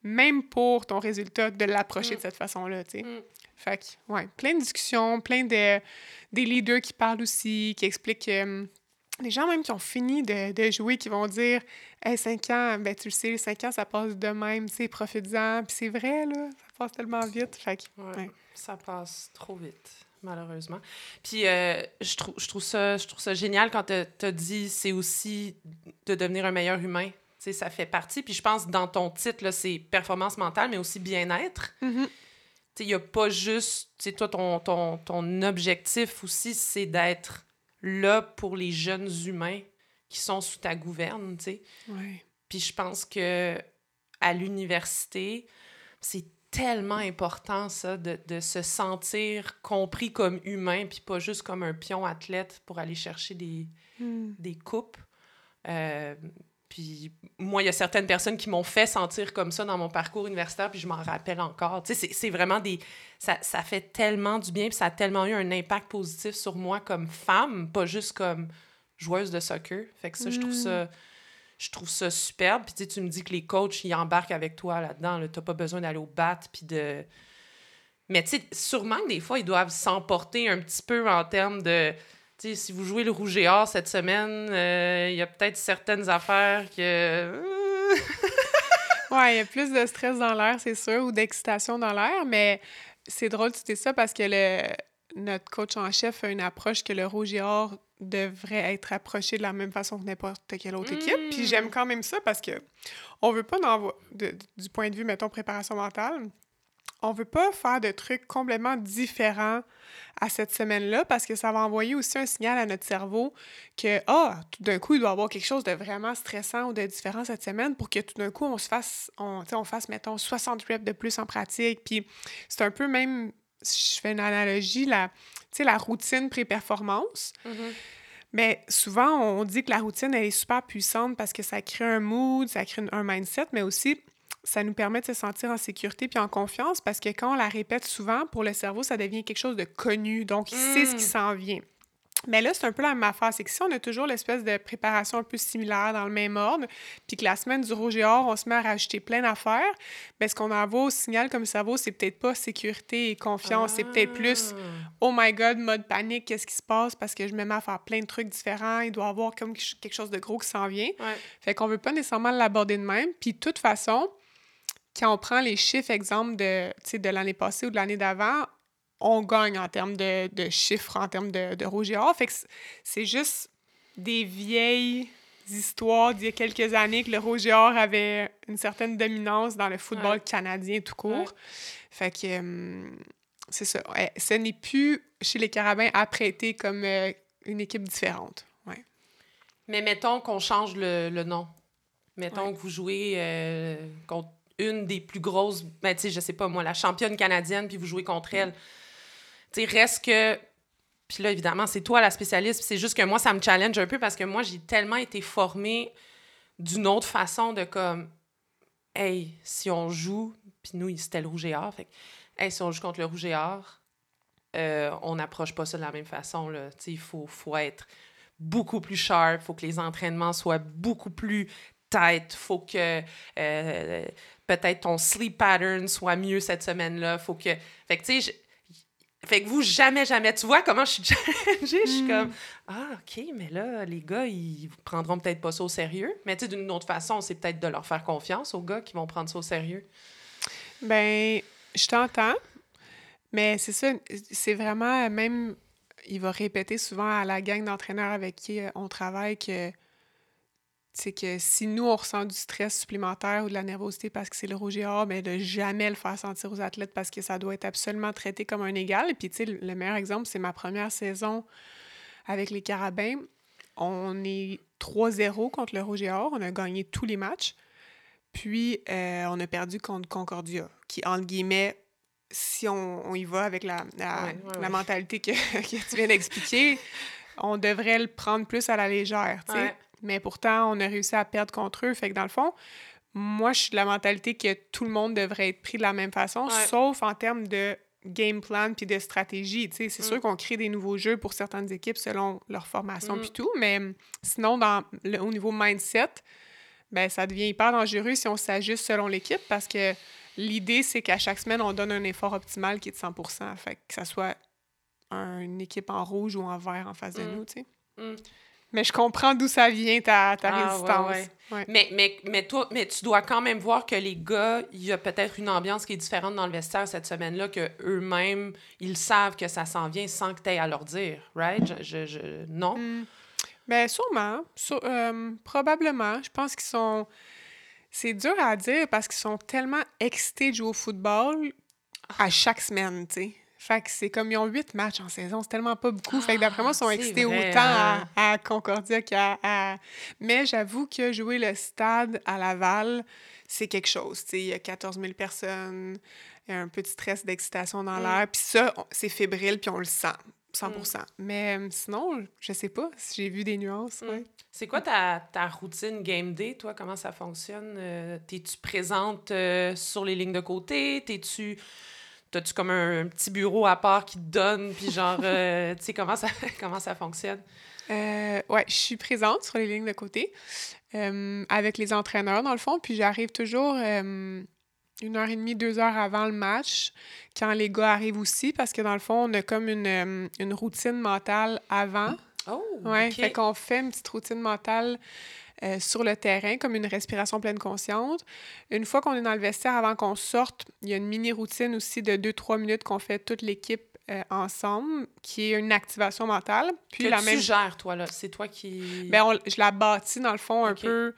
même pour ton résultat, de l'approcher mm. de cette façon-là, tu sais. Mm. Fait que, ouais, plein de discussions, plein de des leaders qui parlent aussi, qui expliquent euh, des gens même qui ont fini de, jouer, qui vont dire Hey, 5 ans, ben tu le sais, 5 ans, ça passe de même, tu sais, profites-en. Puis c'est vrai, là, ça passe tellement vite. Fait que, ouais, Ça passe trop vite, malheureusement. Puis euh, je, trouve, je, trouve ça, je trouve ça génial quand tu as dit c'est aussi de devenir un meilleur humain. Tu sais, ça fait partie. Puis je pense dans ton titre, c'est performance mentale, mais aussi bien-être. Mm-hmm. il n'y a pas juste, tu sais, toi, ton, ton, ton objectif aussi, c'est d'être là pour les jeunes humains qui sont sous ta gouverne, tu sais. Ouais. Puis je pense que à l'université, c'est tellement important, ça, de, de, se sentir compris comme humain, puis pas juste comme un pion athlète pour aller chercher des, Hmm. des coupes. Euh, puis moi, il y a certaines personnes qui m'ont fait sentir comme ça dans mon parcours universitaire, puis je m'en rappelle encore. Tu sais, c'est- vraiment des... Ça, ça fait tellement du bien, puis ça a tellement eu un impact positif sur moi comme femme, pas juste comme joueuse de soccer. Fait que ça, je trouve Mm. ça... Je trouve ça superbe. Puis tu sais, tu me dis que les coachs, ils embarquent avec toi là-dedans. Là. T'as pas besoin d'aller au bat, puis de... Mais tu sais, sûrement que des fois, ils doivent s'emporter un petit peu en termes de... Si vous jouez le rouge et or cette semaine, euh, il y a peut-être certaines affaires que... [LAUGHS] Ouais, il y a plus de stress dans l'air, c'est sûr, ou d'excitation dans l'air, mais c'est drôle tu dis ça parce que le, notre coach en chef a une approche que le rouge et or devrait être approché de la même façon que n'importe quelle autre équipe. Puis j'aime quand même ça parce que on veut pas, de- du point de vue, mettons, préparation mentale, on veut pas faire de trucs complètement différents à cette semaine-là parce que ça va envoyer aussi un signal à notre cerveau que, ah, tout d'un coup, il doit y avoir quelque chose de vraiment stressant ou de différent cette semaine pour que tout d'un coup, on se fasse, on, on fasse, mettons, 60 reps de plus en pratique. Puis c'est un peu même, si je fais une analogie, la, la routine pré-performance. Mais souvent, on dit que la routine, elle est super puissante parce que ça crée un mood, ça crée un mindset, mais aussi, ça nous permet de se sentir en sécurité puis en confiance parce que quand on la répète souvent, pour le cerveau, ça devient quelque chose de connu. Donc, il sait ce qui Mm. s'en vient. Mais là, c'est un peu la même affaire. C'est que si on a toujours l'espèce de préparation un peu similaire dans le même ordre, puis que la semaine du rouge et or, on se met à rajouter plein d'affaires, bien, ce qu'on envoie au signal comme cerveau, c'est peut-être pas sécurité et confiance. C'est peut-être plus oh my god, mode panique, qu'est-ce qui se passe? Parce que je me mets à faire plein de trucs différents, il doit y avoir comme quelque chose de gros qui s'en vient. Ouais. Fait qu'on veut pas nécessairement l'aborder de même. Puis de toute façon, quand on prend les chiffres, exemple, de, de l'année passée ou de l'année d'avant, on gagne en termes de, de chiffres, en termes de, de rouge et or. Fait que c'est juste des vieilles histoires d'il y a quelques années que le rouge et or avait une certaine dominance dans le football Ouais. canadien tout court. Ouais. Fait que hum, c'est ça. Ouais, ce n'est plus chez les Carabins apprêté comme euh, une équipe différente. Ouais. Mais mettons qu'on change le, le nom. Mettons que vous jouez euh, contre une des plus grosses, ben, tu sais, je sais pas moi, la championne canadienne, puis vous jouez contre elle. Tu sais, reste que. Puis là, évidemment, c'est toi la spécialiste, c'est juste que moi, ça me challenge un peu parce que moi, j'ai tellement été formée d'une autre façon de comme. Hey, si on joue, puis nous, c'était le rouge et or. Fait hey, si on joue contre le rouge et or, euh, on n'approche pas ça de la même façon. Là. Tu sais, Il faut, faut être beaucoup plus sharp, faut que les entraînements soient beaucoup plus tight, faut que euh, peut-être ton sleep pattern soit mieux cette semaine-là, faut que... Fait que, tu sais, je- fait que vous, jamais, jamais, tu vois comment je suis [LAUGHS] challengée, je suis Mm. comme, ah, OK, mais là, les gars, ils prendront peut-être pas ça au sérieux, mais tu sais, d'une autre façon, c'est peut-être de leur faire confiance aux gars qui vont prendre ça au sérieux. Ben, je t'entends, mais c'est ça, c'est vraiment même, il va répéter souvent à la gang d'entraîneurs avec qui euh, on travaille que c'est que si nous, on ressent du stress supplémentaire ou de la nervosité parce que c'est le rouge et or, ben de jamais le faire sentir aux athlètes parce que ça doit être absolument traité comme un égal. Et puis, tu sais, le le meilleur exemple, c'est ma première saison avec les Carabins. On est 3-0 contre le rouge et or. On a gagné tous les matchs. Puis, euh, on a perdu contre Concordia, qui, entre guillemets, si on, on y va avec la, la, Ouais, ouais, la ouais. mentalité que, [LAUGHS] que tu viens d'expliquer, on devrait le prendre plus à la légère, tu sais. Mais pourtant, on a réussi à perdre contre eux. Fait que dans le fond, moi, je suis de la mentalité que tout le monde devrait être pris de la même façon, Ouais. sauf en termes de game plan puis de stratégie. C'est Mm. sûr qu'on crée des nouveaux jeux pour certaines équipes selon leur formation Mm. puis tout, mais sinon, dans le, au niveau mindset, ben ça devient hyper dangereux si on s'ajuste selon l'équipe parce que l'idée, c'est qu'à chaque semaine, on donne un effort optimal qui est de 100% Fait que ça soit un- une équipe en rouge ou en vert en face de Mm. nous, tu sais. Mais je comprends d'où ça vient, ta, ta Ah, résistance. ouais. Ouais. Mais, mais, mais toi, mais tu dois quand même voir que les gars, il y a peut-être une ambiance qui est différente dans le vestiaire cette semaine-là, que eux-mêmes, ils savent que ça s'en vient sans que tu aies à leur dire, right? Je, je, je- non? Mm. Ben, sûrement. Sû- euh, probablement. Je pense qu'ils sont. C'est dur à dire parce qu'ils sont tellement excités de jouer au football à chaque semaine, tu sais. Fait que c'est comme ils ont huit matchs en saison, c'est tellement pas beaucoup. Fait que d'après moi, ils sont c'est excités vrai, autant hein. à, à Concordia qu'à. à- Mais j'avoue que jouer le stade à Laval, c'est quelque chose. Il y a 14 000 personnes, il y a un petit stress d'excitation dans Mm. l'air. Puis ça, c'est fébrile, puis on le sent, 100 Mm. Mais euh, sinon, je sais pas si j'ai vu des nuances. Mm. ouais. C'est quoi ta, ta routine game day, toi? Comment ça fonctionne? Euh, T'es-tu présente euh, sur les lignes de côté? T'es-tu... T'as-tu comme un, un petit bureau à part qui te donne? Puis genre, euh, [LAUGHS] tu sais, comment ça, [LAUGHS] comment ça fonctionne? Euh, ouais, je suis présente sur les lignes de côté euh, avec les entraîneurs, dans le fond, puis j'arrive toujours euh, une heure et demie, deux heures avant le match, quand les gars arrivent aussi, parce que dans le fond, on a comme une, une routine mentale avant. Oh! Ouais, ok. fait qu'on fait une petite routine mentale euh, sur le terrain, comme une respiration pleine consciente. Une fois qu'on est dans le vestiaire, avant qu'on sorte, il y a une mini-routine aussi de 2-3 minutes qu'on fait toute l'équipe euh, ensemble, qui est une activation mentale. Puis que la tu même gères, toi, là. C'est toi qui... on- je la bâtis, dans le fond, un peu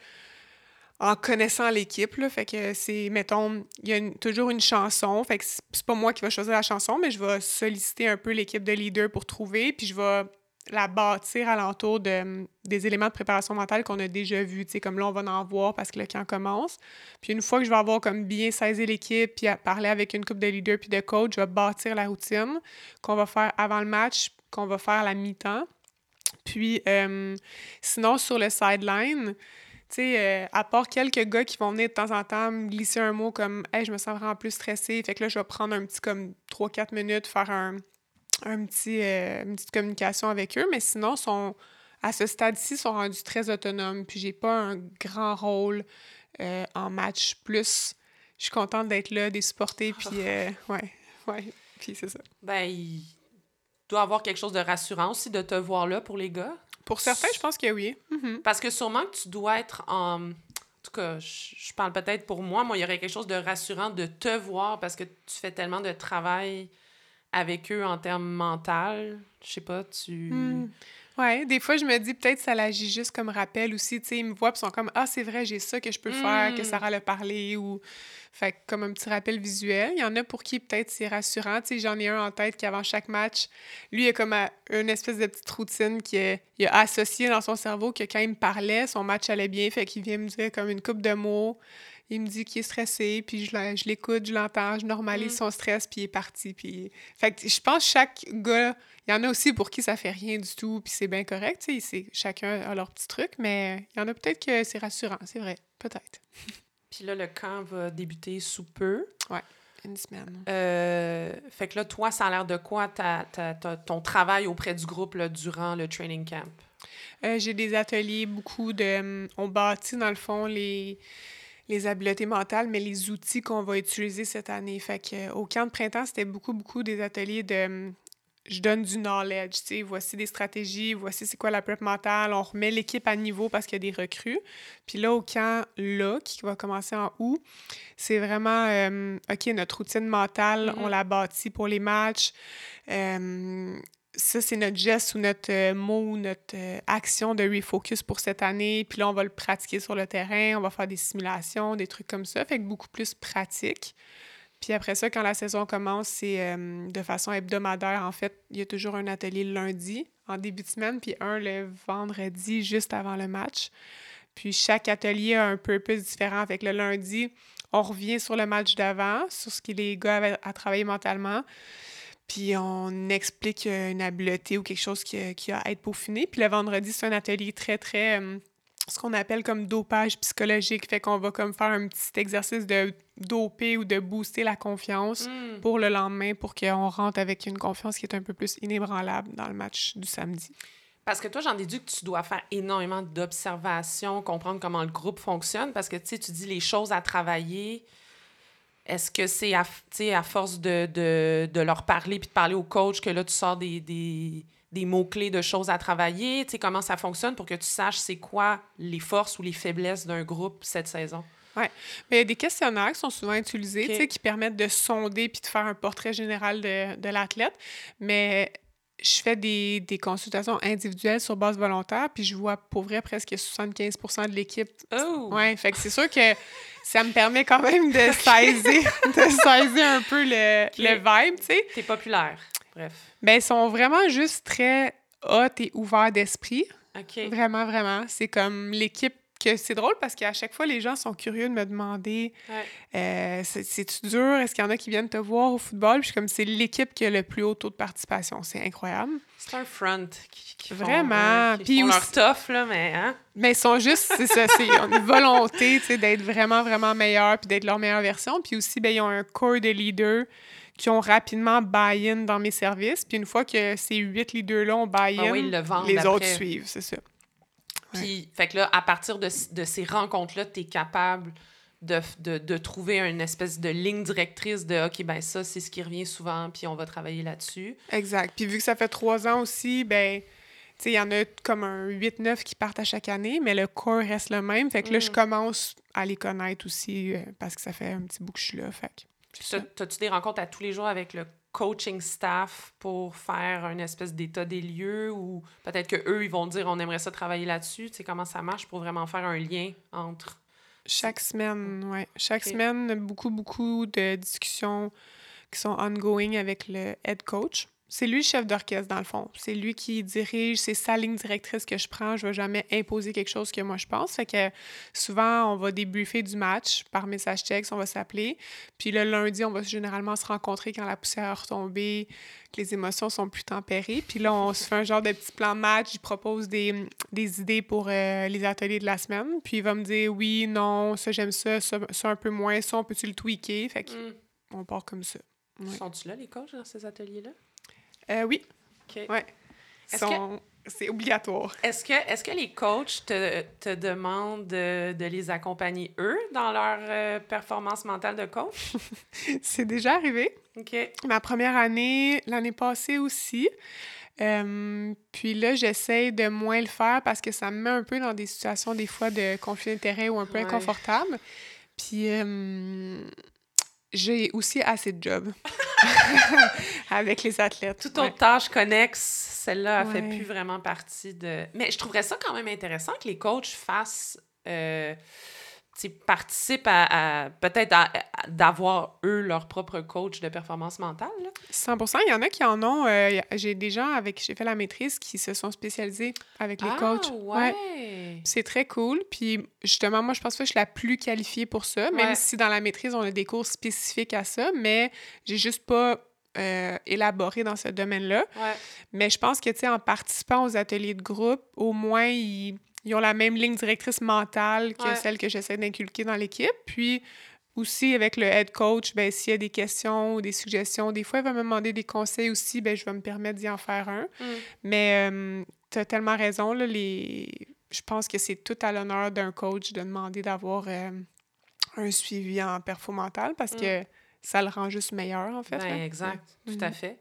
en connaissant l'équipe. là. Fait que c'est, mettons, il y a une- toujours une chanson. Fait que c'est pas moi qui vais choisir la chanson, mais je vais solliciter un peu l'équipe de leaders pour trouver, puis je vais la bâtir alentour de, des éléments de préparation mentale qu'on a déjà vus. Comme là, on va en voir parce que le camp commence. Puis une fois que je vais avoir comme bien saisi l'équipe, puis parler avec une couple de leaders puis de coach, je vais bâtir la routine qu'on va faire avant le match, qu'on va faire à la mi-temps. Puis, euh, sinon, sur le sideline, euh, à part quelques gars qui vont venir de temps en temps me glisser un mot comme « Hey, je me sens vraiment plus stressée », fait que là, je vais prendre un petit comme 3-4 minutes, faire un, un petit, euh, une petite communication avec eux, mais sinon, sont, à ce stade-ci, sont rendus très autonomes, puis j'ai pas un grand rôle euh, en match. Plus, je suis contente d'être là, de les supporter, puis [LAUGHS] euh, ouais, ouais, puis c'est ça. Ben, il doit avoir quelque chose de rassurant aussi de te voir là pour les gars. Pour certains, je pense que oui. Mhm. Parce que sûrement que tu dois être en... En tout cas, je, je parle peut-être pour moi. Moi, il y aurait quelque chose de rassurant de te voir parce que tu fais tellement de travail avec eux en termes mental. Je sais pas, tu... Hmm. Ouais, des fois, je me dis peut-être ça l'agit juste comme rappel aussi. Tu sais, ils me voient et sont comme Ah, c'est vrai, j'ai ça que je peux faire, que Mm. Sarah l'a parlé ou. Fait que comme un petit rappel visuel. Il y en a pour qui peut-être c'est rassurant. Tu sais, j'en ai un en tête qui, avant chaque match, lui, il a comme à- une espèce de petite routine qu'il a, il a associée dans son cerveau que quand il me parlait, son match allait bien. Fait qu'il vient me dire comme une coupe de mots. Il me dit qu'il est stressé, puis je, l'écoute, je l'entends, je normalise Mm. son stress, puis il est parti. Puis... Fait que je pense que chaque gars, il y en a aussi pour qui ça fait rien du tout, puis c'est bien correct, tu sais, c'est- chacun a leur petit truc, mais il y en a peut-être que c'est rassurant, c'est vrai, peut-être. [LAUGHS] Puis là, le camp va débuter sous peu. Une semaine. Euh, fait que là, toi, ça a l'air de quoi ton travail auprès du groupe là, durant le training camp? Euh, j'ai des ateliers, beaucoup de... hum, On bâtit, dans le fond, les, les habiletés mentales, mais les outils qu'on va utiliser cette année. Fait que, euh, au camp de printemps, c'était beaucoup, beaucoup des ateliers de... hum, Je donne du knowledge, tu sais, voici des stratégies, voici c'est quoi la prep mentale, on remet l'équipe à niveau parce qu'il y a des recrues. Puis là, au camp, là, qui va commencer en août, c'est vraiment, euh, OK, notre routine mentale, Mhm. on la bâtit pour les matchs. Euh, ça, c'est notre geste ou notre euh, mot ou notre euh, action de refocus pour cette année. Puis là, on va le pratiquer sur le terrain, on va faire des simulations, des trucs comme ça. Fait que beaucoup plus pratique. Puis après ça, quand la saison commence, c'est euh, de façon hebdomadaire. En fait, il y a toujours un atelier lundi en début de semaine, puis un le vendredi juste avant le match. Puis chaque atelier a un purpose différent. Avec le lundi, on revient sur le match d'avant, sur ce que les gars avaient à travailler mentalement. Puis on explique euh, une habileté ou quelque chose qui, a- qui a à être peaufiné. Puis le vendredi, c'est un atelier très, très... euh, ce qu'on appelle comme dopage psychologique. Fait qu'on va comme faire un petit exercice de doper ou de booster la confiance Hmm. pour le lendemain pour qu'on rentre avec une confiance qui est un peu plus inébranlable dans le match du samedi. Parce que toi, j'en déduis que tu dois faire énormément d'observations, comprendre comment le groupe fonctionne, parce que tu sais, tu dis les choses à travailler. Est-ce que c'est à, à force de, de, de leur parler puis de parler au coach que là, tu sors des, des, des mots-clés de choses à travailler? Tu sais, comment ça fonctionne pour que tu saches c'est quoi les forces ou les faiblesses d'un groupe cette saison? Mais il y a des questionnaires qui sont souvent utilisés, Ok. tu sais, qui permettent de sonder puis de faire un portrait général de, de l'athlète. Mais je fais des, des, consultations individuelles sur base volontaire, puis je vois pour vrai presque 75% de l'équipe. Oh! Ouais, fait que c'est sûr que ça me permet quand même de saisir, de saisir un peu le, le vibe, tu sais. T'es populaire, bref. Ben, ils sont vraiment juste très hot et ouverts d'esprit. OK. Vraiment, vraiment. C'est comme l'équipe que c'est drôle parce qu'à chaque fois, les gens sont curieux de me demander euh, c'est-tu dur? Est-ce qu'il y en a qui viennent te voir au football? Puis je suis comme c'est l'équipe qui a le plus haut taux de participation. C'est incroyable. C'est un front qui, qui Vraiment. Font, Puis font leur tough, là, mais. Hein? Mais ils sont juste, c'est ça, c'est une volonté d'être vraiment, vraiment meilleurs puis d'être leur meilleure version. Puis aussi, ben, ils ont un corps de leaders qui ont rapidement buy-in dans mes services. Puis une fois que ces huit leaders-là ont buy-in, ah oui, le les autres suivent, c'est ça. Puis, fait que là, à partir de, de ces rencontres-là, tu es capable de, de, de, trouver une espèce de ligne directrice de OK, ben ça, c'est ce qui revient souvent, puis on va travailler là-dessus. Exact. Puis vu que ça fait trois ans aussi, ben, tu sais, il y en a comme un 8-9 qui partent à chaque année, mais le corps reste le même. Fait que là, je mm. commence à les connaître aussi euh, parce que ça fait un petit bout que je suis là. Fait que. As-tu des rencontres à tous les jours avec le coaching staff pour faire une espèce d'état des lieux ou peut-être que eux ils vont dire on aimerait ça travailler là-dessus, tu sais comment ça marche pour vraiment faire un lien entre chaque semaine, ouais. Chaque semaine, beaucoup beaucoup de discussions qui sont ongoing avec le head coach c'est lui le chef d'orchestre, dans le fond. C'est lui qui dirige, c'est sa ligne directrice que je prends. Je ne vais jamais imposer quelque chose que moi je pense. Fait que souvent, on va débriefer du match par message texte, on va s'appeler. Puis le lundi, on va généralement se rencontrer quand la poussière a retombé, que les émotions sont plus tempérées. Puis là, on se fait un genre de petit plan de match. Je propose des, des idées pour euh, les ateliers de la semaine. Puis il va me dire oui, non, ça j'aime ça, ça, un peu moins, ça on peut-tu le tweaker? Fait que mm. on part comme ça. Sont-tu là, les coachs, dans ces ateliers-là? Euh, oui. Ouais. C'est obligatoire. Est-ce que, est que les coachs te, te demandent de, de, les accompagner, eux, dans leur euh, performance mentale de coach? [LAUGHS] c'est déjà arrivé. OK. Ma première année, l'année passée aussi. Euh, puis là, j'essaie de moins le faire parce que ça me met un peu dans des situations, des fois, de conflit d'intérêt ou un peu inconfortable. Puis j'ai aussi assez de job [LAUGHS] avec les athlètes. Toute autre tâche connexe, celle-là, ne fait plus vraiment partie de. Mais je trouverais ça quand même intéressant que les coachs fassent. Euh, participent à, peut-être d'avoir eux leur propre coach de performance mentale. 100% Il y en a qui en ont. Euh, j'ai des gens avec qui j'ai fait la maîtrise qui se sont spécialisés avec les ah, coachs. Ouais. C'est très cool. Puis justement, moi, je pense que je suis la plus qualifiée pour ça, même si dans la maîtrise, on a des cours spécifiques à ça, mais j'ai juste pas euh, élaboré dans ce domaine-là. Mais je pense que, tu sais, en participant aux ateliers de groupe, au moins, ils ils ont la même ligne directrice mentale que celle que j'essaie d'inculquer dans l'équipe. Puis aussi, avec le head coach, ben, s'il y a des questions ou des suggestions, des fois, il va me demander des conseils aussi, ben, je vais me permettre d'y en faire un. Mm. Mais euh, tu as tellement raison, là, les... je pense que c'est tout à l'honneur d'un coach de demander d'avoir euh, un suivi en perfo mental parce mm. que ça le rend juste meilleur, en fait. Ben, exact, tout à mm-hmm. fait.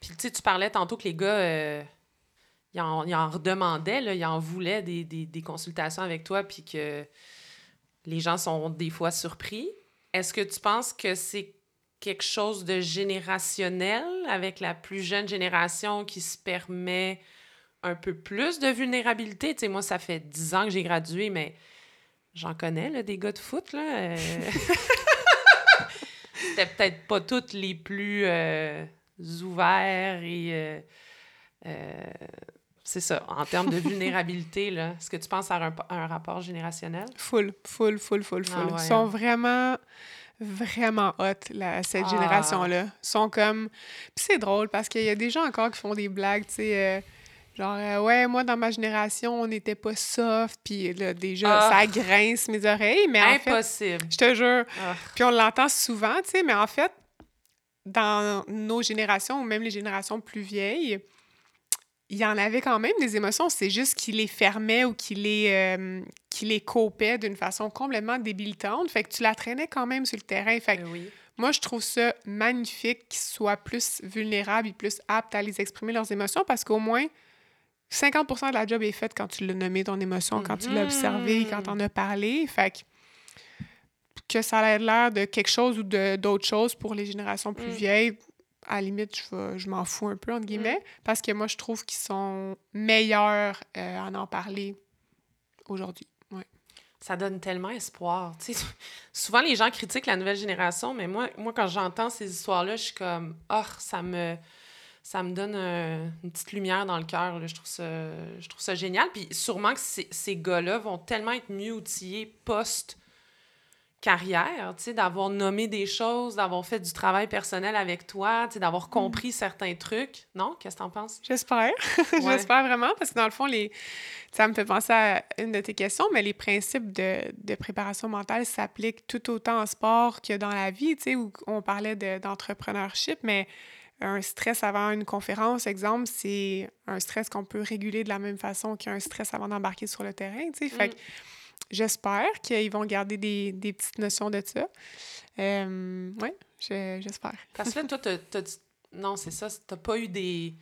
Puis, tu sais, tu parlais tantôt que les gars... Euh, il en, il en redemandait, là, il en voulait des, des, des, consultations avec toi, puis que les gens sont des fois surpris. Est-ce que tu penses que c'est quelque chose de générationnel avec la plus jeune génération qui se permet un peu plus de vulnérabilité? Tu sais, moi, ça fait dix ans que j'ai gradué, mais j'en connais, là, des gars de foot, là. Euh... [LAUGHS] C'était peut-être pas toutes les plus euh, ouverts et... Euh, euh, c'est ça, en termes de vulnérabilité, là, est-ce que tu penses à un, un rapport générationnel? Full, full, full, full, full. Ils sont hein? vraiment, vraiment hot, là, cette ah. génération-là. Ils sont comme... Puis c'est drôle, parce qu'il y a des gens encore qui font des blagues, tu sais... Euh, genre, euh, ouais, moi, dans ma génération, on n'était pas soft, puis là, déjà, ça ah. grince mes oreilles, mais en Impossible. je te jure. Ah. Puis on l'entend souvent, tu sais, mais en fait, dans nos générations, ou même les générations plus vieilles, il y en avait quand même des émotions, c'est juste qu'il les fermait ou qu'il les, euh, les copait d'une façon complètement débilitante. Fait que tu la traînais quand même sur le terrain. Fait que ben moi, je trouve ça magnifique qu'ils soient plus vulnérables et plus aptes à les exprimer leurs émotions parce qu'au moins, 50% de la job est faite quand tu l'as nommé ton émotion, quand tu l'as observé, quand en as parlé. Fait que, que ça ait l'air de quelque chose ou d'autre chose pour les générations plus mm. vieilles, à la limite, je, je m'en fous un peu, entre guillemets, parce que moi, je trouve qu'ils sont meilleurs euh, à en parler aujourd'hui. Ouais. Ça donne tellement espoir. souvent, les gens critiquent la nouvelle génération, mais moi, moi quand j'entends ces histoires-là, je suis comme, oh, ça me ça me donne une petite lumière dans le cœur. Je, trouve ça, je trouve ça génial. Puis sûrement que ces, ces gars-là vont tellement être mieux outillés post carrière, tu sais, d'avoir nommé des choses, d'avoir fait du travail personnel avec toi, tu sais, d'avoir mm. compris certains trucs. Non? Qu'est-ce que t'en penses? J'espère. [LAUGHS] J'espère vraiment, parce que dans le fond, les... ça me fait penser à une de tes questions, mais les principes de, de préparation mentale s'appliquent tout autant en sport que dans la vie, tu sais, où on parlait d'entrepreneurship, mais un stress avant une conférence, exemple, c'est un stress qu'on peut réguler de la même façon qu'un stress avant d'embarquer sur le terrain, tu sais. Fait mm. que j'espère qu'ils vont garder des, des, petites notions de ça. Euh, oui, j'espère. Parce que là, toi, t'as, non, c'est ça, t'as pas eu des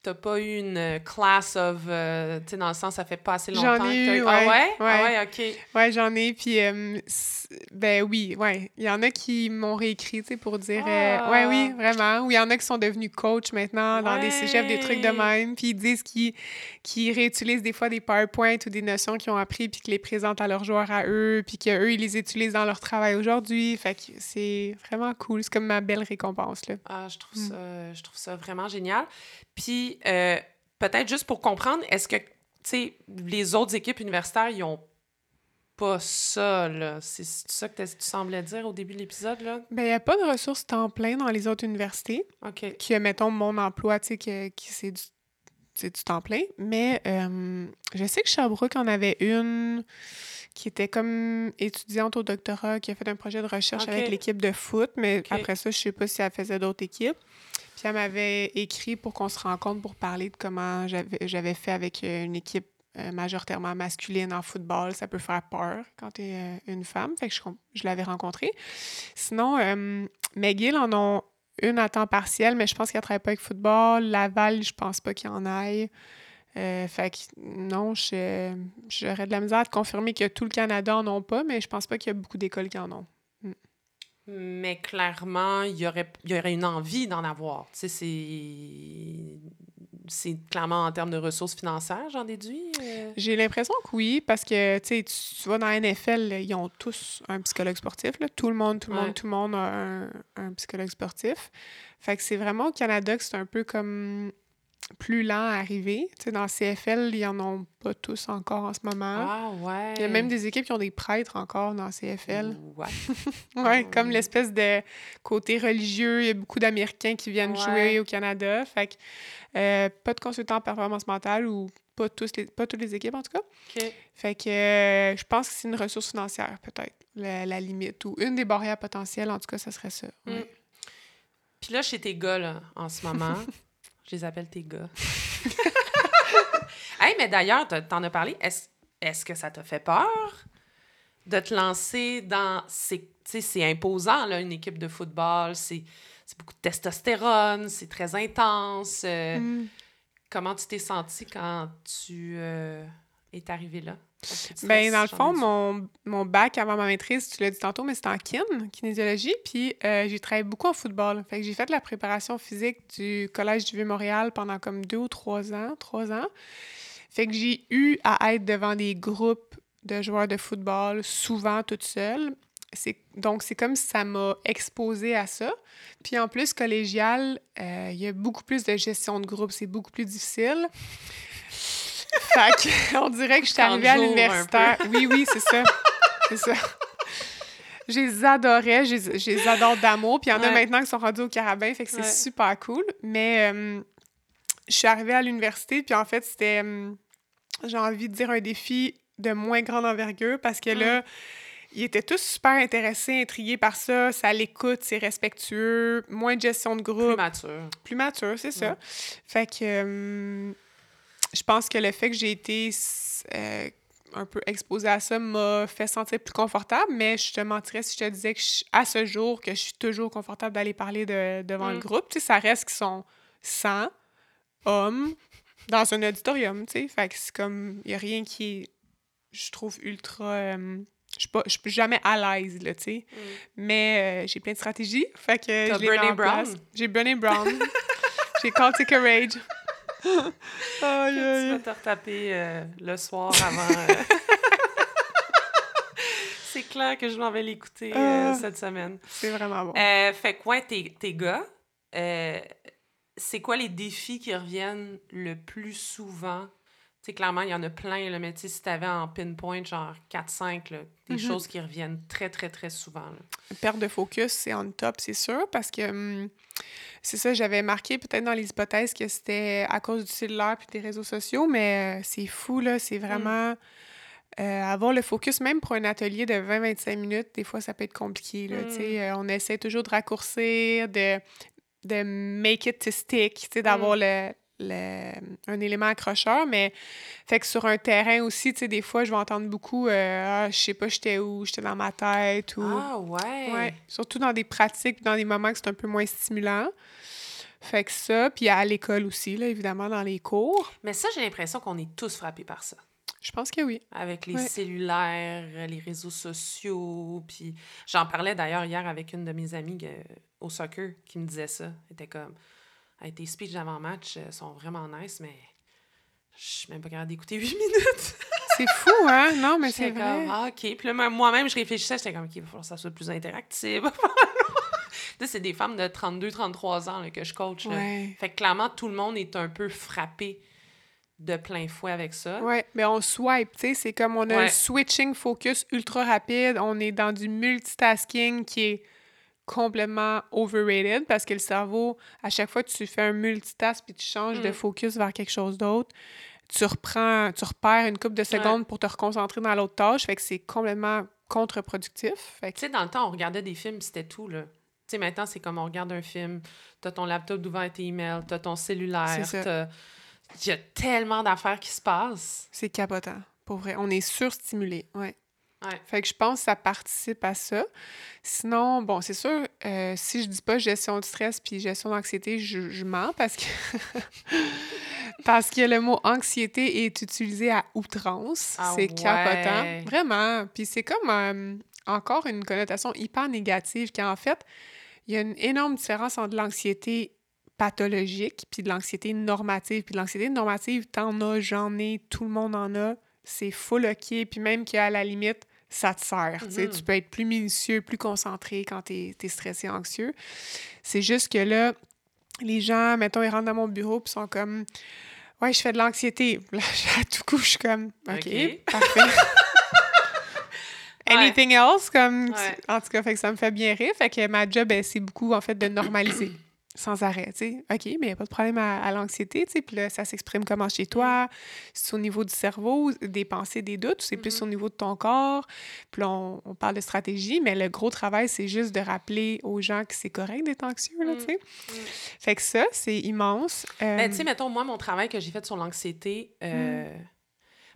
T'as pas eu une euh, class of. Euh, tu sais, dans le sens, ça fait pas assez longtemps. J'en ai eu, ah ouais. ouais? Ah ouais, OK. Ouais, j'en ai. Puis, euh, ben oui, ouais. Il y en a qui m'ont réécrit, tu sais, pour dire. Ah. ouais, oui, vraiment. Ou il y en a qui sont devenus coach maintenant dans des cégeps, des trucs de même. Puis ils disent qu'ils qui réutilisent des fois des PowerPoint ou des notions qu'ils ont appris, puis qu'ils les présentent à leurs joueurs à eux, puis qu'eux, ils les utilisent dans leur travail aujourd'hui. Fait que c'est vraiment cool. C'est comme ma belle récompense, là. Ah, je trouve, mm. ça, je trouve ça vraiment génial. Puis, euh, peut-être juste pour comprendre, est-ce que, tu sais, les autres équipes universitaires, ils ont pas ça, là? C'est ça que tu semblais dire au début de l'épisode, là? Bien, il n'y a pas de ressources temps plein dans les autres universités. OK. Qui, mettons, mon emploi, tu sais, qui, qui c'est du, du, temps plein. Mais euh, je sais que Sherbrooke en avait une qui était comme étudiante au doctorat, qui a fait un projet de recherche avec l'équipe de foot, mais après ça, je sais pas si elle faisait d'autres équipes. Puis elle m'avait écrit pour qu'on se rencontre pour parler de comment j'avais fait avec euh, une équipe euh, majoritairement masculine en football. Ça peut faire peur quand tu es euh, une femme. Fait que je, l'avais rencontrée. Sinon, McGill en ont une à temps partiel, mais je pense qu'elle ne travaille pas avec football. Laval, je pense pas qu'il y en aille. fait que non, j'aurais de la misère à te confirmer que tout le Canada en ont pas, mais je pense pas qu'il y a beaucoup d'écoles qui en ont mais clairement, il y aurait, y aurait une envie d'en avoir. c'est c'est clairement en termes de ressources financières, j'en déduis? Euh? J'ai l'impression que oui, parce que tu, tu vois, dans la NFL, ils ont tous un psychologue sportif. Là. Tout le monde, tout le monde, tout le monde a un, un psychologue sportif. Fait que c'est vraiment au Canada que c'est un peu comme plus lent à arriver. Tu sais, dans CFL, ils en ont pas tous encore en ce moment. Ah, ouais. Il y a même des équipes qui ont des prêtres encore dans CFL. [LAUGHS] Ouais. ouais, comme l'espèce de côté religieux. Il y a beaucoup d'Américains qui viennent jouer au Canada. Fait que euh, pas de consultants en performance mentale ou pas, tous les, pas toutes les équipes, en tout cas. Fait que euh, je pense que c'est une ressource financière, peut-être, la, limite. Ou une des barrières potentielles, en tout cas, ça serait ça. Mm. Puis là, chez tes gars, là, en ce moment... [LAUGHS] Je les appelle tes gars. [LAUGHS] hey, mais d'ailleurs, t'en as parlé. Est-ce est que ça t'a fait peur de te lancer dans. C'est imposant, là, une équipe de football. C'est beaucoup de testostérone, c'est très intense. Euh, mm. Comment tu t'es senti quand tu euh, es arrivé là? Ben, dans le fond, mon, mon, bac avant ma maîtrise, tu l'as dit tantôt, mais c'était en kin, kinésiologie, puis euh, j'ai travaillé beaucoup en football. Fait que j'ai fait la préparation physique du Collège du Vieux-Montréal pendant comme deux ou trois ans, trois ans. Fait que j'ai eu à être devant des groupes de joueurs de football, souvent toute seule. Donc, c'est comme si ça m'a exposé à ça. Puis en plus, collégial, euh, il y a beaucoup plus de gestion de groupe, c'est beaucoup plus difficile fait [LAUGHS] on dirait que je suis arrivée à l'universitaire. Oui, oui, c'est ça. C'est ça. Je les adorais, je, les adore d'amour. Puis il y en a maintenant qui sont rendus au carabin, fait que c'est super cool. Mais euh, je suis arrivée à l'université, puis en fait, c'était, euh, j'ai envie de dire, un défi de moins grande envergure parce que là, ils étaient tous super intéressés, intrigués par ça. Ça l'écoute, c'est respectueux, moins de gestion de groupe. Plus mature. Plus mature, c'est ça. Fait que. Euh, je pense que le fait que j'ai été euh, un peu exposée à ça m'a fait sentir plus confortable, mais je te mentirais si je te disais que à ce jour, que je suis toujours confortable d'aller parler de, devant le mm. groupe. Tu sais, ça reste qu'ils sont 100 hommes dans un auditorium, tu sais. Fait que c'est comme, il n'y a rien qui est, je trouve, ultra euh, je suis pas- je suis jamais à l'aise, là, tu sais. Mm. Mais euh, j'ai plein de stratégies, fait que je les Brené. Brown? J'ai Brené Brown. [LAUGHS] j'ai Cultic Courage. [LAUGHS] Aïe, Tu aïe. vas te retaper euh, le soir avant. euh. [LAUGHS] C'est clair que je m'en vais l'écouter euh, Ah. cette semaine. C'est vraiment bon. Fait que, ouais, tes, tes gars, c'est quoi les défis qui reviennent le plus souvent? Sais, clairement, il y en a plein, là, mais tu sais, si t'avais en pinpoint, genre 4-5, là, des Mhm. choses qui reviennent très, très, très souvent. là. Perte de focus, c'est on top, c'est sûr, parce que hum, c'est ça, j'avais marqué peut-être dans les hypothèses que c'était à cause du cellulaire puis des réseaux sociaux, mais euh, c'est fou, là, c'est vraiment... euh, avoir le focus, même pour un atelier de 20-25 minutes, des fois, ça peut être compliqué, là, sais. Euh, on essaie toujours de raccourcir, de, de make it to stick, d'avoir le... le- un élément accrocheur, mais fait que sur un terrain aussi, tu sais, des fois, je vais entendre beaucoup euh, Ah, je sais pas, j'étais où, j'étais dans ma tête, ou... Ah, ouais! Ouais, surtout dans des pratiques, dans des moments que c'est un peu moins stimulant. Fait que ça, puis à l'école aussi, là, évidemment, dans les cours. Mais ça, j'ai l'impression qu'on est tous frappés par ça. Je pense que oui. avec les Ouais. cellulaires, les réseaux sociaux. Puis j'en parlais d'ailleurs hier avec une de mes amies euh, au soccer qui me disait ça. Elle était comme hey, tes speeches d'avant-match euh, sont vraiment nice, mais je suis même pas capable d'écouter 8 [LAUGHS] minutes. C'est fou, hein? Non, mais c'est vrai. comme ah, OK. Puis là, même- moi-même, je réfléchissais, j'étais comme OK, il va falloir que ça soit plus interactif. [LAUGHS] Là, c'est des femmes de 32-33 ans là, que je coach. là. Ouais. Fait que clairement, tout le monde est un peu frappé de plein fouet avec ça. Ouais, mais on swipe, tu sais, c'est comme on a Ouais. un switching focus ultra rapide, on est dans du multitasking qui est complètement overrated parce que le cerveau, à chaque fois que tu fais un multitask puis tu changes de Mm. focus vers quelque chose d'autre, tu reprends, tu repères une couple de secondes pour te reconcentrer dans l'autre tâche, fait que c'est complètement contre-productif. Que Tu sais, dans le temps, on regardait des films, c'était tout, là. Tu sais, maintenant, c'est comme on regarde un film, t'as ton laptop d'ouvert tes emails, t'as ton cellulaire. Il y a tellement d'affaires qui se passent. c'est capotant, pour vrai. On est surstimulé, ouais. Ouais. Fait que je pense que ça participe à ça. Sinon, bon, c'est sûr, euh, si je dis pas gestion de stress puis gestion d'anxiété, je, je mens parce que [LAUGHS] parce que le mot anxiété est utilisé à outrance. Ah c'est capotant. Vraiment. Puis c'est comme euh, encore une connotation hyper négative qui en fait, il y a une énorme différence entre l'anxiété pathologique puis de l'anxiété normative. Puis de l'anxiété normative, t'en as, j'en ai, tout le monde en a. C'est full OK. Puis même qu'à la limite, ça te sert. tu. Mhm. Tu peux être plus minutieux, plus concentré quand t'es es stressé, anxieux. C'est juste que là, les gens, mettons, ils rentrent dans mon bureau puis sont comme Ouais, je fais de l'anxiété. [LAUGHS] Là, à tout coup, je suis comme OK, OK. parfait. [LAUGHS] Ouais. Anything else? Comme, Ouais. En tout cas, fait que ça me fait bien rire. Fait que ma job, ben, c'est beaucoup, en fait, de normaliser sans arrêt, tu sais. OK, mais il n'y a pas de problème à, à l'anxiété, tu sais. Puis là, ça s'exprime comment chez toi? C'est au niveau du cerveau, des pensées, des doutes, ou c'est plus Mhm. au niveau de ton corps? Puis là, on, on parle de stratégie, mais le gros travail, c'est juste de rappeler aux gens que c'est correct d'être anxieux, là, Mm. tu sais. Fait que ça, c'est immense. Euh, Mais tu sais, mettons, moi, mon travail que j'ai fait sur l'anxiété, euh,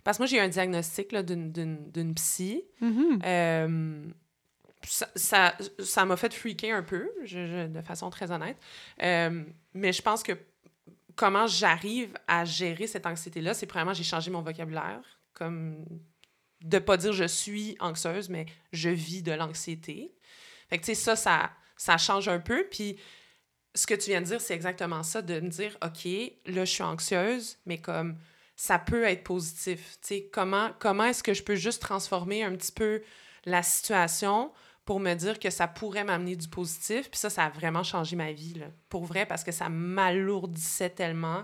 parce que moi, j'ai eu un diagnostic là, d'une- d'une d'une psy. mhm. Euh, ça ça ça m'a fait freaker un peu, de façon très honnête. Euh, mais je pense que comment j'arrive à gérer cette anxiété-là, c'est premièrement, j'ai changé mon vocabulaire, comme de pas dire je suis anxieuse, mais je vis de l'anxiété. Tu sais, ça, ça, ça change un peu. Puis, ce que tu viens de dire, c'est exactement ça, de me dire, OK, là, je suis anxieuse, mais comme ça peut être positif. Tu comment, comment est-ce que je peux juste transformer un petit peu la situation pour me dire que ça pourrait m'amener du positif. Puis ça, ça a vraiment changé ma vie, là. Pour vrai, parce que ça m'alourdissait tellement.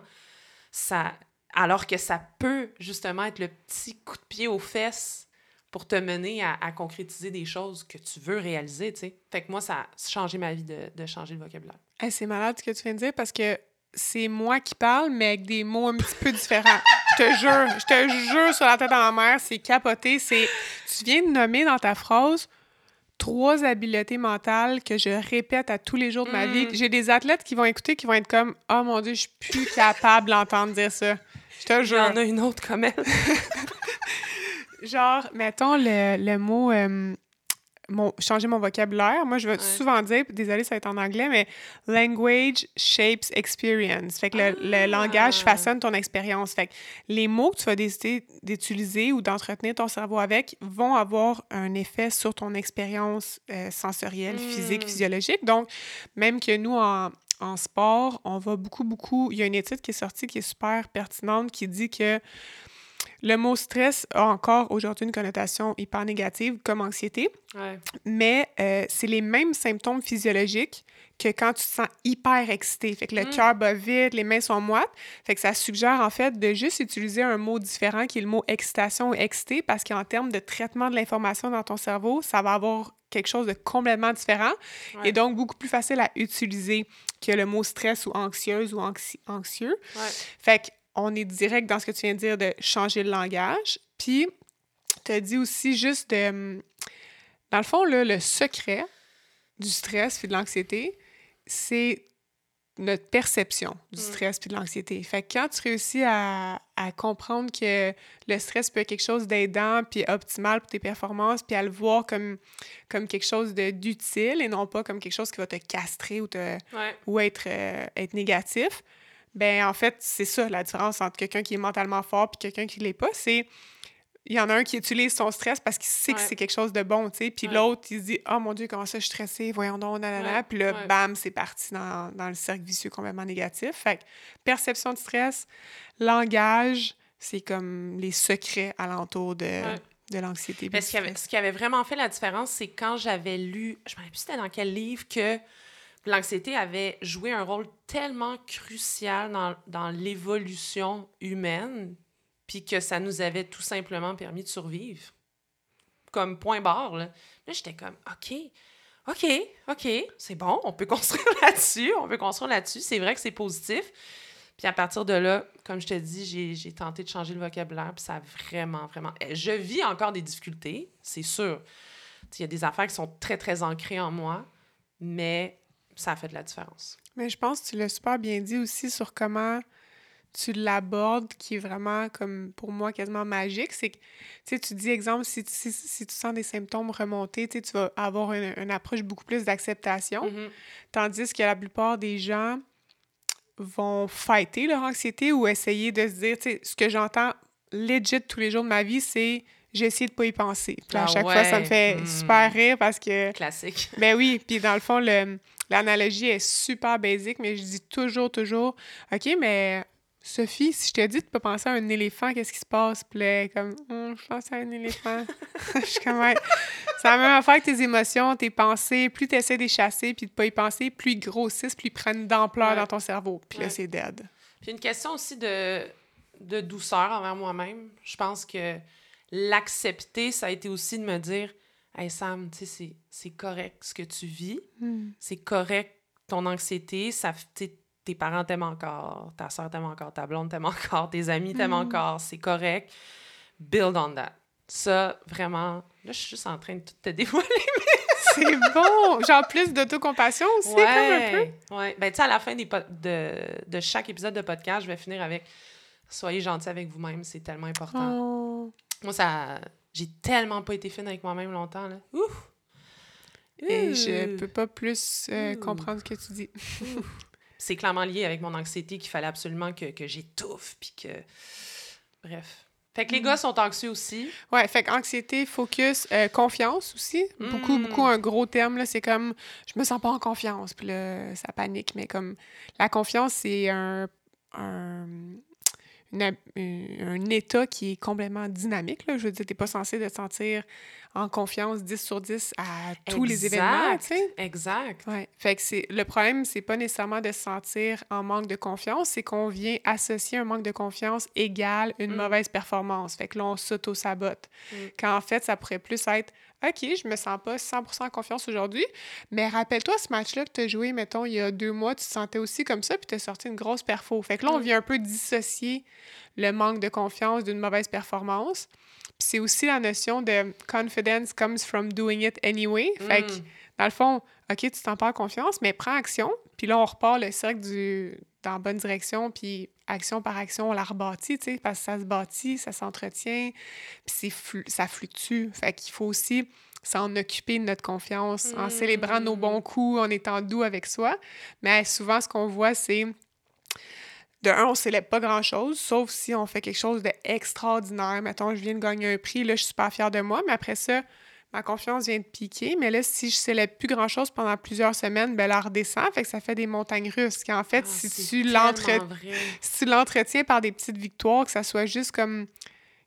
Ça... Alors que ça peut, justement, être le petit coup de pied aux fesses pour te mener à, concrétiser des choses que tu veux réaliser, tu sais. Fait que moi, ça a changé ma vie de, de changer le vocabulaire. Hey, c'est malade ce que tu viens de dire parce que c'est moi qui parle, mais avec des mots un petit peu différents. Je te jure, je te jure sur la tête de ma mère, c'est capoté. C'est, tu viens de nommer dans ta phrase trois habiletés mentales que je répète à tous les jours de ma Mm. vie. J'ai des athlètes qui vont écouter, qui vont être comme « Oh mon Dieu, je suis plus capable d'entendre dire ça. » Je te Il y jure. en a une autre comme elle. [LAUGHS] Genre, mettons le, le mot euh, mon, changer mon vocabulaire. Moi, je vais souvent dire, désolé, ça va être en anglais, mais language shapes experience. Fait que le, le, langage ah! façonne ton expérience. Fait que les mots que tu vas décider d'utiliser ou d'entretenir ton cerveau avec vont avoir un effet sur ton expérience euh, sensorielle, physique, hmm. physiologique. Donc, même que nous, en, en sport, on va beaucoup, beaucoup. Il y a une étude qui est sortie qui est super pertinente qui dit que le mot stress a encore aujourd'hui une connotation hyper négative comme anxiété, mais euh, c'est les mêmes symptômes physiologiques que quand tu te sens hyper excité. Fait que le mm. cœur bat vite, les mains sont moites. Fait que ça suggère en fait de juste utiliser un mot différent qui est le mot excitation ou excité parce qu'en termes de traitement de l'information dans ton cerveau, ça va avoir quelque chose de complètement différent et donc beaucoup plus facile à utiliser que le mot stress ou anxieuse ou anxieux. Fait que on est direct dans ce que tu viens de dire de changer le langage. Puis, tu as dit aussi juste de. Dans le fond, là, le secret du stress et de l'anxiété, c'est notre perception du mm. stress et de l'anxiété. Fait que quand tu réussis à, à, comprendre que le stress peut être quelque chose d'aidant puis optimal pour tes performances, puis à le voir comme, comme quelque chose d'utile et non pas comme quelque chose qui va te castrer ou, te, ou être, euh, être négatif, ben en fait, c'est ça la différence entre quelqu'un qui est mentalement fort et quelqu'un qui l'est pas. C'est il y en a un qui utilise son stress parce qu'il sait que c'est quelque chose de bon, tu sais. Puis l'autre, il se dit Oh mon Dieu, comment ça, je suis stressé, voyons donc, nanana. Puis là, bam, c'est parti dans, dans, le cercle vicieux complètement négatif. Fait que perception de stress, langage, c'est comme les secrets alentour de, de l'anxiété. Ce, ce qui avait vraiment fait la différence, c'est quand j'avais lu, je ne me rappelle plus c'était dans quel livre, que l'anxiété avait joué un rôle tellement crucial dans, l'évolution humaine, puis que ça nous avait tout simplement permis de survivre. Comme point barre, là. Là, j'étais comme, OK, OK, OK, c'est bon, on peut [LAUGHS] construire là-dessus, on peut construire là-dessus. C'est vrai que c'est positif. Puis à partir de là, comme je te dis, j'ai tenté de changer le vocabulaire, puis ça a vraiment, vraiment... Eh, je vis encore des difficultés, c'est sûr. Il y a des affaires qui sont très, très ancrées en moi, mais ça a fait de la différence. Mais je pense que tu l'as super bien dit aussi sur comment tu l'abordes, qui est vraiment, comme pour moi, quasiment magique. C'est que, tu sais, tu dis, exemple, si, si, tu sens des symptômes remonter, tu vas avoir une, approche beaucoup plus d'acceptation. Mm-hmm. Tandis que la plupart des gens vont fighter leur anxiété ou essayer de se dire, tu sais, ce que j'entends legit tous les jours de ma vie, c'est j'ai essayé de pas y penser. Puis à ah chaque fois, ça me fait mm. super rire parce que... Classique. [LAUGHS] Ben oui, puis dans le fond, le, L'analogie est super basique, mais je dis toujours, toujours, OK, mais Sophie, si je te dis de pas penser à un éléphant, qu'est-ce qui se passe? Puis comme, hum, je pense à un éléphant. [LAUGHS] [LAUGHS] je suis comme, c'est la même affaire que tes émotions, tes pensées. Plus tu essaies de les chasser puis de pas y penser, plus ils grossissent, plus ils prennent d'ampleur dans ton cerveau. Puis là, c'est dead. Puis une question aussi de, de douceur envers moi-même. Je pense que l'accepter, ça a été aussi de me dire, Hey Sam, tu sais, c'est correct ce que tu vis. Hmm. C'est correct ton anxiété. Ça, tes parents t'aiment encore, ta soeur t'aime encore, ta blonde t'aime encore, tes amis t'aiment hmm. encore. C'est correct. Build on that. Ça, vraiment, là, je suis juste en train de tout te [LAUGHS] dévoiler. c'est bon! Genre plus d'autocompassion aussi, comme un peu? Ouais. Ben, tu sais, à la fin des de, de chaque épisode de podcast, je vais finir avec Soyez gentil avec vous-même, c'est tellement important. Oh. Moi, ça j'ai tellement pas été fine avec moi-même longtemps. Là. Ouf! Et je peux pas plus euh, comprendre ce que tu dis. [LAUGHS] c'est clairement lié avec mon anxiété qu'il fallait absolument que, que j'étouffe, puis que... Bref. Fait que les mm. gars sont anxieux aussi. Ouais, fait que anxiété, focus, euh, confiance aussi. Beaucoup, mm. beaucoup un gros terme, là. C'est comme, je me sens pas en confiance, puis là, ça panique. Mais comme, la confiance, c'est un, un un état qui est complètement dynamique. Là. Je veux dire, tu pas censé te sentir en confiance 10 sur 10 à tous les événements, tu sais? Exact. Ouais. Fait que c'est le problème, c'est pas nécessairement de se sentir en manque de confiance, c'est qu'on vient associer un manque de confiance égal une mm. mauvaise performance. Fait que là, on s'auto-sabote. Mm. Quand en fait, ça pourrait plus être OK, je me sens pas 100% en confiance aujourd'hui, mais rappelle-toi ce match-là que tu as joué, mettons, il y a deux mois, tu te sentais aussi comme ça, puis tu as sorti une grosse perfo. Fait que là, on mm. vient un peu dissocier le manque de confiance d'une mauvaise performance. Puis c'est aussi la notion de confidence comes from doing it anyway. Fait que, mm. dans le fond, OK, tu t'en pas confiance, mais prends action. Puis là, on repart le cercle du, dans la bonne direction, puis action par action, on la rebâtit, tu sais, parce que ça se bâtit, ça s'entretient, puis ça fluctue. Fait qu'il faut aussi s'en occuper de notre confiance, en célébrant nos Mm. bons coups, en étant doux avec soi. Mais souvent, ce qu'on voit, c'est de un, on célèbre pas grand-chose, sauf si on fait quelque chose d'extraordinaire. Mettons, je viens de gagner un prix, là, je suis super fière de moi, mais après ça, ma confiance vient de piquer. Mais là, si je célèbre plus grand-chose pendant plusieurs semaines, ben, elle redescend, fait que ça fait des montagnes russes. Qui, en fait, Ah, si tu si tu l'entretiens par des petites victoires, que ça soit juste comme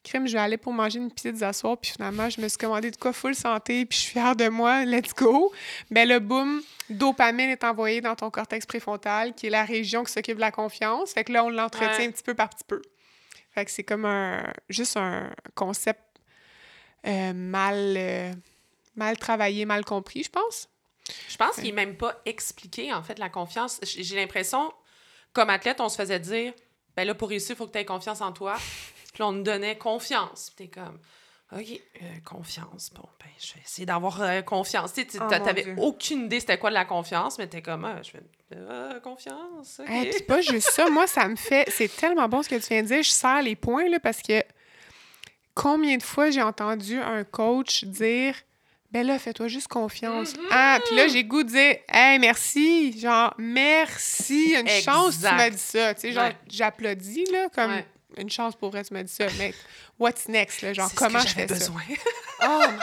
crime, je vais aller pour manger une pizza soir, puis finalement, je me suis commandé de quoi full santé, puis je suis fière de moi, let's go. Ben le boom, dopamine est envoyé dans ton cortex préfrontal, qui est la région qui s'occupe de la confiance. Fait que là, on l'entretient Ouais. un petit peu par petit peu. Fait que c'est comme un juste un concept euh, mal, euh, mal travaillé, mal compris, je pense. Je pense qu'il n'est même pas expliqué, en fait, la confiance. J'ai j'ai l'impression, comme athlète, on se faisait dire, ben là, pour réussir, il faut que tu aies confiance en toi. Puis là, on nous donnait confiance. Puis t'es comme, OK, euh, confiance. Bon, ben, je vais essayer d'avoir euh, confiance. Tu Oh, t'avais aucune idée c'était quoi de la confiance, mais t'es comme, ah, je fais, euh, confiance. OK. Hey, puis pas juste ça, moi, ça me fait. C'est tellement bon ce que tu viens de dire. Je serre les points, là, parce que combien de fois j'ai entendu un coach dire Ben là, fais-toi juste confiance. Mhm. Ah, puis là, j'ai goût de dire Hey, merci. Genre, merci. Une chance que tu m'as dit ça. Tu sais, genre, Ouais. j'applaudis, là, comme Ouais. Une chance pour vrai, tu m'as dit ça. Mais what's next, là? Genre, C'est ce comment que je fais ça? besoin. Oh my God.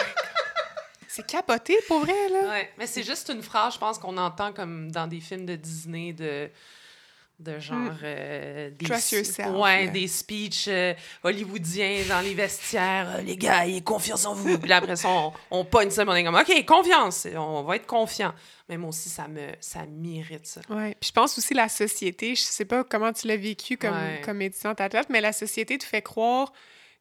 C'est capoté, pour vrai, là. Ouais, mais c'est juste une phrase, je pense, qu'on entend comme dans des films de Disney de, de genre. euh, des, Hmm. Trust yourself, Ouais, des speeches euh, hollywoodiens dans les vestiaires. euh, les gars, ayez confiance en vous. Puis après ça, on, on pogne ça, on est comme, OK, confiance, on va être confiant. Mais moi aussi, ça me ça m'irrite, ça. Ouais. Puis je pense aussi la société, je sais pas comment tu l'as vécu comme, Ouais. comme étudiante athlète, mais la société te fait croire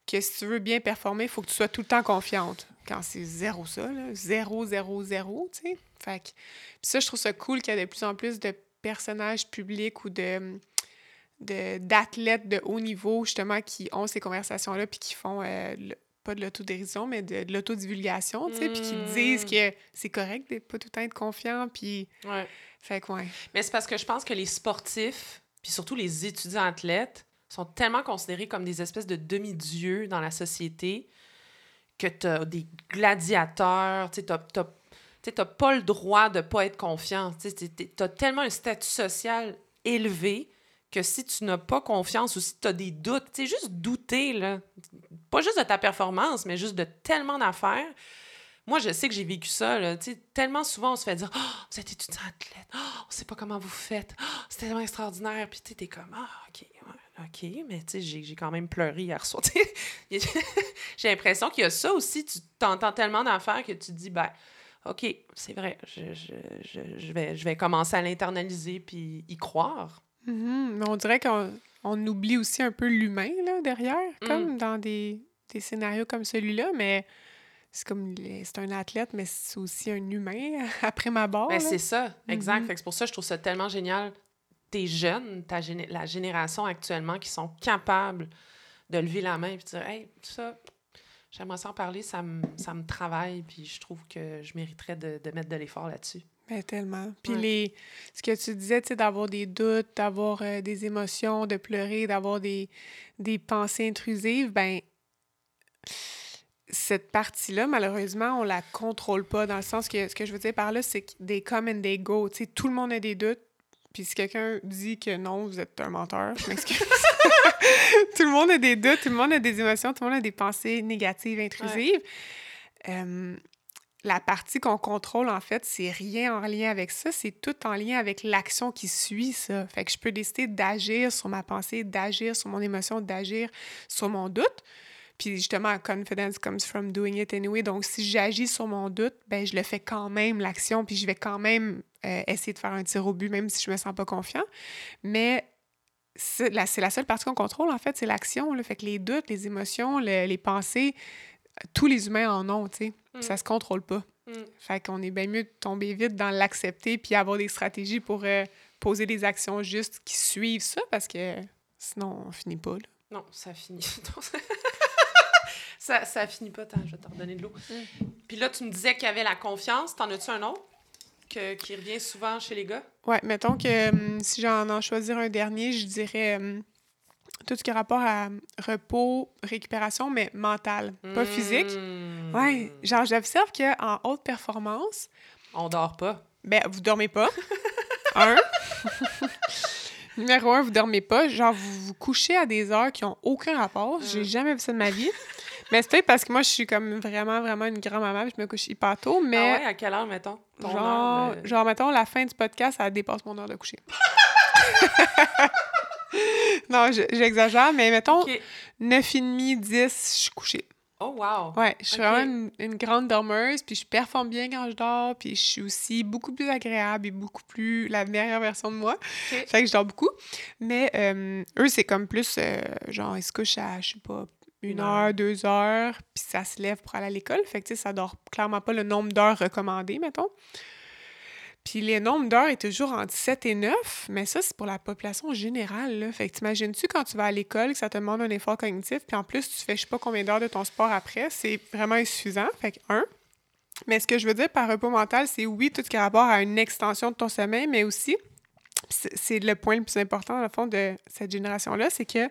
que si tu veux bien performer, il faut que tu sois tout le temps confiante. Quand c'est zéro ça, là. Zéro, zéro, zéro, tu sais. Fait que... Puis ça, je trouve ça cool qu'il y a de plus en plus de personnages publics ou de d'athlètes de, haut niveau, justement, qui ont ces conversations-là puis qui font, euh, le- pas de l'autodérision, mais de, de l'autodivulgation, tu sais, puis qui Mm. disent que c'est correct de pas tout le temps être confiant, puis... Ouais. Fait que, ouais. Mais c'est parce que je pense que les sportifs, puis surtout les étudiants athlètes, sont tellement considérés comme des espèces de demi-dieux dans la société que tu as des gladiateurs, tu sais, t'as- t'as- tu t'as pas le droit de pas être confiant. Tu as tellement un statut social élevé que si tu n'as pas confiance ou si tu as des doutes, tu juste douter, là, pas juste de ta performance, mais juste de tellement d'affaires. Moi, je sais que j'ai vécu ça, tellement souvent on se fait dire « Oh, vous êtes étudiant athlète, oh, on sait pas comment vous faites, oh, c'est tellement extraordinaire. » Puis tu t'es comme « Ah, OK, OK, mais j'ai quand même pleuré hier soir. [LAUGHS] » J'ai l'impression qu'il y a ça aussi, tu t'entends tellement d'affaires que tu dis « Ben, OK, c'est vrai, je, je, je, je vais, je vais commencer à l'internaliser puis y croire. Mhm, Mais on dirait qu'on on oublie aussi un peu l'humain là, derrière, Mm. comme dans des, des scénarios comme celui-là, mais c'est comme c'est un athlète, mais c'est aussi un humain [LAUGHS] après ma barre. Ben, c'est ça, exact. Mhm. Fait que c'est pour ça que je trouve ça tellement génial. Tes jeunes, ta la génération actuellement qui sont capables de lever la main et de dire Hey, ça, j'aimerais s'en parler, ça me, ça me travaille, puis je trouve que je mériterais de, de mettre de l'effort là-dessus. Ben, tellement. Puis Ouais. les, ce que tu disais, tu sais, d'avoir des doutes, d'avoir euh, des émotions, de pleurer, d'avoir des, des pensées intrusives, ben cette partie-là, malheureusement, on la contrôle pas, dans le sens que ce que je veux dire par là, c'est des come and they go. Tu sais, tout le monde a des doutes. Puis si quelqu'un dit que non, vous êtes un menteur, je m'excuse. [LAUGHS] tout le monde a des doutes, tout le monde a des émotions, tout le monde a des pensées négatives, intrusives. Euh, la partie qu'on contrôle, en fait, c'est rien en lien avec ça, c'est tout en lien avec l'action qui suit ça. Fait que je peux décider d'agir sur ma pensée, d'agir sur mon émotion, d'agir sur mon doute. Puis justement, confidence comes from doing it anyway. Donc, si j'agis sur mon doute, ben je le fais quand même, l'action, puis je vais quand même euh, essayer de faire un tir au but, même si je me sens pas confiant. Mais c'est la, seule partie qu'on contrôle, en fait, c'est l'action. Fait que les doutes, les émotions, le- les pensées, tous les humains en ont, tu sais. Mm. Ça se contrôle pas. Mm. Fait qu'on est bien mieux de tomber vite dans l'accepter puis avoir des stratégies pour euh, poser des actions justes qui suivent ça parce que sinon, on finit pas. Là. Non, ça finit. [LAUGHS] ça, ça finit pas tant, je vais te redonner de l'eau. Puis là, tu me disais qu'il y avait la confiance. T'en as-tu un autre que- qui revient souvent chez les gars? Ouais, mettons que hum, si j'en en choisir un dernier, je dirais hum, tout ce qui a rapport à repos, récupération, mais mental, pas physique. Ouais, genre, j'observe qu'en haute performance, On dort pas. ben, vous dormez pas. [LAUGHS] un. [LAUGHS] Numéro un, vous dormez pas. Genre, vous vous couchez à des heures qui ont aucun rapport. J'ai Mm. jamais vu ça de ma vie. Mais c'est parce que moi, je suis comme vraiment, vraiment une grand-maman, je me couche hyper tôt, mais... Ah ouais, à quelle heure, mettons? Ton Genre, heure de- genre, mettons, la fin du podcast, ça dépasse mon heure de coucher. [LAUGHS] non, je- j'exagère, mais mettons, Ok. 9h30, 10, je suis couchée. Oh, wow. Ouais, je suis vraiment une, une grande dormeuse, puis je performe bien quand je dors, puis je suis aussi beaucoup plus agréable et beaucoup plus la meilleure version de moi. Ok. Fait que je dors beaucoup. Mais euh, eux, c'est comme plus, euh, genre, ils se couchent à, je sais pas, une heure, deux heures, puis ça se lève pour aller à l'école. Fait que, tu sais, ça dort clairement pas le nombre d'heures recommandées, mettons. Puis les nombres d'heures est toujours entre 7 et 9, mais ça, c'est pour la population générale. Là. Fait que t'imagines-tu quand tu vas à l'école que ça te demande un effort cognitif, puis en plus, tu fais je sais pas combien d'heures de ton sport après, c'est vraiment insuffisant. Fait que, un. Mais ce que je veux dire par repos mental, c'est oui, tout ce qui a rapport à une extension de ton sommeil, mais aussi, c'est c'est le point le plus important, dans le fond, de cette génération-là, c'est que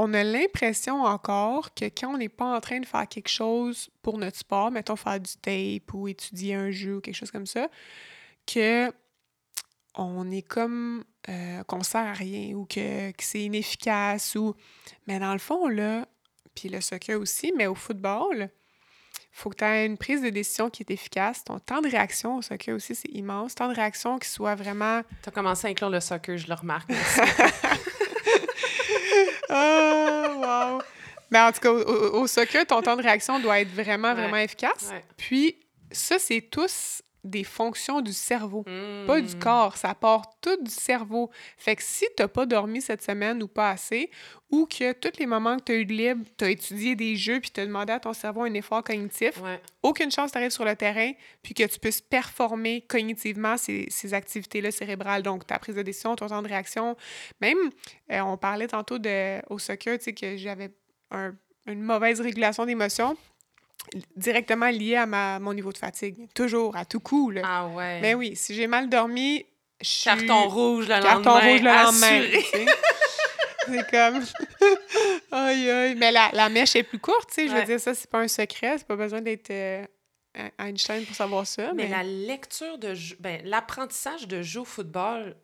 on a l'impression encore que quand on n'est pas en train de faire quelque chose pour notre sport, mettons faire du tape ou étudier un jeu ou quelque chose comme ça, que on est comme euh, qu'on sert à rien ou que, que c'est inefficace ou mais dans le fond là, puis le soccer aussi, mais au football, faut que tu aies une prise de décision qui est efficace. Ton temps de réaction au soccer aussi, c'est immense. Temps de réaction qui soit vraiment T'as commencé à inclure le soccer, je le remarque. [LAUGHS] [LAUGHS] Ah, wow! Mais en tout cas, au, au- au soccer, ton temps de réaction doit être vraiment, Ouais. vraiment efficace. Ouais. Puis, ça, c'est tous des fonctions du cerveau, pas du Hmm. corps. Ça part tout du cerveau. Fait que si t'as pas dormi cette semaine ou pas assez, ou que tous les moments que tu as eu de libre, tu as étudié des jeux puis tu as demandé à ton cerveau un effort cognitif, Ouais. aucune chance tu arrives sur le terrain puis que tu puisses performer cognitivement ces, ces activités-là cérébrales. Donc, ta prise de décision, ton temps de réaction. Même, euh, on parlait tantôt de, au soccer, tu sais, que j'avais un- une mauvaise régulation d'émotions directement liée à ma, mon niveau de fatigue. Toujours, à tout coup. Là. Ah ouais. Mais oui, si j'ai mal dormi, je suis... Carton rouge le Carton lendemain. rouge le lendemain. assuré. tu sais. C'est comme. [LAUGHS] aïe, aïe. Mais la, la mèche est plus courte, tu sais. Je veux dire, ça, c'est pas un secret. C'est pas besoin d'être euh, Einstein pour savoir ça. Mais Mais, la lecture de ben, l'apprentissage de jeu au football,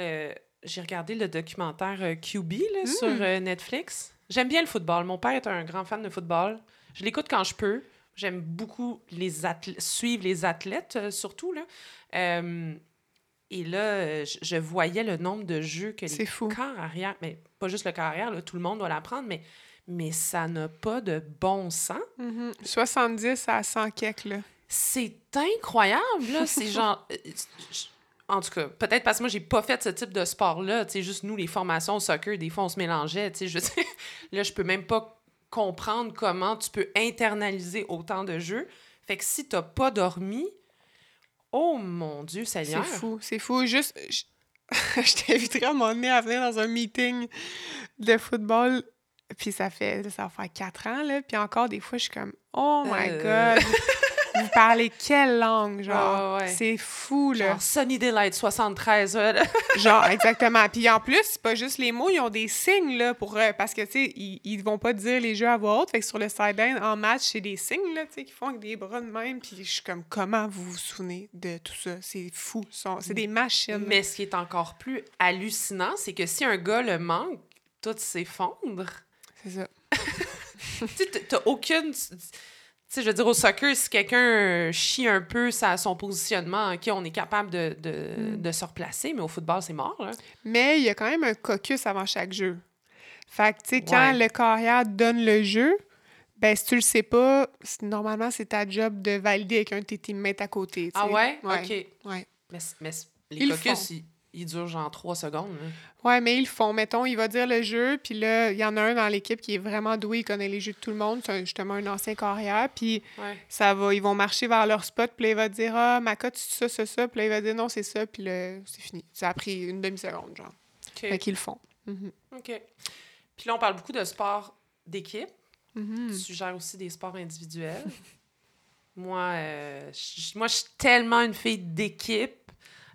euh, j'ai regardé le documentaire euh, QB là, Mm. sur euh, Netflix. J'aime bien le football. Mon père est un grand fan de football. Je l'écoute quand je peux. J'aime beaucoup les suivre les athlètes, euh, surtout. Là. Euh, et là, euh, je, je voyais le nombre de jeux que les fou. corps arrière, mais pas juste le corps arrière, là, tout le monde doit l'apprendre, mais, mais ça n'a pas de bon sens. Mhm. 70 à 100 kek, là. C'est incroyable, là. C'est [LAUGHS] genre. En tout cas, peut-être parce que moi, j'ai pas fait ce type de sport-là. Tu sais, juste nous, les formations au soccer, des fois, on se mélangeait. Tu sais, je sais- [LAUGHS] là, je peux même pas comprendre comment tu peux internaliser autant de jeux. Fait que si t'as pas dormi, oh mon Dieu C'est Seigneur. fou. C'est fou. Juste, je, [LAUGHS] je t'inviterais à un moment donné à venir dans un meeting de football. Puis ça fait, ça va faire quatre ans, là. Puis encore, des fois, je suis comme, oh my Euh. God! [LAUGHS] Vous parlez quelle langue, genre? Ouais, ouais. C'est fou, là. Genre Sunny Delight 73. ouais, là. Genre, exactement. Puis en plus, c'est pas juste les mots, ils ont des signes, là, pour... euh, parce que, tu sais, ils, ils vont pas dire les jeux à voix haute. Fait que sur le sideline, en match, c'est des signes, là, tu sais, qui font avec des bras de même. Puis je suis comme, comment vous vous souvenez de tout ça? C'est fou. C'est des machines. Mais ce qui est encore plus hallucinant, c'est que si un gars le manque, tout s'effondre. C'est ça. [LAUGHS] tu sais, t'as aucune. Sais, je veux dire, au soccer, si quelqu'un chie un peu sa, son positionnement, OK, on est capable de, de, Mm. de se replacer, mais au football, c'est mort, là. Mais il y a quand même un caucus avant chaque jeu. Fait que, tu sais, quand Ouais. le carrière donne le jeu, ben, si tu le sais pas, normalement, c'est ta job de valider avec un de tes teammates à côté. Ah ouais? Ouais. OK. Ouais. Mais, les Ils le caucus, font. ils, ils durent genre trois secondes. là. Ouais, mais ils le font. Mettons, il va dire le jeu, puis là, il y en a un dans l'équipe qui est vraiment doué, il connaît les jeux de tout le monde, c'est justement un ancien carrière, puis Ouais. ça va, ils vont marcher vers leur spot, puis là, il va dire Ah, ma cote, c'est ça, c'est ça, puis là, il va dire non, c'est ça, puis là, c'est fini. Ça a pris une demi-seconde, genre. OK. Fait qu'ils le font. Mhm. OK. Puis là, on parle beaucoup de sport d'équipe. Mhm. Tu gères aussi des sports individuels. [LAUGHS] moi, euh, moi, je suis tellement une fille d'équipe.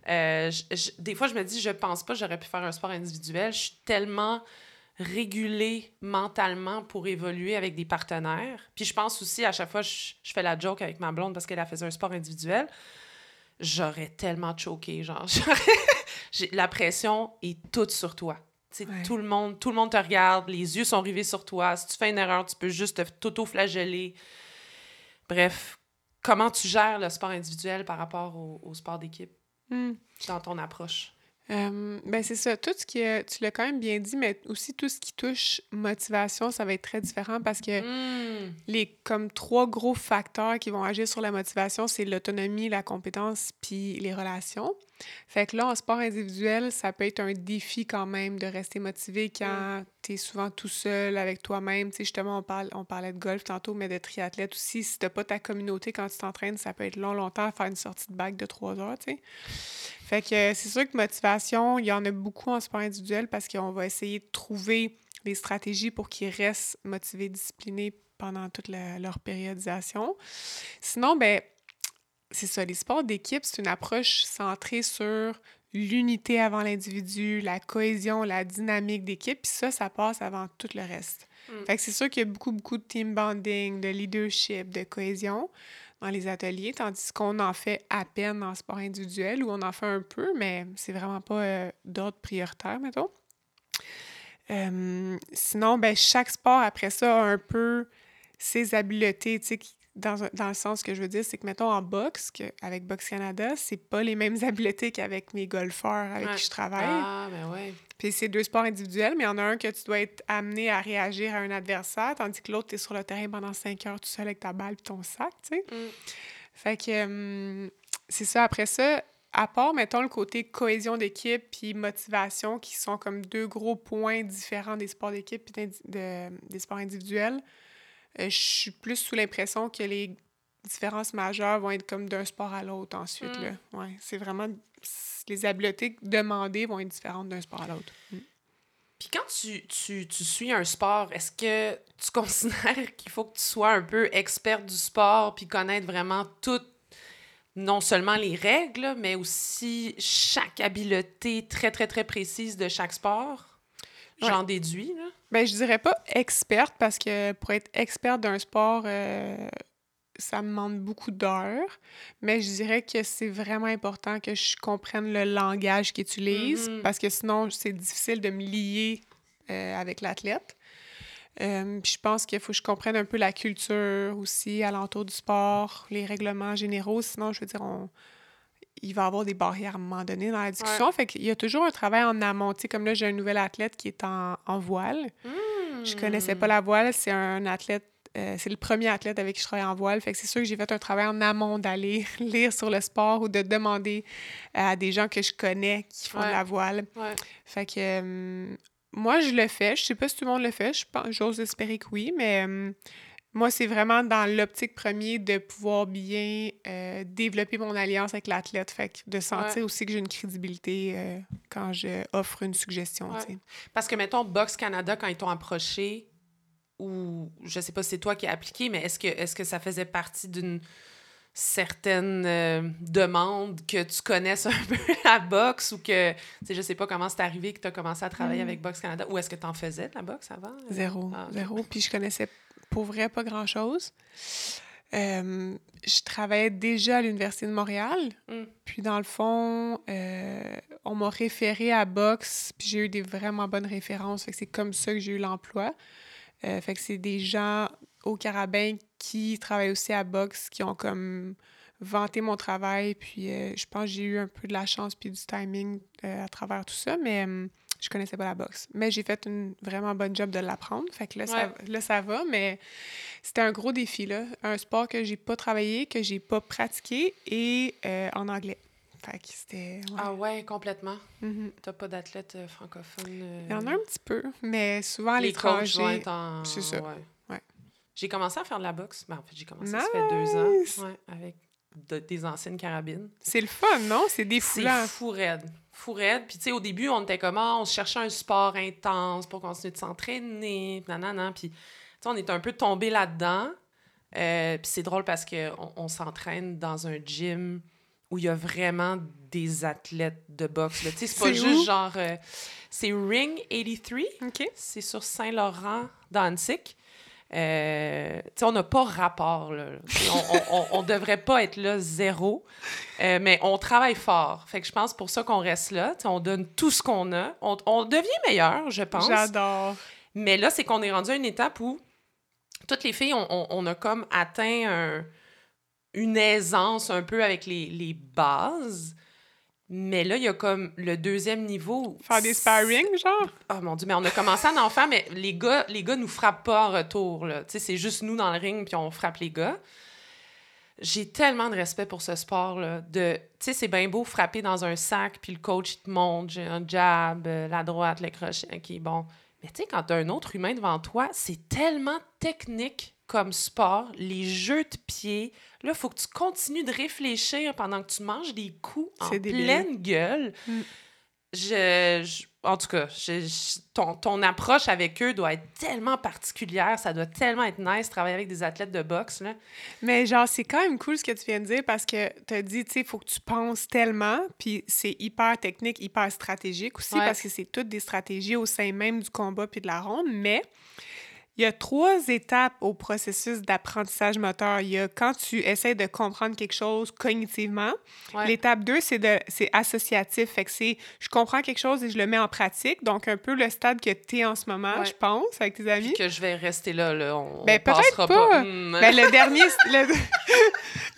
Euh, je- je- des fois, je me dis, je pense pas j'aurais pu faire un sport individuel. Je suis tellement réguler mentalement pour évoluer avec des partenaires. Puis je pense aussi, à chaque fois, je, je fais la joke avec ma blonde parce qu'elle a fait un sport individuel, j'aurais tellement choqué, genre, [LAUGHS] la pression est toute sur toi. Tout, le monde, tout le monde te regarde, les yeux sont rivés sur toi. Si tu fais une erreur, tu peux juste t'auto-flageller. Bref, comment tu gères le sport individuel par rapport au, sport d'équipe? Hmm. dans ton approche? Euh, ben c'est ça. Tout ce qui est, tu l'as quand même bien dit, mais aussi tout ce qui touche motivation, ça va être très différent parce que hmm. les comme trois gros facteurs qui vont agir sur la motivation, c'est l'autonomie, la compétence puis les relations. Fait que là, en sport individuel, ça peut être un défi quand même de rester motivé quand tu es souvent tout seul avec toi-même. Tu sais, justement, on, parle, on parlait de golf tantôt, mais de triathlète aussi. Si tu pas ta communauté quand tu t'entraînes, ça peut être long, longtemps à faire une sortie de bac de trois heures, tu sais. Fait que c'est sûr que motivation, il y en a beaucoup en sport individuel parce qu'on va essayer de trouver des stratégies pour qu'ils restent motivés, disciplinés pendant toute leur périodisation. Sinon, ben c'est ça, les sports d'équipe, c'est une approche centrée sur l'unité avant l'individu, la cohésion, la dynamique d'équipe, puis ça, ça passe avant tout le reste. Mm. Fait que c'est sûr qu'il y a beaucoup, beaucoup de team bonding, de leadership, de cohésion dans les ateliers, tandis qu'on en fait à peine en sport individuel, ou on en fait un peu, mais c'est vraiment pas euh, d'ordre prioritaire, mettons. Euh, sinon, ben, chaque sport, après ça, a un peu ses habiletés, tu sais, dans, dans, le sens que je veux dire, c'est que, mettons, en boxe, que, avec Boxe Canada, c'est pas les mêmes [LAUGHS] habiletés qu'avec mes golfeurs avec qui je travaille. Ah, ben ouais. Puis c'est deux sports individuels, mais il y en a un que tu dois être amené à réagir à un adversaire, tandis que l'autre, tu es sur le terrain pendant cinq heures tout seul avec ta balle et ton sac, tu sais. Mm. Fait que hum, c'est ça. Après ça, à part, mettons, le côté cohésion d'équipe puis motivation, qui sont comme deux gros points différents des sports d'équipe et des sports individuels, je suis plus sous l'impression que les différences majeures vont être comme d'un sport à l'autre ensuite. Mm. Là. Ouais, c'est vraiment... Les habiletés demandées vont être différentes d'un sport à l'autre. Mm. Puis quand tu, tu, tu, suis un sport, est-ce que tu [LAUGHS] considères qu'il faut que tu sois un peu expert du sport puis connaître vraiment tout, non seulement les règles, mais aussi chaque habileté très, très, très précise de chaque sport? J'en déduis, là. Ben, je dirais pas experte parce que pour être experte d'un sport, euh, ça me demande beaucoup d'heures. Mais je dirais que c'est vraiment important que je comprenne le langage qu'il utilise mm-hmm. parce que sinon, c'est difficile de me lier euh, avec l'athlète. Euh, je pense qu'il faut que je comprenne un peu la culture aussi alentour du sport, les règlements généraux. Sinon, je veux dire, on, il va y avoir des barrières à un moment donné dans la discussion. Fait qu'il y a toujours un travail en amont. Tu sais, comme là, j'ai un nouvel athlète qui est en, voile. Je Je connaissais pas la voile. C'est un athlète euh, c'est le premier athlète avec qui je travaille en voile. Fait que c'est sûr que j'ai fait un travail en amont d'aller [LAUGHS] lire sur le sport ou de demander à des gens que je connais qui font de la voile. Fait que euh, moi, je le fais. Je sais pas si tout le monde le fait. J'ose espérer que oui, mais euh, moi, c'est vraiment dans l'optique premier de pouvoir bien euh, développer mon alliance avec l'athlète, fait de sentir aussi que j'ai une crédibilité euh, quand je offre une suggestion. Parce que, mettons, Box Canada, quand ils t'ont approché, ou je sais pas si c'est toi qui as appliqué, mais est-ce que, est que ça faisait partie d'une certaine euh, demande que tu connaisses un [LAUGHS] peu la boxe ou que, tu je sais pas comment c'est arrivé que tu as commencé à travailler mm. avec Box Canada, ou est-ce que tu en faisais de la boxe avant? Zéro, ah, zéro. Puis je connaissais pour vrai pas grand-chose. Euh, je travaillais déjà à l'Université de Montréal. Mm. Puis, dans le fond, euh, on m'a référé à Box, puis j'ai eu des vraiment bonnes références. Fait que c'est comme ça que j'ai eu l'emploi. Euh, fait que c'est des gens au Carabin qui travaillent aussi à Box, qui ont comme vanté mon travail. Puis, je pense que j'ai eu un peu de la chance puis du timing à travers tout ça. Mais je connaissais pas la boxe. Mais j'ai fait une vraiment bonne job de l'apprendre. Fait que là, ça, là, ça va, mais c'était un gros défi, là. Un sport que j'ai pas travaillé, que j'ai pas pratiqué et euh, en anglais. Fait que c'était... Ah ouais, complètement. Mm-hmm. T'as pas d'athlète euh, francophone? Euh, Il y en a un petit peu, mais souvent à l'étranger... En... C'est ça. Ouais. J'ai commencé à faire de la boxe. Ben, en fait, j'ai commencé, ça fait deux ans, ouais, avec des anciennes carabines. C'est le fun, non? C'est des C'est fou raide fou raide. Puis, tu sais, au début, on était comment? On se cherchait un sport intense pour continuer de s'entraîner, nanana. Puis, tu sais, on est un peu tombé là-dedans. Euh, puis c'est drôle parce qu'on on, s'entraîne dans un gym où il y a vraiment des athlètes de boxe. Tu sais, c'est pas juste où? genre... euh, c'est Ring 83. OK. C'est sur Saint-Laurent, Danzig. Euh, on n'a pas rapport, là. On, on devrait pas être là zéro, Euh, mais on travaille fort. Fait que je pense pour ça qu'on reste là. On donne tout ce qu'on a. On, on devient meilleur, je pense. J'adore. Mais là, c'est qu'on est rendu à une étape où toutes les filles, on, on- on a comme atteint un- une aisance un peu avec les, les bases. Mais là, il y a comme le deuxième niveau. Faire des sparring, genre? Oh mon Dieu, mais on a commencé à en faire, mais les gars, les gars nous frappent pas en retour. là. Tu c'est juste nous dans le ring, puis on frappe les gars. J'ai tellement de respect pour ce sport-là. De, tu sais, c'est bien beau frapper dans un sac, puis le coach, il te montre, j'ai un jab, euh, la droite, le crochet, OK, bon. Mais tu sais, quand t'as un autre humain devant toi, c'est tellement technique comme sport, les jeux de pied. Là, il faut que tu continues de réfléchir pendant que tu manges des coups en débile. pleine gueule. Mm. Je, je- en tout cas, je- je- ton, ton approche avec eux doit être tellement particulière. Ça doit tellement être nice de travailler avec des athlètes de boxe. Là. Mais genre, c'est quand même cool ce que tu viens de dire parce que tu as dit, tu sais, il faut que tu penses tellement, puis c'est hyper technique, hyper stratégique aussi Ouais. parce que c'est toutes des stratégies au sein même du combat puis de la ronde. Mais il y a trois étapes au processus d'apprentissage moteur. Il y a quand tu essaies de comprendre quelque chose cognitivement. Ouais. L'étape 2, c'est de c'est associatif. Fait que c'est je comprends quelque chose et je le mets en pratique. Donc, un peu le stade que tu es en ce moment, Ouais. je pense, avec tes amis. Puis que je vais rester là. là. On, Ben, on peut-être passera pas. Hmm. Ben, le, dernier, le,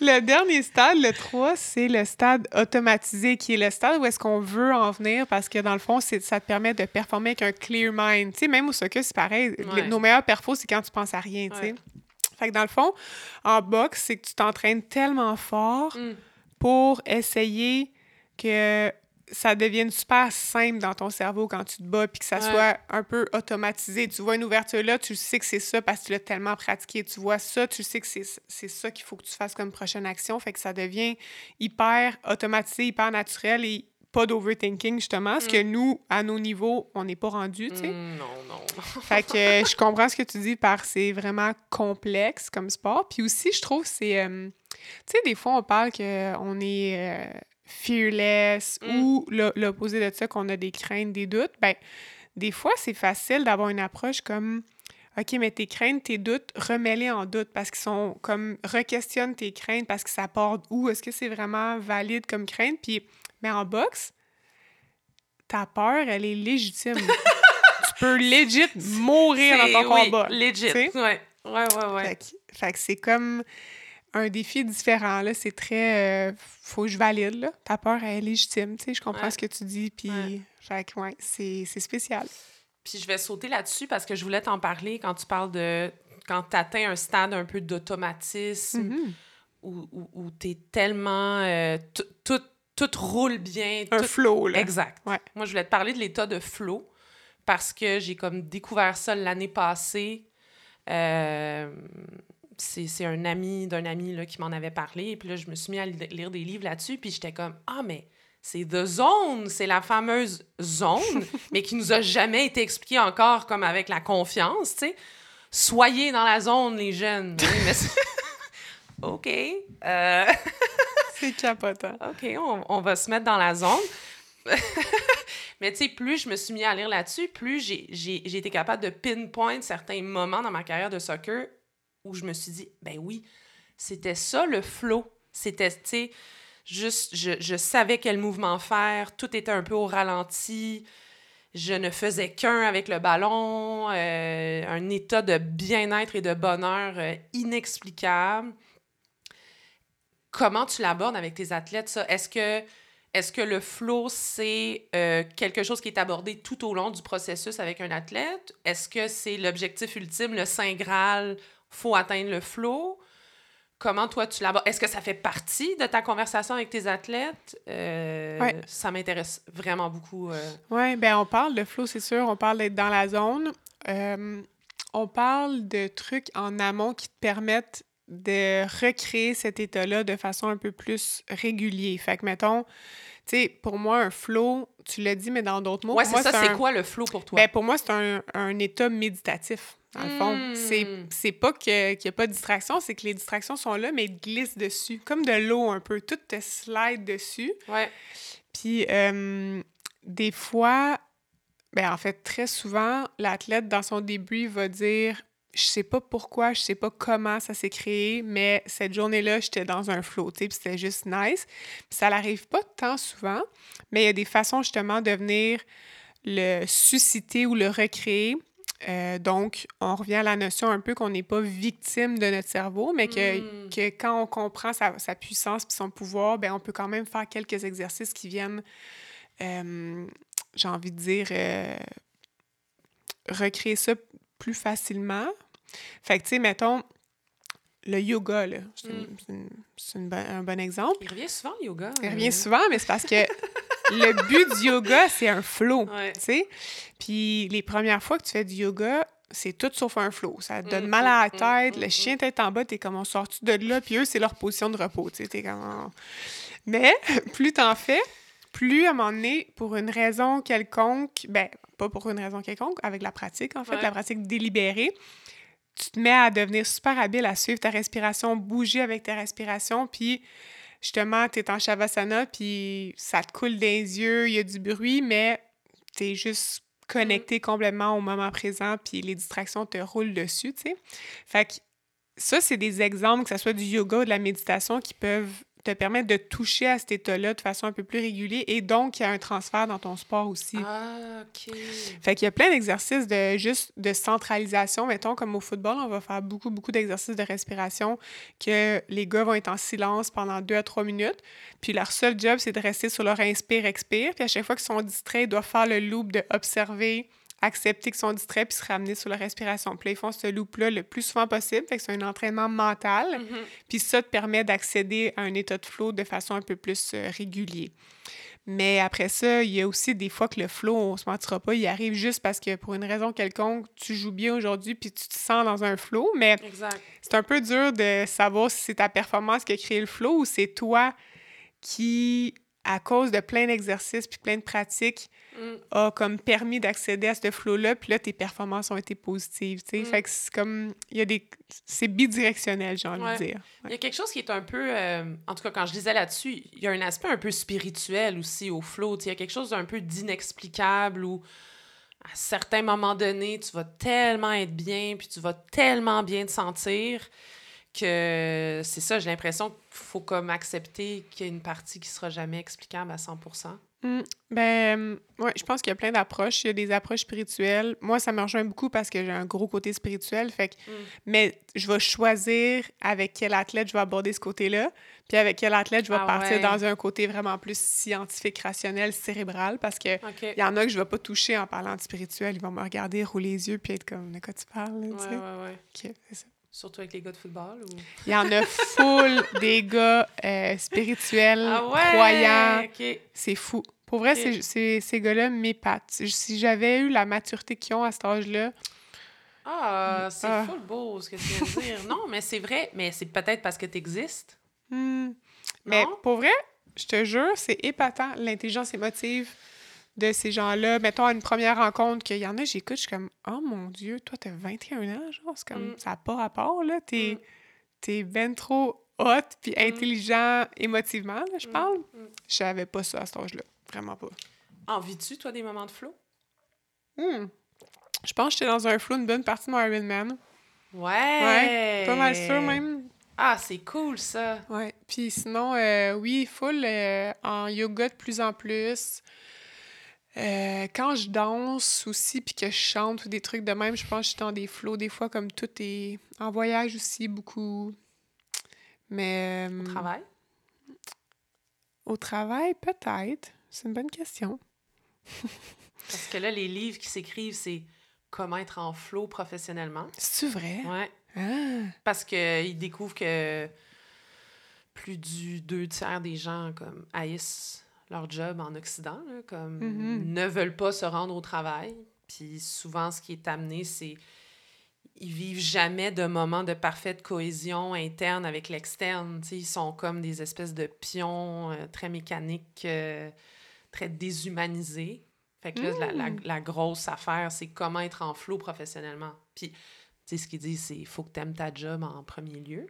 [LAUGHS] le dernier stade, le 3, c'est le stade automatisé, qui est le stade où est-ce qu'on veut en venir parce que, dans le fond, ça te permet de performer avec un clear mind. Tu sais, même au soccer, c'est pareil. Ouais. Nos meilleurs perfos, c'est quand tu penses à rien, tu sais. Ouais. Fait que, dans le fond, en boxe, c'est que tu t'entraînes tellement fort Mm. pour essayer que ça devienne super simple dans ton cerveau quand tu te bats, puis que ça Ouais. soit un peu automatisé. Tu vois une ouverture là, tu sais que c'est ça parce que tu l'as tellement pratiqué. Tu vois ça, tu sais que c'est c'est ça qu'il faut que tu fasses comme prochaine action. Fait que ça devient hyper automatisé, hyper naturel et pas d'overthinking, justement. Ce que nous, à nos niveaux, on n'est pas rendu, tu sais. Hmm, non, non. [LAUGHS] Fait que euh, je comprends ce que tu dis par c'est vraiment complexe comme sport. Puis aussi, je trouve c'est. euh, tu sais, des fois, on parle qu'on est euh, fearless Mm. ou l'opposé de ça, qu'on a des craintes, des doutes. Ben, des fois, c'est facile d'avoir une approche comme. OK, mais tes craintes, tes doutes, remets-les en doute parce qu'ils sont comme. Requestionne tes craintes parce que ça part où? Est-ce que c'est vraiment valide comme crainte? Puis, mais en boxe, ta peur, elle est légitime. [LAUGHS] tu peux legit mourir dans ton oui, combat. Legit. Ouais, ouais, ouais. ouais. Fait que, fait que c'est comme un défi différent. Là. C'est très. euh, faut que je valide. Là. Ta peur elle est légitime. Tu sais, je comprends Ouais. ce que tu dis. Puis, Ouais. fait que, ouais, c'est c'est spécial. Puis je vais sauter là-dessus parce que je voulais t'en parler quand tu parles de. Quand tu atteins un stade un peu d'automatisme Mhm. où, où, où tu es tellement. euh, tout- tout, roule bien. Un tout- flow. Là. Exact. Ouais. Moi, je voulais te parler de l'état de flow parce que j'ai comme découvert ça l'année passée. Euh, c'est un ami d'un ami là, qui m'en avait parlé. Et puis là, je me suis mis à li- lire des livres là-dessus. Puis j'étais comme, ah, mais c'est The Zone. C'est la fameuse zone, [LAUGHS] mais qui nous a jamais été expliquée encore comme avec la confiance, tu sais. Soyez dans la zone, les jeunes. Oui, mais [LAUGHS] OK. Euh, [LAUGHS] [LAUGHS] C'est capotant. OK, on, va se mettre dans la zone. [LAUGHS] Mais tu sais, plus je me suis mis à lire là-dessus, plus j'ai été capable de pinpoint certains moments dans ma carrière de soccer où je me suis dit, ben oui, c'était ça le flow. C'était, tu sais, juste, je, je savais quel mouvement faire, tout était un peu au ralenti, je ne faisais qu'un avec le ballon, euh, un état de bien-être et de bonheur euh, inexplicable comment tu l'abordes avec tes athlètes, ça? Est-ce que, est que le flow, c'est euh, quelque chose qui est abordé tout au long du processus avec un athlète? Est-ce que c'est l'objectif ultime, le Saint Graal, faut atteindre le flow? Comment toi tu l'abordes? Est-ce que ça fait partie de ta conversation avec tes athlètes? Euh, Ouais. Ça m'intéresse vraiment beaucoup. euh. Oui, ben on parle de flow, c'est sûr. On parle d'être dans la zone. On parle de trucs en amont qui te permettent de recréer cet état-là de façon un peu plus régulier. Fait que, mettons, tu sais, pour moi, un flow, tu l'as dit, mais dans d'autres mots, Ouais, c'est ça, c'est un- quoi le flow pour toi? Ben, pour moi, c'est un, un état méditatif. dans le fond. C'est- Hmm. C'est pas qu'il n'y a pas de distraction, c'est que les distractions sont là, mais ils glissent dessus. Comme de l'eau un peu. Tout te slide dessus. Ouais. Puis, euh, des fois, ben en fait, très souvent, l'athlète, dans son début, va dire Je sais pas pourquoi, je sais pas comment ça s'est créé, mais cette journée-là, j'étais dans un flow, tu sais, puis c'était juste nice. Puis ça n'arrive pas tant souvent, mais il y a des façons, justement, de venir le susciter ou le recréer. Euh, donc, on revient à la notion un peu qu'on n'est pas victime de notre cerveau, mais que, Mm. que quand on comprend sa, sa puissance puis son pouvoir, ben on peut quand même faire quelques exercices qui viennent, euh, j'ai envie de dire, euh, recréer ça plus facilement. Fait que, tu sais, mettons, le yoga, là, c'est Mm. bon- un bon exemple. Il revient souvent, le yoga. Il euh. revient souvent, mais c'est parce que le but du yoga, c'est un flow, [LAUGHS] Ouais. tu sais. Puis les premières fois que tu fais du yoga, c'est tout sauf un flow. Ça te donne Mm, mal à la mm, tête, mm, le chien tête en bas, t'es comme on sort-tu de là, puis eux, c'est leur position de repos, tu sais, t'es comme... oh. Mais [LAUGHS] plus t'en fais, plus à un moment donné, pour une raison quelconque, ben, pas pour une raison quelconque, avec la pratique, en fait, Ouais. la pratique délibérée, tu te mets à devenir super habile à suivre ta respiration, bouger avec ta respiration, puis justement, tu es en shavasana, puis ça te coule des yeux, il y a du bruit, mais tu es juste connecté complètement au moment présent, puis les distractions te roulent dessus, tu sais. Fait que ça, c'est des exemples, que ce soit du yoga ou de la méditation, qui peuvent te permettre de toucher à cet état-là de façon un peu plus régulière, et donc il y a un transfert dans ton sport aussi. Ah, OK. Fait qu'il y a plein d'exercices de juste de centralisation. Mettons, comme au football, on va faire beaucoup, beaucoup d'exercices de respiration que les gars vont être en silence pendant deux à trois minutes. Puis leur seul job, c'est de rester sur leur inspire-expire. Puis à chaque fois qu'ils sont distraits, ils doivent faire le loop de observer, accepter qu'ils sont distraits, puis se ramener sur leur respiration. Puis là, ils font ce loop-là le plus souvent possible. Fait que c'est un entraînement mental. Mhm. Puis ça te permet d'accéder à un état de flow de façon un peu plus euh, régulier. Mais après ça, il y a aussi des fois que le flow, on se mentira pas, il arrive juste parce que pour une raison quelconque, tu joues bien aujourd'hui puis tu te sens dans un flow. Mais c'est un peu dur de savoir si c'est ta performance qui a créé le flow ou c'est toi qui, à cause de plein d'exercices puis plein de pratiques, Mm. a comme permis d'accéder à ce flow-là, puis là, tes performances ont été positives, tu sais. Mm. Fait que c'est comme, il y a des... C'est bidirectionnel, j'ai envie Ouais. de dire. Il y a quelque chose qui est un peu, euh, en tout cas quand je lisais là-dessus, il y a un aspect un peu spirituel aussi au flow. Tu sais, Il y a quelque chose d'un peu d'inexplicable où à certains moments donnés, tu vas tellement être bien, puis tu vas tellement bien te sentir que c'est ça, j'ai l'impression qu'il faut comme accepter qu'il y a une partie qui sera jamais explicable à 100%. Mm, Ben, ouais, je pense qu'il y a plein d'approches. Il y a des approches spirituelles. Moi, ça me rejoint beaucoup parce que j'ai un gros côté spirituel. Fait que, Mm. Mais je vais choisir avec quel athlète je vais aborder ce côté-là, puis avec quel athlète je vais Ah partir ouais. dans un côté vraiment plus scientifique, rationnel, cérébral, parce que il y en a que je vais pas toucher en parlant de spirituel. Ils vont me regarder, rouler les yeux, puis être comme, de quoi tu parles, là, tu Ouais, sais? ouais, ouais. Ok, c'est ça. Surtout avec les gars de football. Ou... Il y en a full [LAUGHS] des gars euh, spirituels, Ah ouais! croyants. C'est fou. Pour vrai, c'est- ces gars-là m'épatent. Si j'avais eu la maturité qu'ils ont à cet âge-là, Ah, c'est Ah. full beau ce que tu viens de dire. Non, mais c'est vrai, mais c'est peut-être parce que tu existes. hmm, mais pour vrai, je te jure, c'est épatant l'intelligence émotive de ces gens-là. Mettons, à une première rencontre, qu'il y en a, j'écoute, je suis comme, oh mon Dieu, toi, t'as 21 ans, genre, c'est comme, Mm. ça n'a pas rapport, là. T'es Mm. ben trop hot puis intelligent émotivement, là, je Mm. parle. Mm. Je savais pas ça à cet âge-là. Vraiment pas. En vis-tu, toi, des moments de flow? Hmm. Je pense que j'étais dans un flow une bonne partie de mon Ironman. Ouais! Pas mal sûr, même. Ah, c'est cool, ça! Ouais. Puis sinon, euh, oui, full euh, en yoga de plus en plus. Euh, quand je danse aussi, puis que je chante ou des trucs de même, je pense que je suis dans des flows des fois, comme tout est en voyage aussi, beaucoup. Mais. euh, Au travail? Au travail, peut-être. C'est une bonne question. [LAUGHS] Parce que là, les livres qui s'écrivent, c'est comment être en flow professionnellement. C'est vrai? Ouais. Ah! Parce qu'ils découvrent que plus du deux tiers des gens comme haïssent leur job en Occident, là, comme Mhm. ne veulent pas se rendre au travail. Puis souvent, ce qui est amené, c'est ils vivent jamais de moments de parfaite cohésion interne avec l'externe. Ils sont comme des espèces de pions euh, très mécaniques, euh, très déshumanisés. Fait que là, la, la- Mm. la grosse affaire, c'est comment être en flow professionnellement. Puis, tu sais, ce qu'ils disent, c'est il faut que tu aimes ta job en premier lieu.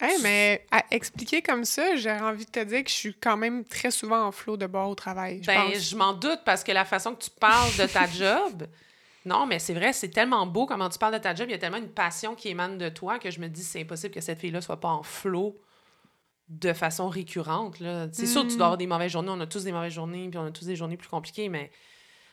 Hey, mais à expliquer comme ça, j'ai envie de te dire que je suis quand même très souvent en flot de bord au travail. Je ben, pense. je m'en doute parce que la façon que tu parles de ta job. [LAUGHS] Non, mais c'est vrai, c'est tellement beau comment tu parles de ta job. Il y a tellement une passion qui émane de toi que je me dis c'est impossible que cette fille-là soit pas en flot de façon récurrente. là. C'est sûr que tu dois avoir des mauvaises journées. On a tous des mauvaises journées, puis on a tous des journées plus compliquées, mais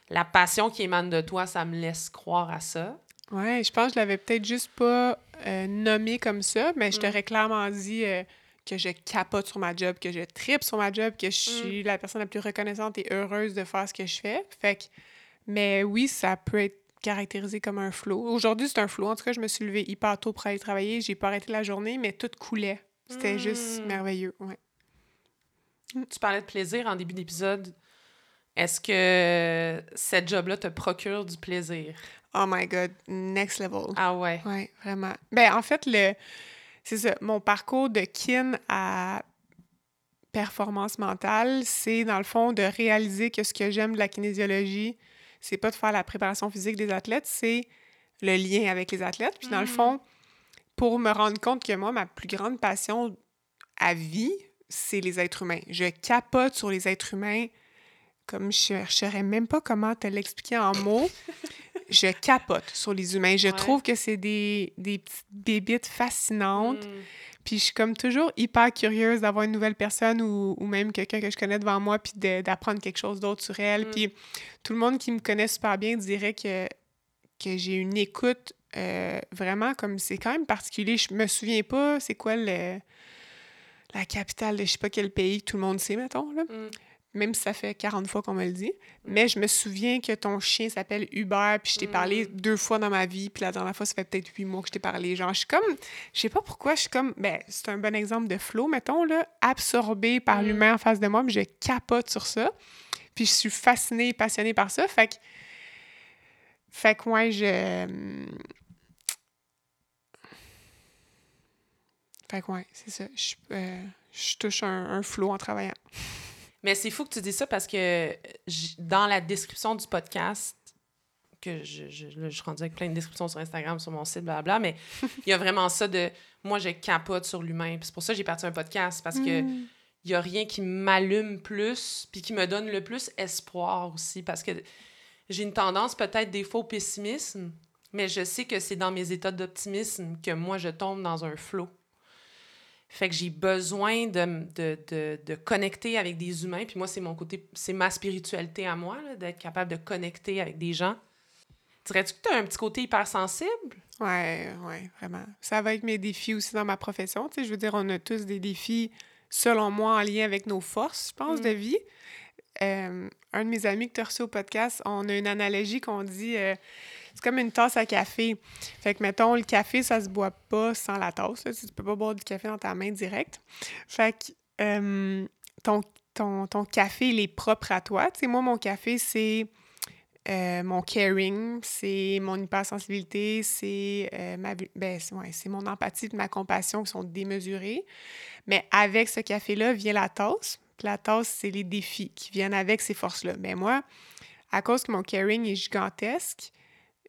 la passion qui émane de toi, ça me laisse croire à ça. Ouais, je pense que je l'avais peut-être juste pas euh, nommé comme ça, mais je Mm. t'aurais clairement dit euh, que je capote sur ma job, que je tripe sur ma job, que Mm. je suis la personne la plus reconnaissante et heureuse de faire ce que je fais. Fait que, mais oui, ça peut être caractérisé comme un flow. Aujourd'hui, c'est un flow. En tout cas, je me suis levée hyper tôt pour aller travailler. J'ai pas arrêté la journée, mais tout coulait. C'était juste Mm. merveilleux. Ouais. Tu parlais de plaisir en début d'épisode. Est-ce que cette job-là te procure du plaisir? Oh my God, next level. Ah ouais. Oui, vraiment. Ben, en fait, le c'est ça. Mon parcours de kin à performance mentale, c'est dans le fond de réaliser que ce que j'aime de la kinésiologie, c'est pas de faire la préparation physique des athlètes, c'est le lien avec les athlètes. Puis dans le Mhm. fond, pour me rendre compte que moi, ma plus grande passion à vie, c'est les êtres humains. Je capote sur les êtres humains comme je ne saurais même pas comment te l'expliquer en mots. [LAUGHS] je capote sur les humains. Je Ouais. trouve que c'est des, des petites bébites fascinantes. Mm. Puis je suis comme toujours hyper curieuse d'avoir une nouvelle personne ou, ou même quelqu'un que je connais devant moi, puis de- d'apprendre quelque chose d'autre sur elle. Mm. Puis tout le monde qui me connaît super bien dirait que, que j'ai une écoute euh, vraiment comme c'est quand même particulier. Je me souviens pas c'est quoi le, la capitale de je sais pas quel pays que tout le monde sait, mettons. Là. Mm. Même si ça fait 40 fois qu'on me le dit. Mais je me souviens que ton chien s'appelle Hubert, puis je t'ai parlé Mm. deux fois dans ma vie, puis la dernière fois, ça fait peut-être huit mois que je t'ai parlé. Genre, je suis comme, je sais pas pourquoi, je suis comme, ben, c'est un bon exemple de flow, mettons, là, absorbé par Mm. l'humain en face de moi, puis je capote sur ça. Puis je suis fascinée passionnée par ça. Fait que, fait que, ouais, je. Fait que, ouais, c'est ça. Je, euh, je touche un, un flow en travaillant. Mais c'est fou que tu dis ça parce que dans la description du podcast, que je, je, là, je suis rendue avec plein de descriptions sur Instagram, sur mon site, blablabla, mais [LAUGHS] il y a vraiment ça de moi, je capote sur l'humain. C'est pour ça que j'ai parti un podcast parce que Mm. il y a rien qui m'allume plus puis qui me donne le plus espoir aussi parce que j'ai une tendance peut-être des au pessimisme, mais je sais que c'est dans mes états d'optimisme que moi, je tombe dans un flot. Fait que j'ai besoin de, de, de, de connecter avec des humains. Puis moi, c'est mon côté, c'est ma spiritualité à moi, d'être capable de connecter avec des gens. Dirais-tu que tu as un petit côté hypersensible? Ouais, ouais, vraiment. Ça va être mes défis aussi dans ma profession. Tu sais, je veux dire, on a tous des défis, selon moi, en lien avec nos forces, je pense, Mm. de vie. Euh, un de mes amis que tu as reçu au podcast, on a une analogie qu'on dit euh, c'est comme une tasse à café. Fait que, mettons, le café, ça se boit pas sans la tasse. là. Tu sais, tu peux pas boire du café dans ta main direct. Fait que euh, ton, ton, ton café, il est propre à toi. Tu sais, moi, mon café, c'est euh, mon caring, c'est mon hypersensibilité, c'est euh, ma ben, c'est ouais, mon empathie et ma compassion qui sont démesurées. Mais avec ce café-là vient la tasse. La tasse, c'est les défis qui viennent avec ces forces-là. Mais moi, à cause que mon caring est gigantesque,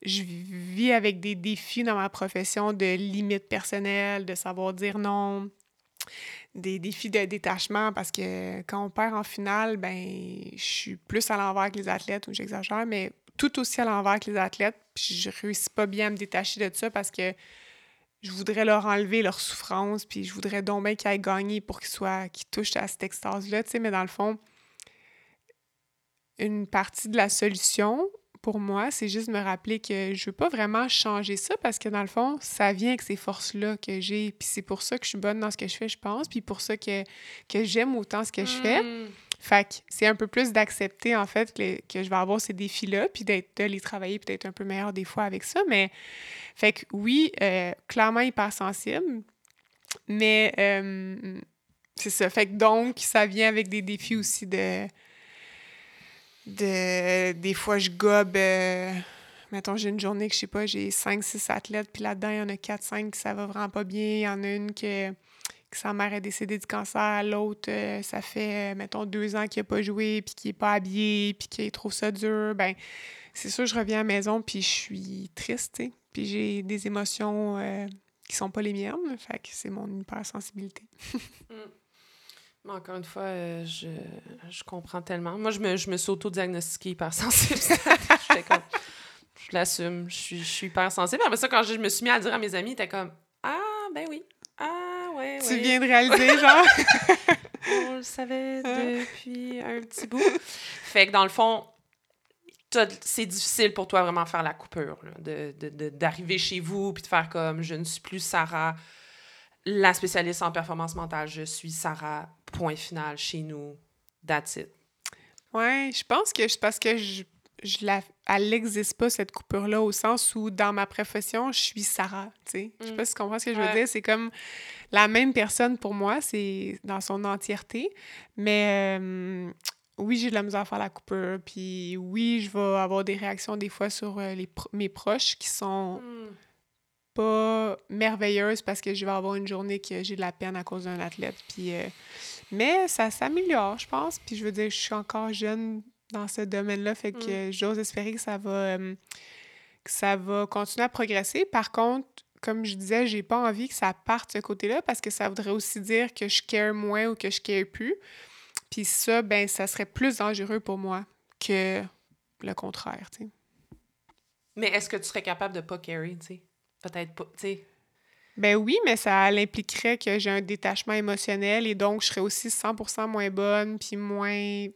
je vis avec des défis dans ma profession de limites personnelles, de savoir dire non, des défis de détachement parce que quand on perd en finale, ben je suis plus à l'envers que les athlètes ou j'exagère, mais tout aussi à l'envers que les athlètes. Puis je réussis pas bien à me détacher de ça parce que je voudrais leur enlever leur souffrance, puis je voudrais donc bien qu'ils aillent gagner pour qu'ils soient, qu'ils touchent à cette extase-là, tu sais, mais dans le fond, une partie de la solution pour moi, c'est juste me rappeler que je veux pas vraiment changer ça parce que dans le fond, ça vient avec ces forces-là que j'ai. Puis c'est pour ça que je suis bonne dans ce que je fais, je pense. Puis pour ça que, que j'aime autant ce que je fais. Mm. Fait que c'est un peu plus d'accepter, en fait, que, que je vais avoir ces défis-là, puis d'être, de les travailler, puis d'être un peu meilleur des fois avec ça. Mais, fait que oui, euh, clairement hypersensible, mais euh, c'est ça. Fait que donc, ça vient avec des défis aussi de. De des fois, je gobe. euh, mettons, j'ai une journée que je sais pas, j'ai 5-6 athlètes, puis là-dedans, il y en a 4-5 qui ça va vraiment pas bien. Il y en a une que que sa mère est décédée du cancer, l'autre, euh, ça fait, euh, mettons, deux ans qu'il n'a pas joué, puis qu'il n'est pas habillé, puis qu'il trouve ça dur, ben c'est sûr, je reviens à la maison, puis je suis triste, Puis j'ai des émotions euh, qui sont pas les miennes. Fait que c'est mon hypersensibilité. [LAUGHS] Mm. Encore une fois, euh, je, je, comprends tellement. Moi, je me, je me suis auto-diagnostiquée hypersensible. [LAUGHS] Comme, je l'assume, je suis, je suis hypersensible. Après ça, quand je, me suis mis à dire à mes amis, t'es comme, ah, ben oui, ah, ouais, Tu viens de réaliser, genre? [LAUGHS] [LAUGHS] On le savait depuis un petit bout. Fait que dans le fond, c'est difficile pour toi vraiment faire la coupure, d'arriver de, chez vous puis de faire comme je ne suis plus Sarah, la spécialiste en performance mentale, je suis Sarah, point final chez nous, that's it. Ouais, je pense que c'est parce que je, je la, elle n'existe pas cette coupure-là au sens où dans ma profession, je suis Sarah, tu sais. Je sais pas mm. si tu comprends ce que je veux dire. C'est comme la même personne pour moi, c'est dans son entièreté, mais euh, oui, j'ai de la misère à faire la coupure. Puis oui, je vais avoir des réactions des fois sur euh, les mes proches qui sont hmm. Pas merveilleuses parce que je vais avoir une journée que j'ai de la peine à cause d'un athlète. Puis, euh, mais ça s'améliore, je pense. Puis je veux dire, je suis encore jeune dans ce domaine-là, fait que hmm. j'ose espérer que ça va, euh, que ça va continuer à progresser. Par contre, comme je disais, j'ai pas envie que ça parte de ce côté-là parce que ça voudrait aussi dire que je care moins ou que je care plus. Puis ça, ben, ça serait plus dangereux pour moi que le contraire, tu sais. Mais est-ce que tu serais capable de pas carry, tu sais? Peut-être pas, tu sais. Ben oui, mais ça impliquerait que j'ai un détachement émotionnel et donc je serais aussi 100% moins bonne, puis moins...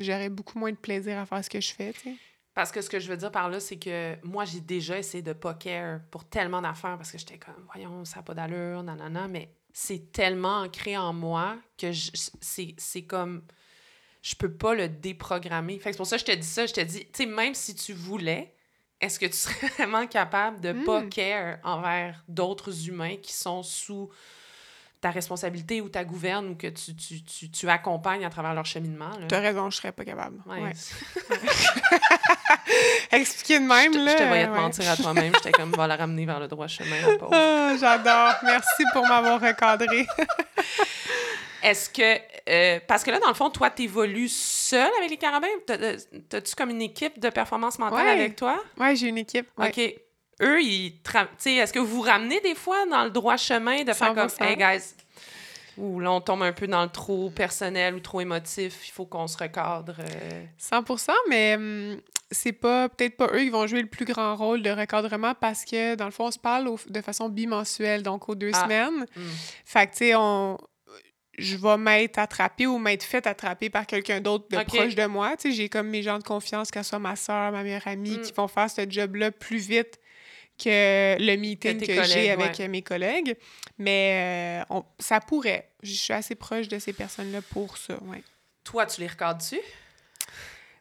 J'aurais beaucoup moins de plaisir à faire ce que je fais, tu sais. Parce que ce que je veux dire par là, c'est que moi, j'ai déjà essayé de pas care pour tellement d'affaires parce que j'étais comme, voyons, ça n'a pas d'allure, nanana, mais c'est tellement ancré en moi que c'est comme je peux pas le déprogrammer. Fait c'est pour ça que je te dis ça. Je te dis, tu sais, même si tu voulais, est-ce que tu serais [LAUGHS] vraiment capable de pas hmm. care envers d'autres humains qui sont sous ta responsabilité ou ta gouverne ou que tu, tu, tu, tu accompagnes à travers leur cheminement. Tu as raison, je serais pas capable. Ouais. [LAUGHS] [LAUGHS] Expliquer de même, je là. Je te voyais te mentir à toi-même. J'étais comme, va la ramener vers le droit chemin, ah, J'adore. Merci pour m'avoir recadré. Est-ce que. Euh, parce que là, dans le fond, toi, tu évolues seule avec les carabins? T'as-tu comme une équipe de performance mentale avec toi? Oui, j'ai une équipe. OK eux, ils est-ce que vous ramenez des fois dans le droit chemin de faire comme Hey guys, ou là on tombe un peu dans le trop personnel ou trop émotif, il faut qu'on se recadre. 100% euh. mais hum, c'est pas peut-être pas eux qui vont jouer le plus grand rôle de recadrement parce que dans le fond on se parle de façon bimensuelle, donc aux deux ah, semaines. Hmm. Fait que tu sais, on je vais m'être attrapée ou m'être fait attraper par quelqu'un d'autre de proche de moi. Tu sais, j'ai comme mes gens de confiance, qu'elle soit ma soeur, ma meilleure amie, qui hmm. vont faire ce job-là plus vite que le meeting que, j'ai avec mes collègues. Mais euh, ça pourrait. Je suis assez proche de ces personnes-là pour ça, ouais. Toi, tu les regardes-tu?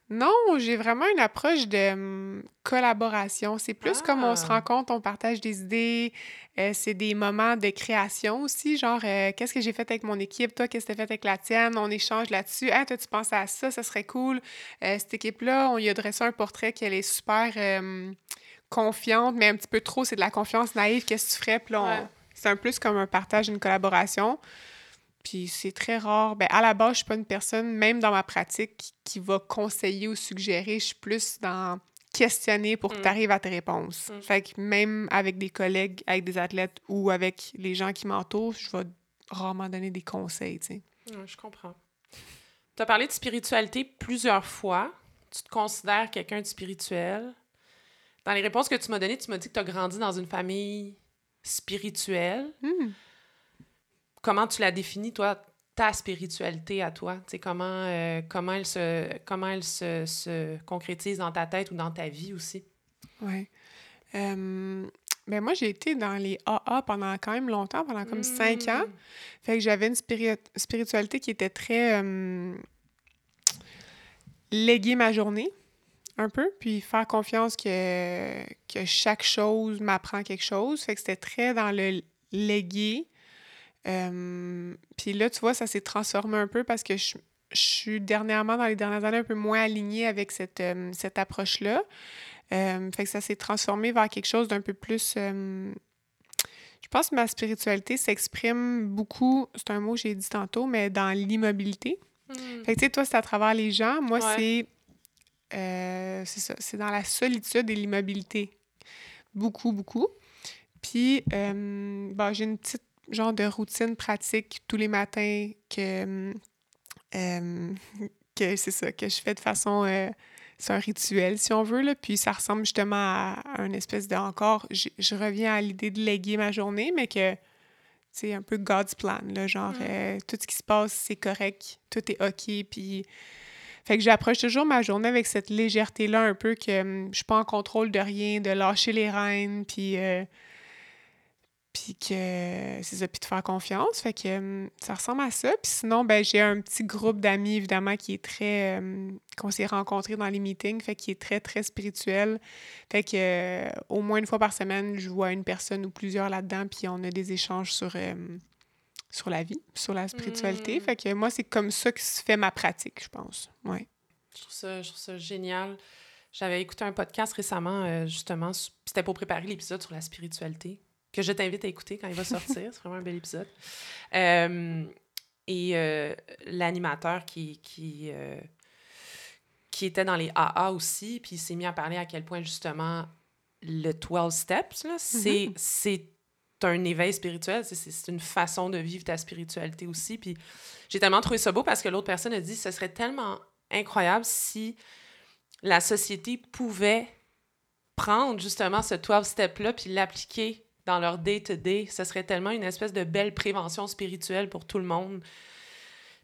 Non, j'ai vraiment une approche de collaboration. C'est plus comme on se ah! rencontre, on partage des idées. Euh, c'est des moments de création aussi, genre euh, qu'est-ce que j'ai fait avec mon équipe, toi, qu'est-ce que tu as fait avec la tienne, on échange là-dessus. Ah, toi, tu penses à ça, ça serait cool. cette équipe-là, on y a dressé un portrait qui est super confiante, mais un petit peu trop, c'est de la confiance naïve, qu'est-ce que tu ferais? Puis là, c'est un plus comme un partage, une collaboration. Puis c'est très rare. Ben, à la base, je suis pas une personne, même dans ma pratique, qui va conseiller ou suggérer. Je suis plus dans questionner pour que mm. tu arrives à tes réponses. Mm. Fait que même avec des collègues, avec des athlètes ou avec les gens qui m'entourent, je vais rarement donner des conseils, tu sais. je comprends. Tu as parlé de spiritualité plusieurs fois. Tu te considères quelqu'un de spirituel. Dans les réponses que tu m'as données, tu m'as dit que tu as grandi dans une famille spirituelle. Hmm. Comment tu la définis, toi, ta spiritualité à toi? Tu comment, euh, comment elle, se, comment elle se, concrétise dans ta tête ou dans ta vie aussi? Oui. Euh, ben moi, j'ai été dans les AA pendant quand même longtemps, pendant comme cinq ans. Hmm. Fait que j'avais une spiritualité qui était très euh, léguée ma journée un peu, puis faire confiance que, que chaque chose m'apprend quelque chose. Fait que c'était très dans le léguer. Euh, puis là, tu vois, ça s'est transformé un peu parce que je, suis dernièrement, dans les dernières années, un peu moins alignée avec cette, euh, cette approche-là. Euh, fait que ça s'est transformé vers quelque chose d'un peu plus... je pense que ma spiritualité s'exprime beaucoup, c'est un mot que j'ai dit tantôt, mais dans l'immobilité. Hmm. Fait que tu sais, toi, c'est à travers les gens. Moi, c'est c'est ça, c'est dans la solitude et l'immobilité. beaucoup, beaucoup. Puis, bon, j'ai une petite genre de routine pratique tous les matins que, euh, [LAUGHS] que c'est ça, que je fais de façon... Euh, c'est un rituel, si on veut, là. Puis ça ressemble justement à, un espèce de... Encore, je, je reviens à l'idée de léguer ma journée, mais que c'est un peu God's plan, là, genre mm. euh, tout ce qui se passe, c'est correct, tout est OK, puis... Fait que j'approche toujours ma journée avec cette légèreté-là un peu que hum, je suis pas en contrôle de rien, de lâcher les rênes, puis... Euh, puis que c'est ça, puis de faire confiance. Fait que hum, ça ressemble à ça. Puis sinon, ben j'ai un petit groupe d'amis, évidemment, qui est très... Hum, qu'on s'est rencontrés dans les meetings, fait qui est très, très spirituel. Fait que euh, au moins une fois par semaine, je vois une personne ou plusieurs là-dedans, puis on a des échanges sur, hum, sur la vie, sur la spiritualité. Mm. Fait que moi, c'est comme ça que se fait ma pratique, je pense. Ouais. Je trouve ça, je trouve ça génial. J'avais écouté un podcast récemment, euh, justement, c'était pour préparer l'épisode sur la spiritualité que je t'invite à écouter quand il va sortir. C'est vraiment un bel épisode. Euh, et euh, l'animateur qui, qui, euh, qui était dans les AA aussi, puis il s'est mis à parler à quel point justement le 12 Steps, mm-hmm. c'est un éveil spirituel, c'est une façon de vivre ta spiritualité aussi. Puis j'ai tellement trouvé ça beau parce que l'autre personne a dit ce serait tellement incroyable si la société pouvait prendre justement ce 12 step-là puis l'appliquer dans leur day-to-day. Ce serait tellement une espèce de belle prévention spirituelle pour tout le monde.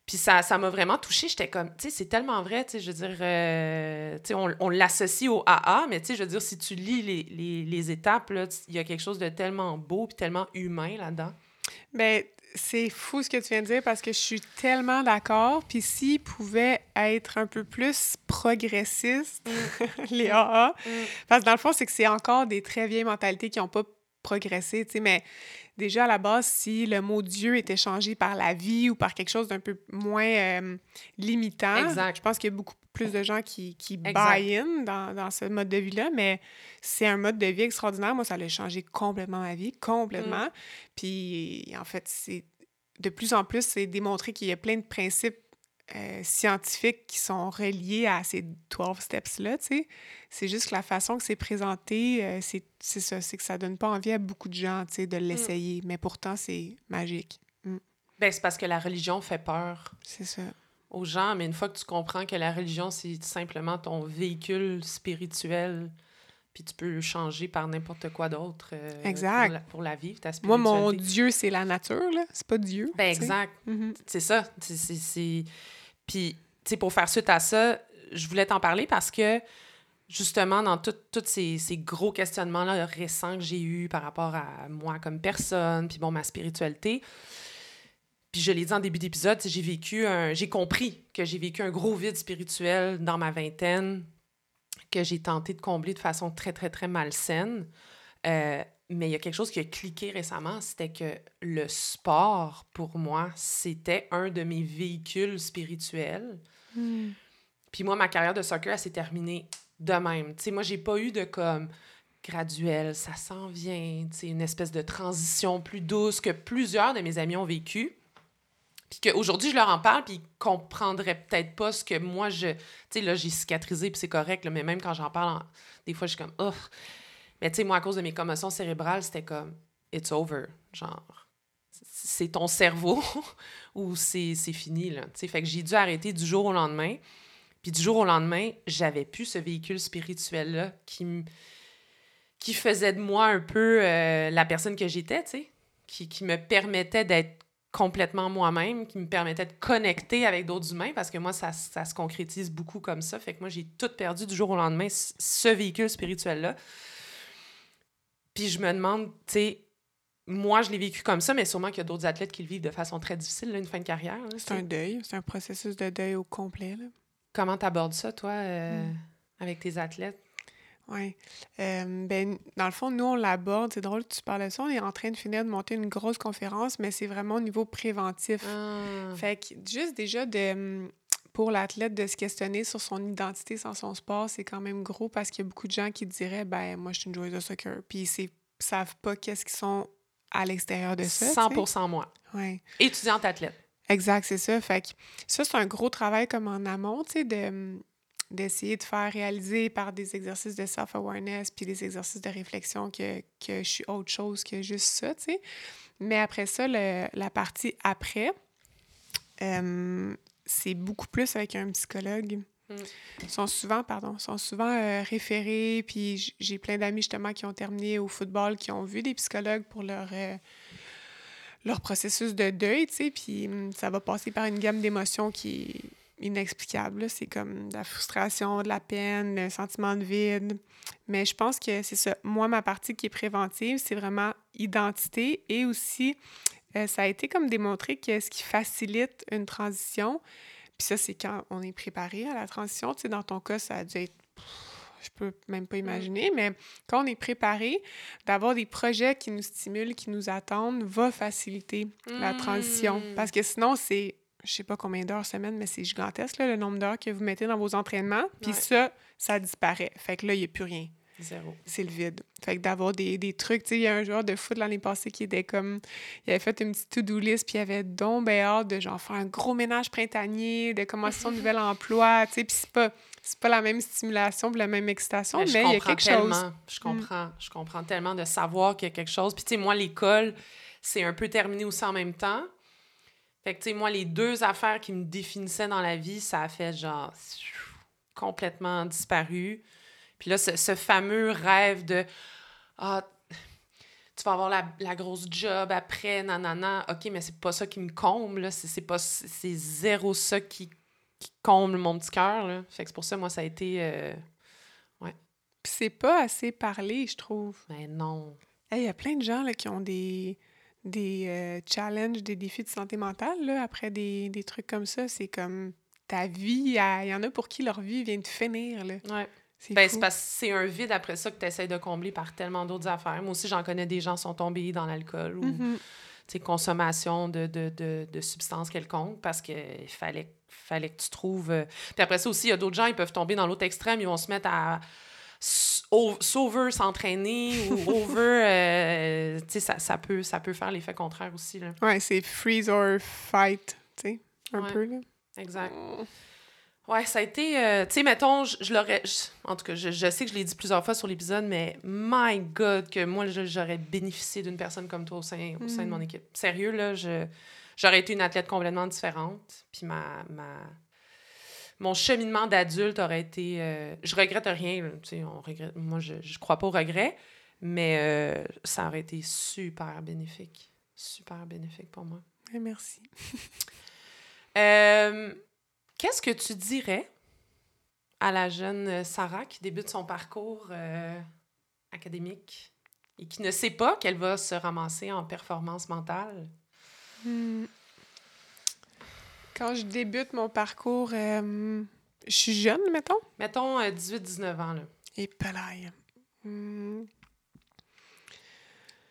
Puis ça, ça m'a vraiment touchée. J'étais comme, tu sais, c'est tellement vrai, tu sais, je veux dire, euh, tu sais, on, on l'associe au AA, mais tu sais, je veux dire, si tu lis les, les, les étapes, il y a quelque chose de tellement beau puis tellement humain là-dedans. Ben, c'est fou ce que tu viens de dire parce que je suis tellement d'accord. Puis s'ils pouvaient être un peu plus progressistes, mm. [LAUGHS] les AA, mm. parce que dans le fond, c'est que c'est encore des très vieilles mentalités qui n'ont pas progresser, tu sais, mais déjà à la base, si le mot Dieu était changé par la vie ou par quelque chose d'un peu moins euh, limitant, je pense qu'il y a beaucoup plus de gens qui, qui buy in dans, dans, ce mode de vie-là, mais c'est un mode de vie extraordinaire. Moi, ça a changé complètement ma vie, complètement. Mm. Puis, en fait, c'est de plus en plus, c'est démontré qu'il y a plein de principes euh, scientifiques qui sont reliés à ces 12 steps-là, tu sais. C'est juste que la façon que c'est présenté, euh, c'est ça, c'est que ça donne pas envie à beaucoup de gens, tu sais, de mm. l'essayer. Mais pourtant, c'est magique. Mm. Ben, c'est parce que la religion fait peur. C'est ça. Aux gens, mais une fois que tu comprends que la religion, c'est simplement ton véhicule spirituel, puis tu peux le changer par n'importe quoi d'autre euh, exact. Pour, la, ta spiritualité. Moi, mon Dieu, c'est la nature, là. C'est pas Dieu. Ben, exact. Mm-hmm. C'est ça. C'est puis, tu sais, pour faire suite à ça, je voulais t'en parler parce que, justement, dans tous ces, ces, gros questionnements-là récents que j'ai eus par rapport à moi comme personne, puis bon, ma spiritualité, puis je l'ai dit en début d'épisode, j'ai vécu un... J'ai compris que j'ai vécu un gros vide spirituel dans ma vingtaine que j'ai tenté de combler de façon très, très, très malsaine. Euh, mais il y a quelque chose qui a cliqué récemment, c'était que le sport, pour moi, c'était un de mes véhicules spirituels. Hmm. Puis moi, ma carrière de soccer, elle s'est terminée de même. Tu sais, moi, j'ai pas eu de comme graduel, ça s'en vient, tu sais, une espèce de transition plus douce que plusieurs de mes amis ont vécu. Puis qu'aujourd'hui, je leur en parle, puis ils comprendraient peut-être pas ce que moi, je... Tu sais, là, j'ai cicatrisé, puis c'est correct, là, mais même quand j'en parle, des fois, je suis comme... Oh, mais tu sais, moi, à cause de mes commotions cérébrales, c'était comme it's over. Genre, c'est ton cerveau [LAUGHS] ou c'est fini, là. Tu sais, fait que j'ai dû arrêter du jour au lendemain. Puis du jour au lendemain, j'avais plus ce véhicule spirituel-là qui, qui faisait de moi un peu euh, la personne que j'étais, tu sais, qui, qui me permettait d'être complètement moi-même, qui me permettait de connecter avec d'autres humains, parce que moi, ça, ça, se concrétise beaucoup comme ça. Fait que moi, j'ai tout perdu du jour au lendemain, ce véhicule spirituel-là. Puis je me demande, tu sais, moi, je l'ai vécu comme ça, mais sûrement qu'il y a d'autres athlètes qui le vivent de façon très difficile, là, une fin de carrière. C'est un deuil, c'est un processus de deuil au complet. Là. Comment tu abordes ça, toi, euh, hmm. avec tes athlètes? Oui. Euh, ben, dans le fond, nous, on l'aborde. C'est drôle que tu parles de ça. On est en train de finir de monter une grosse conférence, mais c'est vraiment au niveau préventif. Ah. Fait que juste déjà de pour l'athlète de se questionner sur son identité sans son sport, c'est quand même gros parce qu'il y a beaucoup de gens qui diraient ben moi je suis une joueuse de soccer puis ils savent pas qu'est-ce qu'ils sont à l'extérieur de ça. 100% moi. Ouais. Étudiante athlète. Exact, c'est ça. Fait que ça c'est un gros travail comme en amont, tu sais de d'essayer de faire réaliser par des exercices de self-awareness puis des exercices de réflexion que, que je suis autre chose que juste ça, tu sais. Mais après ça, le, la partie après, euh, c'est beaucoup plus avec un psychologue. Mm. Ils sont souvent, pardon, sont souvent euh, référés, puis j'ai plein d'amis justement qui ont terminé au football, qui ont vu des psychologues pour leur, euh, leur processus de deuil, tu sais, puis hum, ça va passer par une gamme d'émotions qui est inexplicable. C'est comme de la frustration, de la peine, le sentiment de vide. Mais je pense que c'est ça. Moi, ma partie qui est préventive, c'est vraiment identité et aussi, euh, ça a été comme démontré que ce qui facilite une transition, puis ça, c'est quand on est préparé à la transition. Tu sais, dans ton cas, ça a dû être. Je peux même pas imaginer, mais quand on est préparé, d'avoir des projets qui nous stimulent, qui nous attendent, va faciliter la transition. Mm. Parce que sinon, c'est. Je sais pas combien d'heures semaine, mais c'est gigantesque, là, le nombre d'heures que vous mettez dans vos entraînements. Puis Ouais. ça, ça disparaît. Fait que là, il n'y a plus rien Zéro. c'est le vide. Fait que d'avoir des, des trucs, tu sais, il y a un joueur de foot l'année passée qui était comme, il avait fait une petite to-do list, puis il avait donc ben hâte de genre faire un gros ménage printanier, de commencer son [LAUGHS] nouvel emploi, tu sais, puis c'est pas, c'est pas la même stimulation, la même excitation, Mais il y a quelque tellement. chose. Mm. Je comprends. Je comprends tellement de savoir qu'il y a quelque chose. Puis, tu sais, moi, l'école, c'est un peu terminé aussi en même temps. Fait que, tu sais, moi, les deux affaires qui me définissaient dans la vie, ça a fait genre complètement disparu. Puis là, ce, ce fameux rêve de Ah, tu vas avoir la, la grosse job après, nanana. OK, mais c'est pas ça qui me comble, là. C'est pas... C'est zéro ça qui, qui comble mon petit cœur, là. Fait que c'est pour ça, moi, ça a été... euh, Puis c'est pas assez parlé, je trouve. Mais non. Hey, Il y a plein de gens là, qui ont des, des euh, challenges, des défis de santé mentale, là, après des, des trucs comme ça. C'est comme ta vie, il y en a pour qui leur vie vient de finir, là. Ouais. C'est Ben, c'est parce que c'est un vide après ça que tu essaies de combler par tellement d'autres affaires. Moi aussi, j'en connais des gens qui sont tombés dans l'alcool ou sais, consommation de, de, de, de substances quelconques parce qu'il fallait, fallait que tu trouves. euh, Puis après ça aussi, il y a d'autres gens, ils peuvent tomber dans l'autre extrême, ils vont se mettre à s- o- s'over s'entraîner ou [LAUGHS] over. euh, tu sais, ça, ça, peut, ça peut faire l'effet contraire aussi. Là. Ouais, c'est freeze or fight, tu sais, un Ouais. peu, là. Exact. Ouais, ça a été. euh, tu sais, mettons, je, je l'aurais. en tout cas, je, je sais que je l'ai dit plusieurs fois sur l'épisode, mais my God, que moi, j'aurais bénéficié d'une personne comme toi au sein, au sein de Mm. mon équipe. Sérieux, là, je, j'aurais été une athlète complètement différente. Puis ma. ma mon cheminement d'adulte aurait été. euh, je regrette rien, là, tu sais, on regrette. Moi, je, je crois pas au regret, mais euh, ça aurait été super bénéfique. Super bénéfique pour moi. Merci. Euh, Qu'est-ce que tu dirais à la jeune euh, Sarah qui débute son parcours euh, académique et qui ne sait pas qu'elle va se ramasser en performance mentale? Hmm. Quand je débute mon parcours, euh, je suis jeune, mettons. Mettons euh, 18-19 ans, là. Et pelaille. Hmm.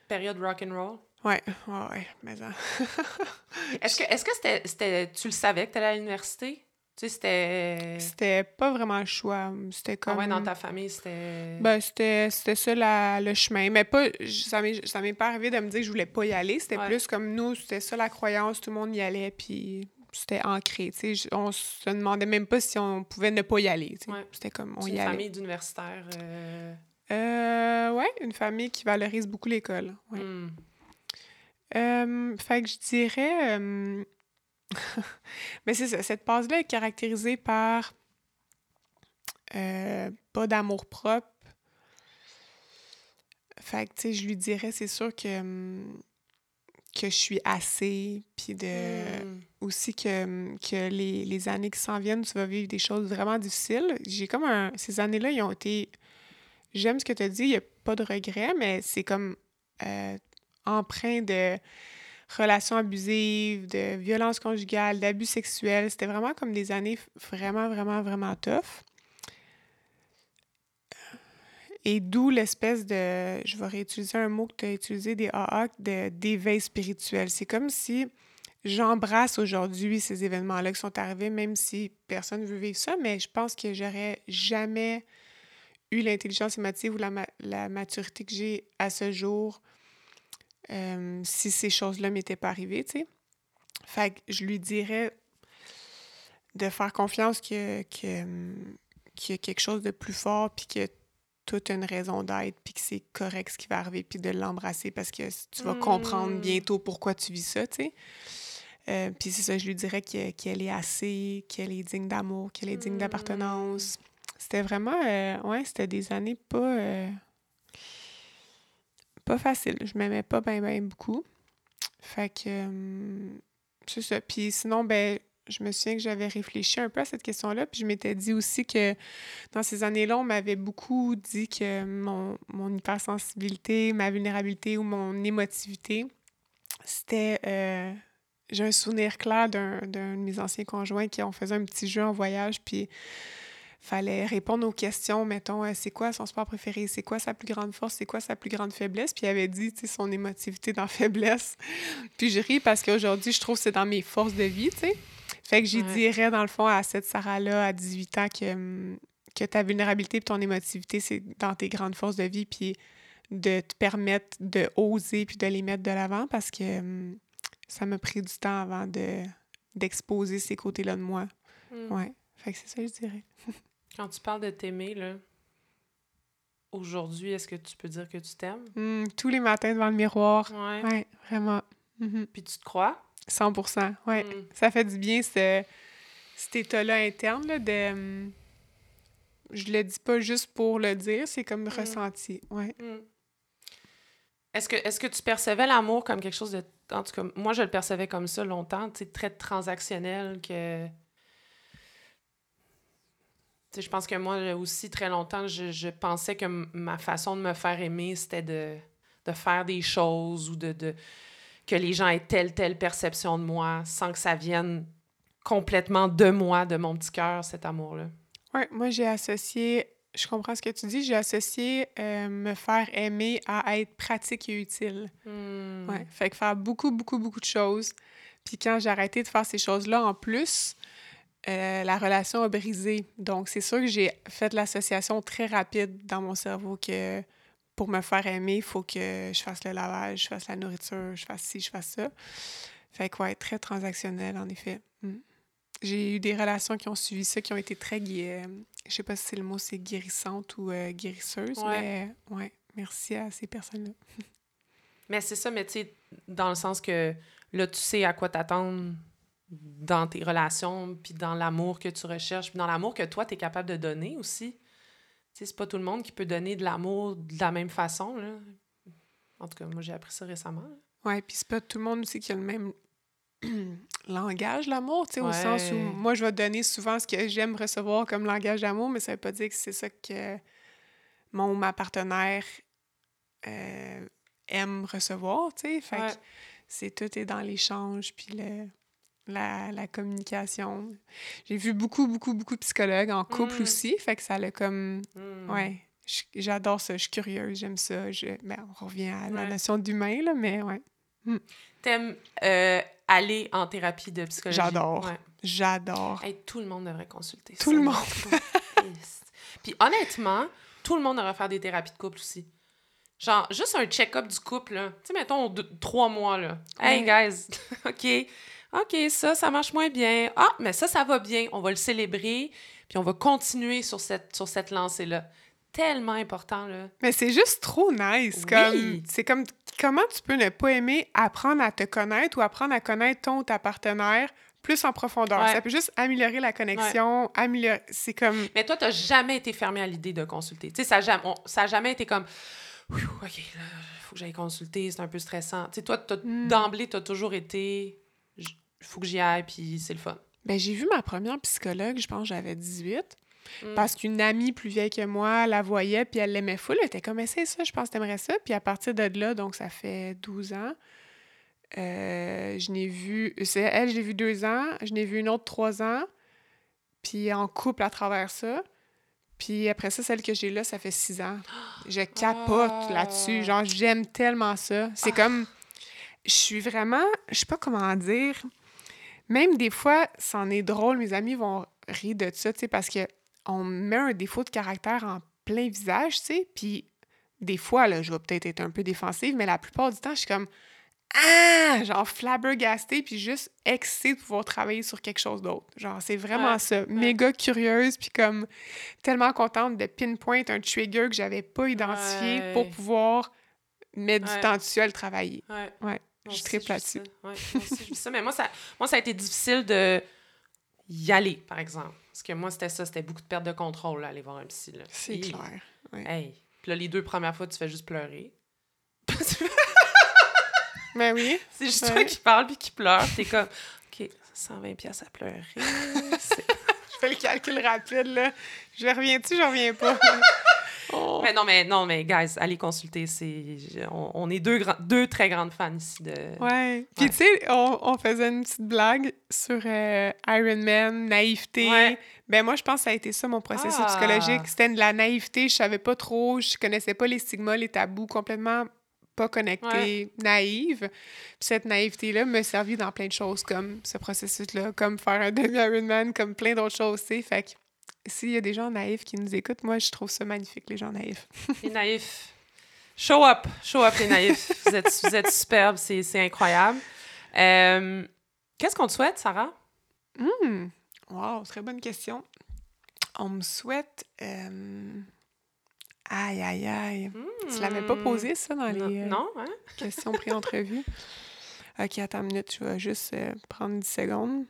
période rock and roll? Ouais, ouais, ouais, mais ça. [LAUGHS] Est-ce que est-ce que c'était, c'était tu le savais que tu allais à l'université? Tu sais, c'était C'était pas vraiment le choix. C'était Ah comme. ouais, dans ta famille, c'était Ben, c'était c'était ça la- le chemin. Mais pas, ça m'est ça m'est pas arrivé de me dire que je voulais pas y aller. C'était Ouais. plus comme nous, c'était ça la croyance, tout le monde y allait, puis c'était ancré. tu sais. On se demandait même pas si on pouvait ne pas y aller. tu sais. Ouais. C'était comme on C'est y une allait. famille d'universitaires. euh, Euh, ouais, une famille qui valorise beaucoup l'école. Ouais. hmm. Euh, fait que je dirais. [LAUGHS] Mais c'est ça, cette passe-là est caractérisée par euh, pas d'amour propre. Fait que, tu sais, je lui dirais, c'est sûr que, hum, que je suis assez, puis de. Hmm. Aussi que, hum, que les, les années qui s'en viennent, tu vas vivre des choses vraiment difficiles. J'ai comme un. Ces années-là, ils ont été. J'aime ce que tu as dit, il n'y a pas de regret, mais c'est comme euh, empreint de relations abusives, de violences conjugales, d'abus sexuels. C'était vraiment comme des années vraiment, vraiment, vraiment tough. Et d'où l'espèce de, je vais réutiliser un mot que tu as utilisé, des AA, d'éveil spirituel. C'est comme si j'embrasse aujourd'hui ces événements-là qui sont arrivés, même si personne ne veut vivre ça, mais je pense que j'aurais jamais eu l'intelligence émotive ou la, la maturité que j'ai à ce jour euh, si ces choses-là m'étaient pas arrivées, tu sais. Fait que je lui dirais de faire confiance que, que, qu'il y a quelque chose de plus fort, puis que tout a une raison d'être, puis que c'est correct ce qui va arriver, puis de l'embrasser parce que tu vas comprendre Mm. bientôt pourquoi tu vis ça, tu sais. Euh, puis c'est ça, je lui dirais que- qu'elle est assez, qu'elle est digne d'amour, qu'elle est digne d'appartenance. C'était vraiment, euh, ouais, c'était des années pas, euh, pas faciles. Je m'aimais pas bien, bien beaucoup. Fait que, euh, c'est ça. Puis sinon, ben, je me souviens que j'avais réfléchi un peu à cette question-là, puis je m'étais dit aussi que dans ces années-là, on m'avait beaucoup dit que mon, mon hypersensibilité, ma vulnérabilité ou mon émotivité, c'était... euh, j'ai un souvenir clair d'un d'un de mes anciens conjoints qui on faisait un petit jeu en voyage, puis fallait répondre aux questions, mettons, euh, c'est quoi son sport préféré, c'est quoi sa plus grande force, c'est quoi sa plus grande faiblesse, puis il avait dit, tu sais, son émotivité dans [LAUGHS] faiblesse. puis je ris parce qu'aujourd'hui, je trouve que c'est dans mes forces de vie, tu sais. Fait que j'y Ouais. dirais, dans le fond, à cette Sarah-là, à 18 ans, que, hum, que ta vulnérabilité et ton émotivité, c'est dans tes grandes forces de vie, puis de te permettre de oser puis de les mettre de l'avant parce que hum, ça m'a pris du temps avant de d'exposer ces côtés-là de moi. Mm. Ouais. Fait que c'est ça, je dirais. [LAUGHS] Quand tu parles de t'aimer, là, aujourd'hui, est-ce que tu peux dire que tu t'aimes? Hum, tous les matins devant le miroir. Ouais. Ouais, vraiment. Mhm. Puis tu te crois? 100 ouais. Mm. Ça fait du bien, ce, cet état-là interne, là, de... Je le dis pas juste pour le dire, c'est comme ressenti. Ouais. Mm. Est-ce que, est que tu percevais l'amour comme quelque chose de... En tout cas, moi, je le percevais comme ça longtemps, tu sais, très transactionnel, que... Je pense que moi aussi, très longtemps, je, je pensais que ma façon de me faire aimer, c'était de, de faire des choses ou de, de... que les gens aient telle, telle perception de moi sans que ça vienne complètement de moi, de mon petit cœur, cet amour-là. Ouais, moi, j'ai associé... Je comprends ce que tu dis. J'ai associé euh, me faire aimer à être pratique et utile. Hmm. Ouais. Fait que faire beaucoup, beaucoup, beaucoup de choses. Puis quand j'ai arrêté de faire ces choses-là, en plus, euh, la relation a brisé. Donc, c'est sûr que j'ai fait l'association très rapide dans mon cerveau que pour me faire aimer, il faut que je fasse le lavage, je fasse la nourriture, je fasse ci, je fasse ça. Fait que, ouais, très transactionnel, en effet. Mm. J'ai eu des relations qui ont suivi ça, qui ont été très... euh, je sais pas si c'est le mot, c'est guérissante ou euh, guérisseuse, Ouais. mais ouais, merci à ces personnes-là. [LAUGHS] Mais c'est ça, mais tu sais, dans le sens que là, tu sais à quoi t'attendre dans tes relations, puis dans l'amour que tu recherches, puis dans l'amour que toi, tu es capable de donner aussi. Tu sais, c'est pas tout le monde qui peut donner de l'amour de la même façon, là. En tout cas, moi, j'ai appris ça récemment. Ouais, puis c'est pas tout le monde aussi qui a le même [CLEARS THROAT] langage, l'amour, tu sais, au sens où moi, je vais donner souvent ce que j'aime recevoir comme langage d'amour, mais ça veut pas dire que c'est ça que mon ou ma partenaire euh, aime recevoir, tu sais. Fait Ouais. que c'est tout est dans l'échange, puis le, la, la communication. J'ai vu beaucoup, beaucoup, beaucoup de psychologues en couple Mm. aussi, fait que ça l'a comme... Hmm. Ouais, j'adore ça, je suis curieuse, j'aime ça. Je... Ben, on revient à la Ouais. notion d'humain, là, mais ouais. T'aimes euh, aller en thérapie de psychologie? J'adore. Ouais. J'adore. Hey, tout le monde devrait consulter Tout ça, le monde. [LAUGHS] Puis honnêtement, tout le monde devrait faire des thérapies de couple aussi. Genre, juste un check-up du couple, là. Tu sais, mettons, deux- trois mois, là. Hey, guys, [LAUGHS] OK, OK, ça, ça marche moins bien. Ah, mais ça, ça va bien. On va le célébrer, puis on va continuer sur cette, sur cette lancée-là. Tellement important, là. Mais c'est juste trop nice. Oui. C'est comme comment tu peux ne pas aimer apprendre à te connaître ou apprendre à connaître ton ou ta partenaire plus en profondeur? Ouais. Ça peut juste améliorer la connexion, améliorer. C'est comme. Mais toi, t'as jamais été fermé à l'idée de consulter. Tu sais, ça a jamais, on- ça jamais été comme, OK, là, faut que j'aille consulter, c'est un peu stressant. Tu sais, toi, Mm. d'emblée, t'as toujours été, faut que j'y aille, puis c'est le fun. Ben, j'ai vu ma première psychologue, je pense j'avais 18. Mm. Parce qu'une amie plus vieille que moi la voyait, puis elle l'aimait full. Elle était comme, essaye ça, je pense que t'aimerais ça. Puis à partir de là, donc ça fait 12 ans, euh, je n'ai vu... C'est elle, je l'ai vu deux ans. Je n'ai vu une autre trois ans. Puis en couple à travers ça. Puis après ça, celle que j'ai là, ça fait six ans. Je capote Ah. là-dessus. Genre, j'aime tellement ça. C'est comme... Je suis vraiment... Je sais pas comment dire. Même des fois, c'en est drôle. Mes amis vont rire de ça, tu sais, parce que on met un défaut de caractère en plein visage, tu sais, puis des fois, là, je vais peut-être être un peu défensive, mais la plupart du temps, je suis comme, ah, genre flabbergastée, puis juste excitée de pouvoir travailler sur quelque chose d'autre. Genre, c'est vraiment ça. Méga curieuse, puis comme tellement contente de pinpoint un trigger que j'avais pas identifié pour pouvoir mettre du temps dessus à le travailler. Ouais. Je suis très là-dessus. moi aussi, ça. Mais moi ça, moi, ça a été difficile de y aller, par exemple. Parce que moi, c'était ça, c'était beaucoup de perte de contrôle, aller voir un psy. C'est clair. Hey. Puis là, les deux premières fois, tu fais juste pleurer. Mais [LAUGHS] ben oui. C'est juste toi qui parles puis qui pleure. T'es comme, OK, 120 pièces à pleurer. [LAUGHS] je fais le calcul rapide, là. Je reviens-tu, je reviens pas? [LAUGHS] Oh. Mais non, mais non, mais guys, allez consulter. C'est, on, est deux, deux très grandes fans ici de. Ouais. Puis tu sais, on, on, faisait une petite blague sur euh, Iron Man, naïveté. Ben moi, je pense que ça a été ça mon processus ah. psychologique. C'était de la naïveté. Je savais pas trop, je connaissais pas les stigmas, les tabous complètement pas connectée, naïve. Puis cette naïveté-là m'a servi dans plein de choses, comme ce processus-là, comme faire un [LAUGHS] demi-Ironman, comme plein d'autres choses, tu Fait que s'il y a des gens naïfs qui nous écoutent, moi, je trouve ça magnifique, les gens naïfs. les naïfs. Show up! Show up, les naïfs. [LAUGHS] vous, êtes, vous êtes superbes, c'est incroyable. Euh, qu'est-ce qu'on te souhaite, Sarah? Mmh. Wow, très bonne question. On me souhaite... Euh, Aïe, aïe, aïe. Tu l'avais pas hmm. posé, ça, dans les euh, non, hein? questions pré-entrevues? [LAUGHS] OK, attends une minute, je vais juste prendre 10 secondes.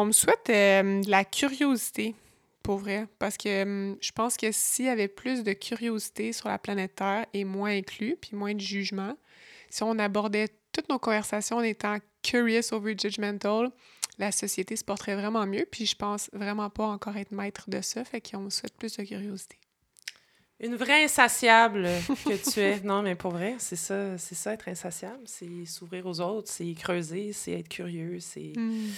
On me souhaite euh, de la curiosité, pour vrai, parce que hum, je pense que s'il y avait plus de curiosité sur la planète Terre et moins inclus, puis moins de jugement, si on abordait toutes nos conversations en étant curious over judgmental, la société se porterait vraiment mieux. Puis je pense vraiment pas encore être maître de ça. Fait qu'on me souhaite plus de curiosité. Une vraie insatiable que tu es. [LAUGHS] Non, mais pour vrai, c'est ça, c'est ça être insatiable. C'est s'ouvrir aux autres, c'est creuser, c'est être curieux, c'est. Hmm.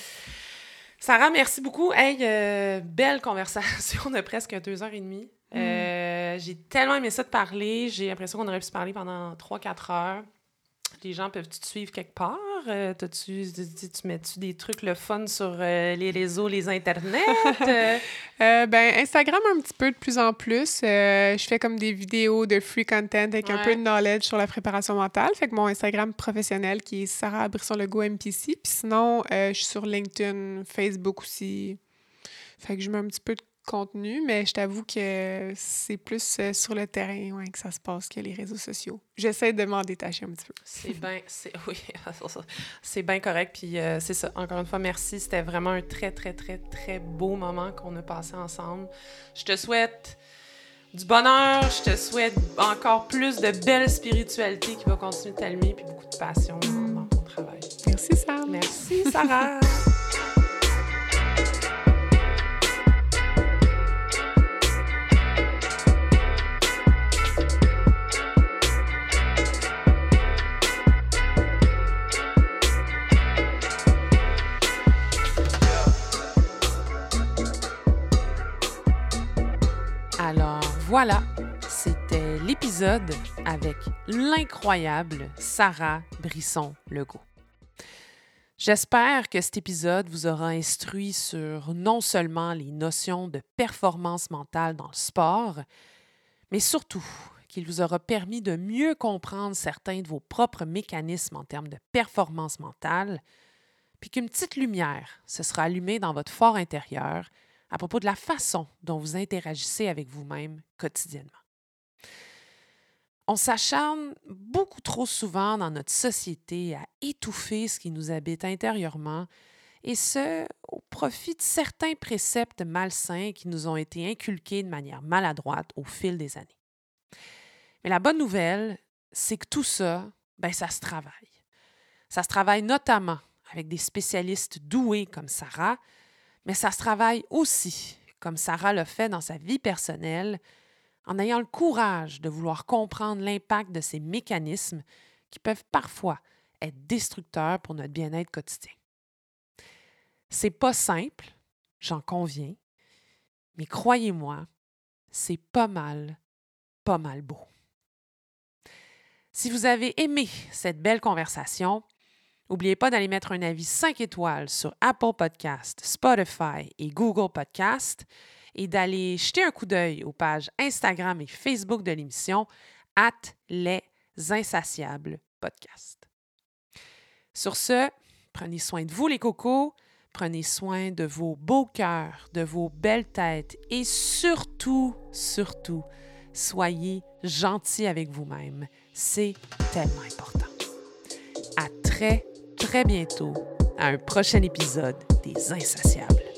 Sarah, merci beaucoup. Hey, euh, belle conversation de presque deux heures et demie. Hmm. Euh, j'ai tellement aimé ça de parler. J'ai l'impression qu'on aurait pu se parler pendant trois, quatre heures les gens peuvent-tu te suivre quelque part? Euh, tu, tu mets-tu des trucs le fun sur euh, les réseaux, les internets? [LAUGHS] Euh, ben, Instagram un petit peu de plus en plus. je fais comme des vidéos de free content avec un peu de knowledge sur la préparation mentale. Fait que mon Instagram professionnel qui est Sarah Brisson-Legault MPC. Puis sinon, je suis sur LinkedIn, Facebook aussi. Fait que je mets un petit peu de contenu, mais je t'avoue que c'est plus euh, sur le terrain ouais, que ça se passe que les réseaux sociaux. J'essaie de m'en détacher un petit peu. C'est bien, c'est [LAUGHS] oui, c'est bien correct. Puis euh, c'est ça. Encore une fois, merci. C'était vraiment un très, très, très, très beau moment qu'on a passé ensemble. Je te souhaite du bonheur. Je te souhaite encore plus de belle spiritualité qui va continuer de t'allumer, puis beaucoup de passion dans, ton travail. Merci, Sam. Merci, Sarah. [LAUGHS] Voilà, c'était l'épisode avec l'incroyable Sarah Brisson-Legault. J'espère que cet épisode vous aura instruit sur non seulement les notions de performance mentale dans le sport, mais surtout qu'il vous aura permis de mieux comprendre certains de vos propres mécanismes en termes de performance mentale, puis qu'une petite lumière se sera allumée dans votre fort intérieur à propos de la façon dont vous interagissez avec vous-même quotidiennement. On s'acharne beaucoup trop souvent dans notre société à étouffer ce qui nous habite intérieurement, et ce, au profit de certains préceptes malsains qui nous ont été inculqués de manière maladroite au fil des années. Mais la bonne nouvelle, c'est que tout ça, ben, ça se travaille. Ça se travaille notamment avec des spécialistes doués comme Sarah, mais ça se travaille aussi, comme Sarah le fait dans sa vie personnelle, en ayant le courage de vouloir comprendre l'impact de ces mécanismes qui peuvent parfois être destructeurs pour notre bien-être quotidien. C'est pas simple, j'en conviens, mais croyez-moi, c'est pas mal, pas mal beau. Si vous avez aimé cette belle conversation, N'oubliez pas d'aller mettre un avis 5 étoiles sur Apple Podcast, Spotify et Google Podcast et d'aller jeter un coup d'œil aux pages Instagram et Facebook de l'émission at les Insatiables podcast. Sur ce, prenez soin de vous les cocos, prenez soin de vos beaux cœurs, de vos belles têtes et surtout, surtout, soyez gentils avec vous-même. C'est tellement important. À très, très bientôt à un prochain épisode des Insatiables.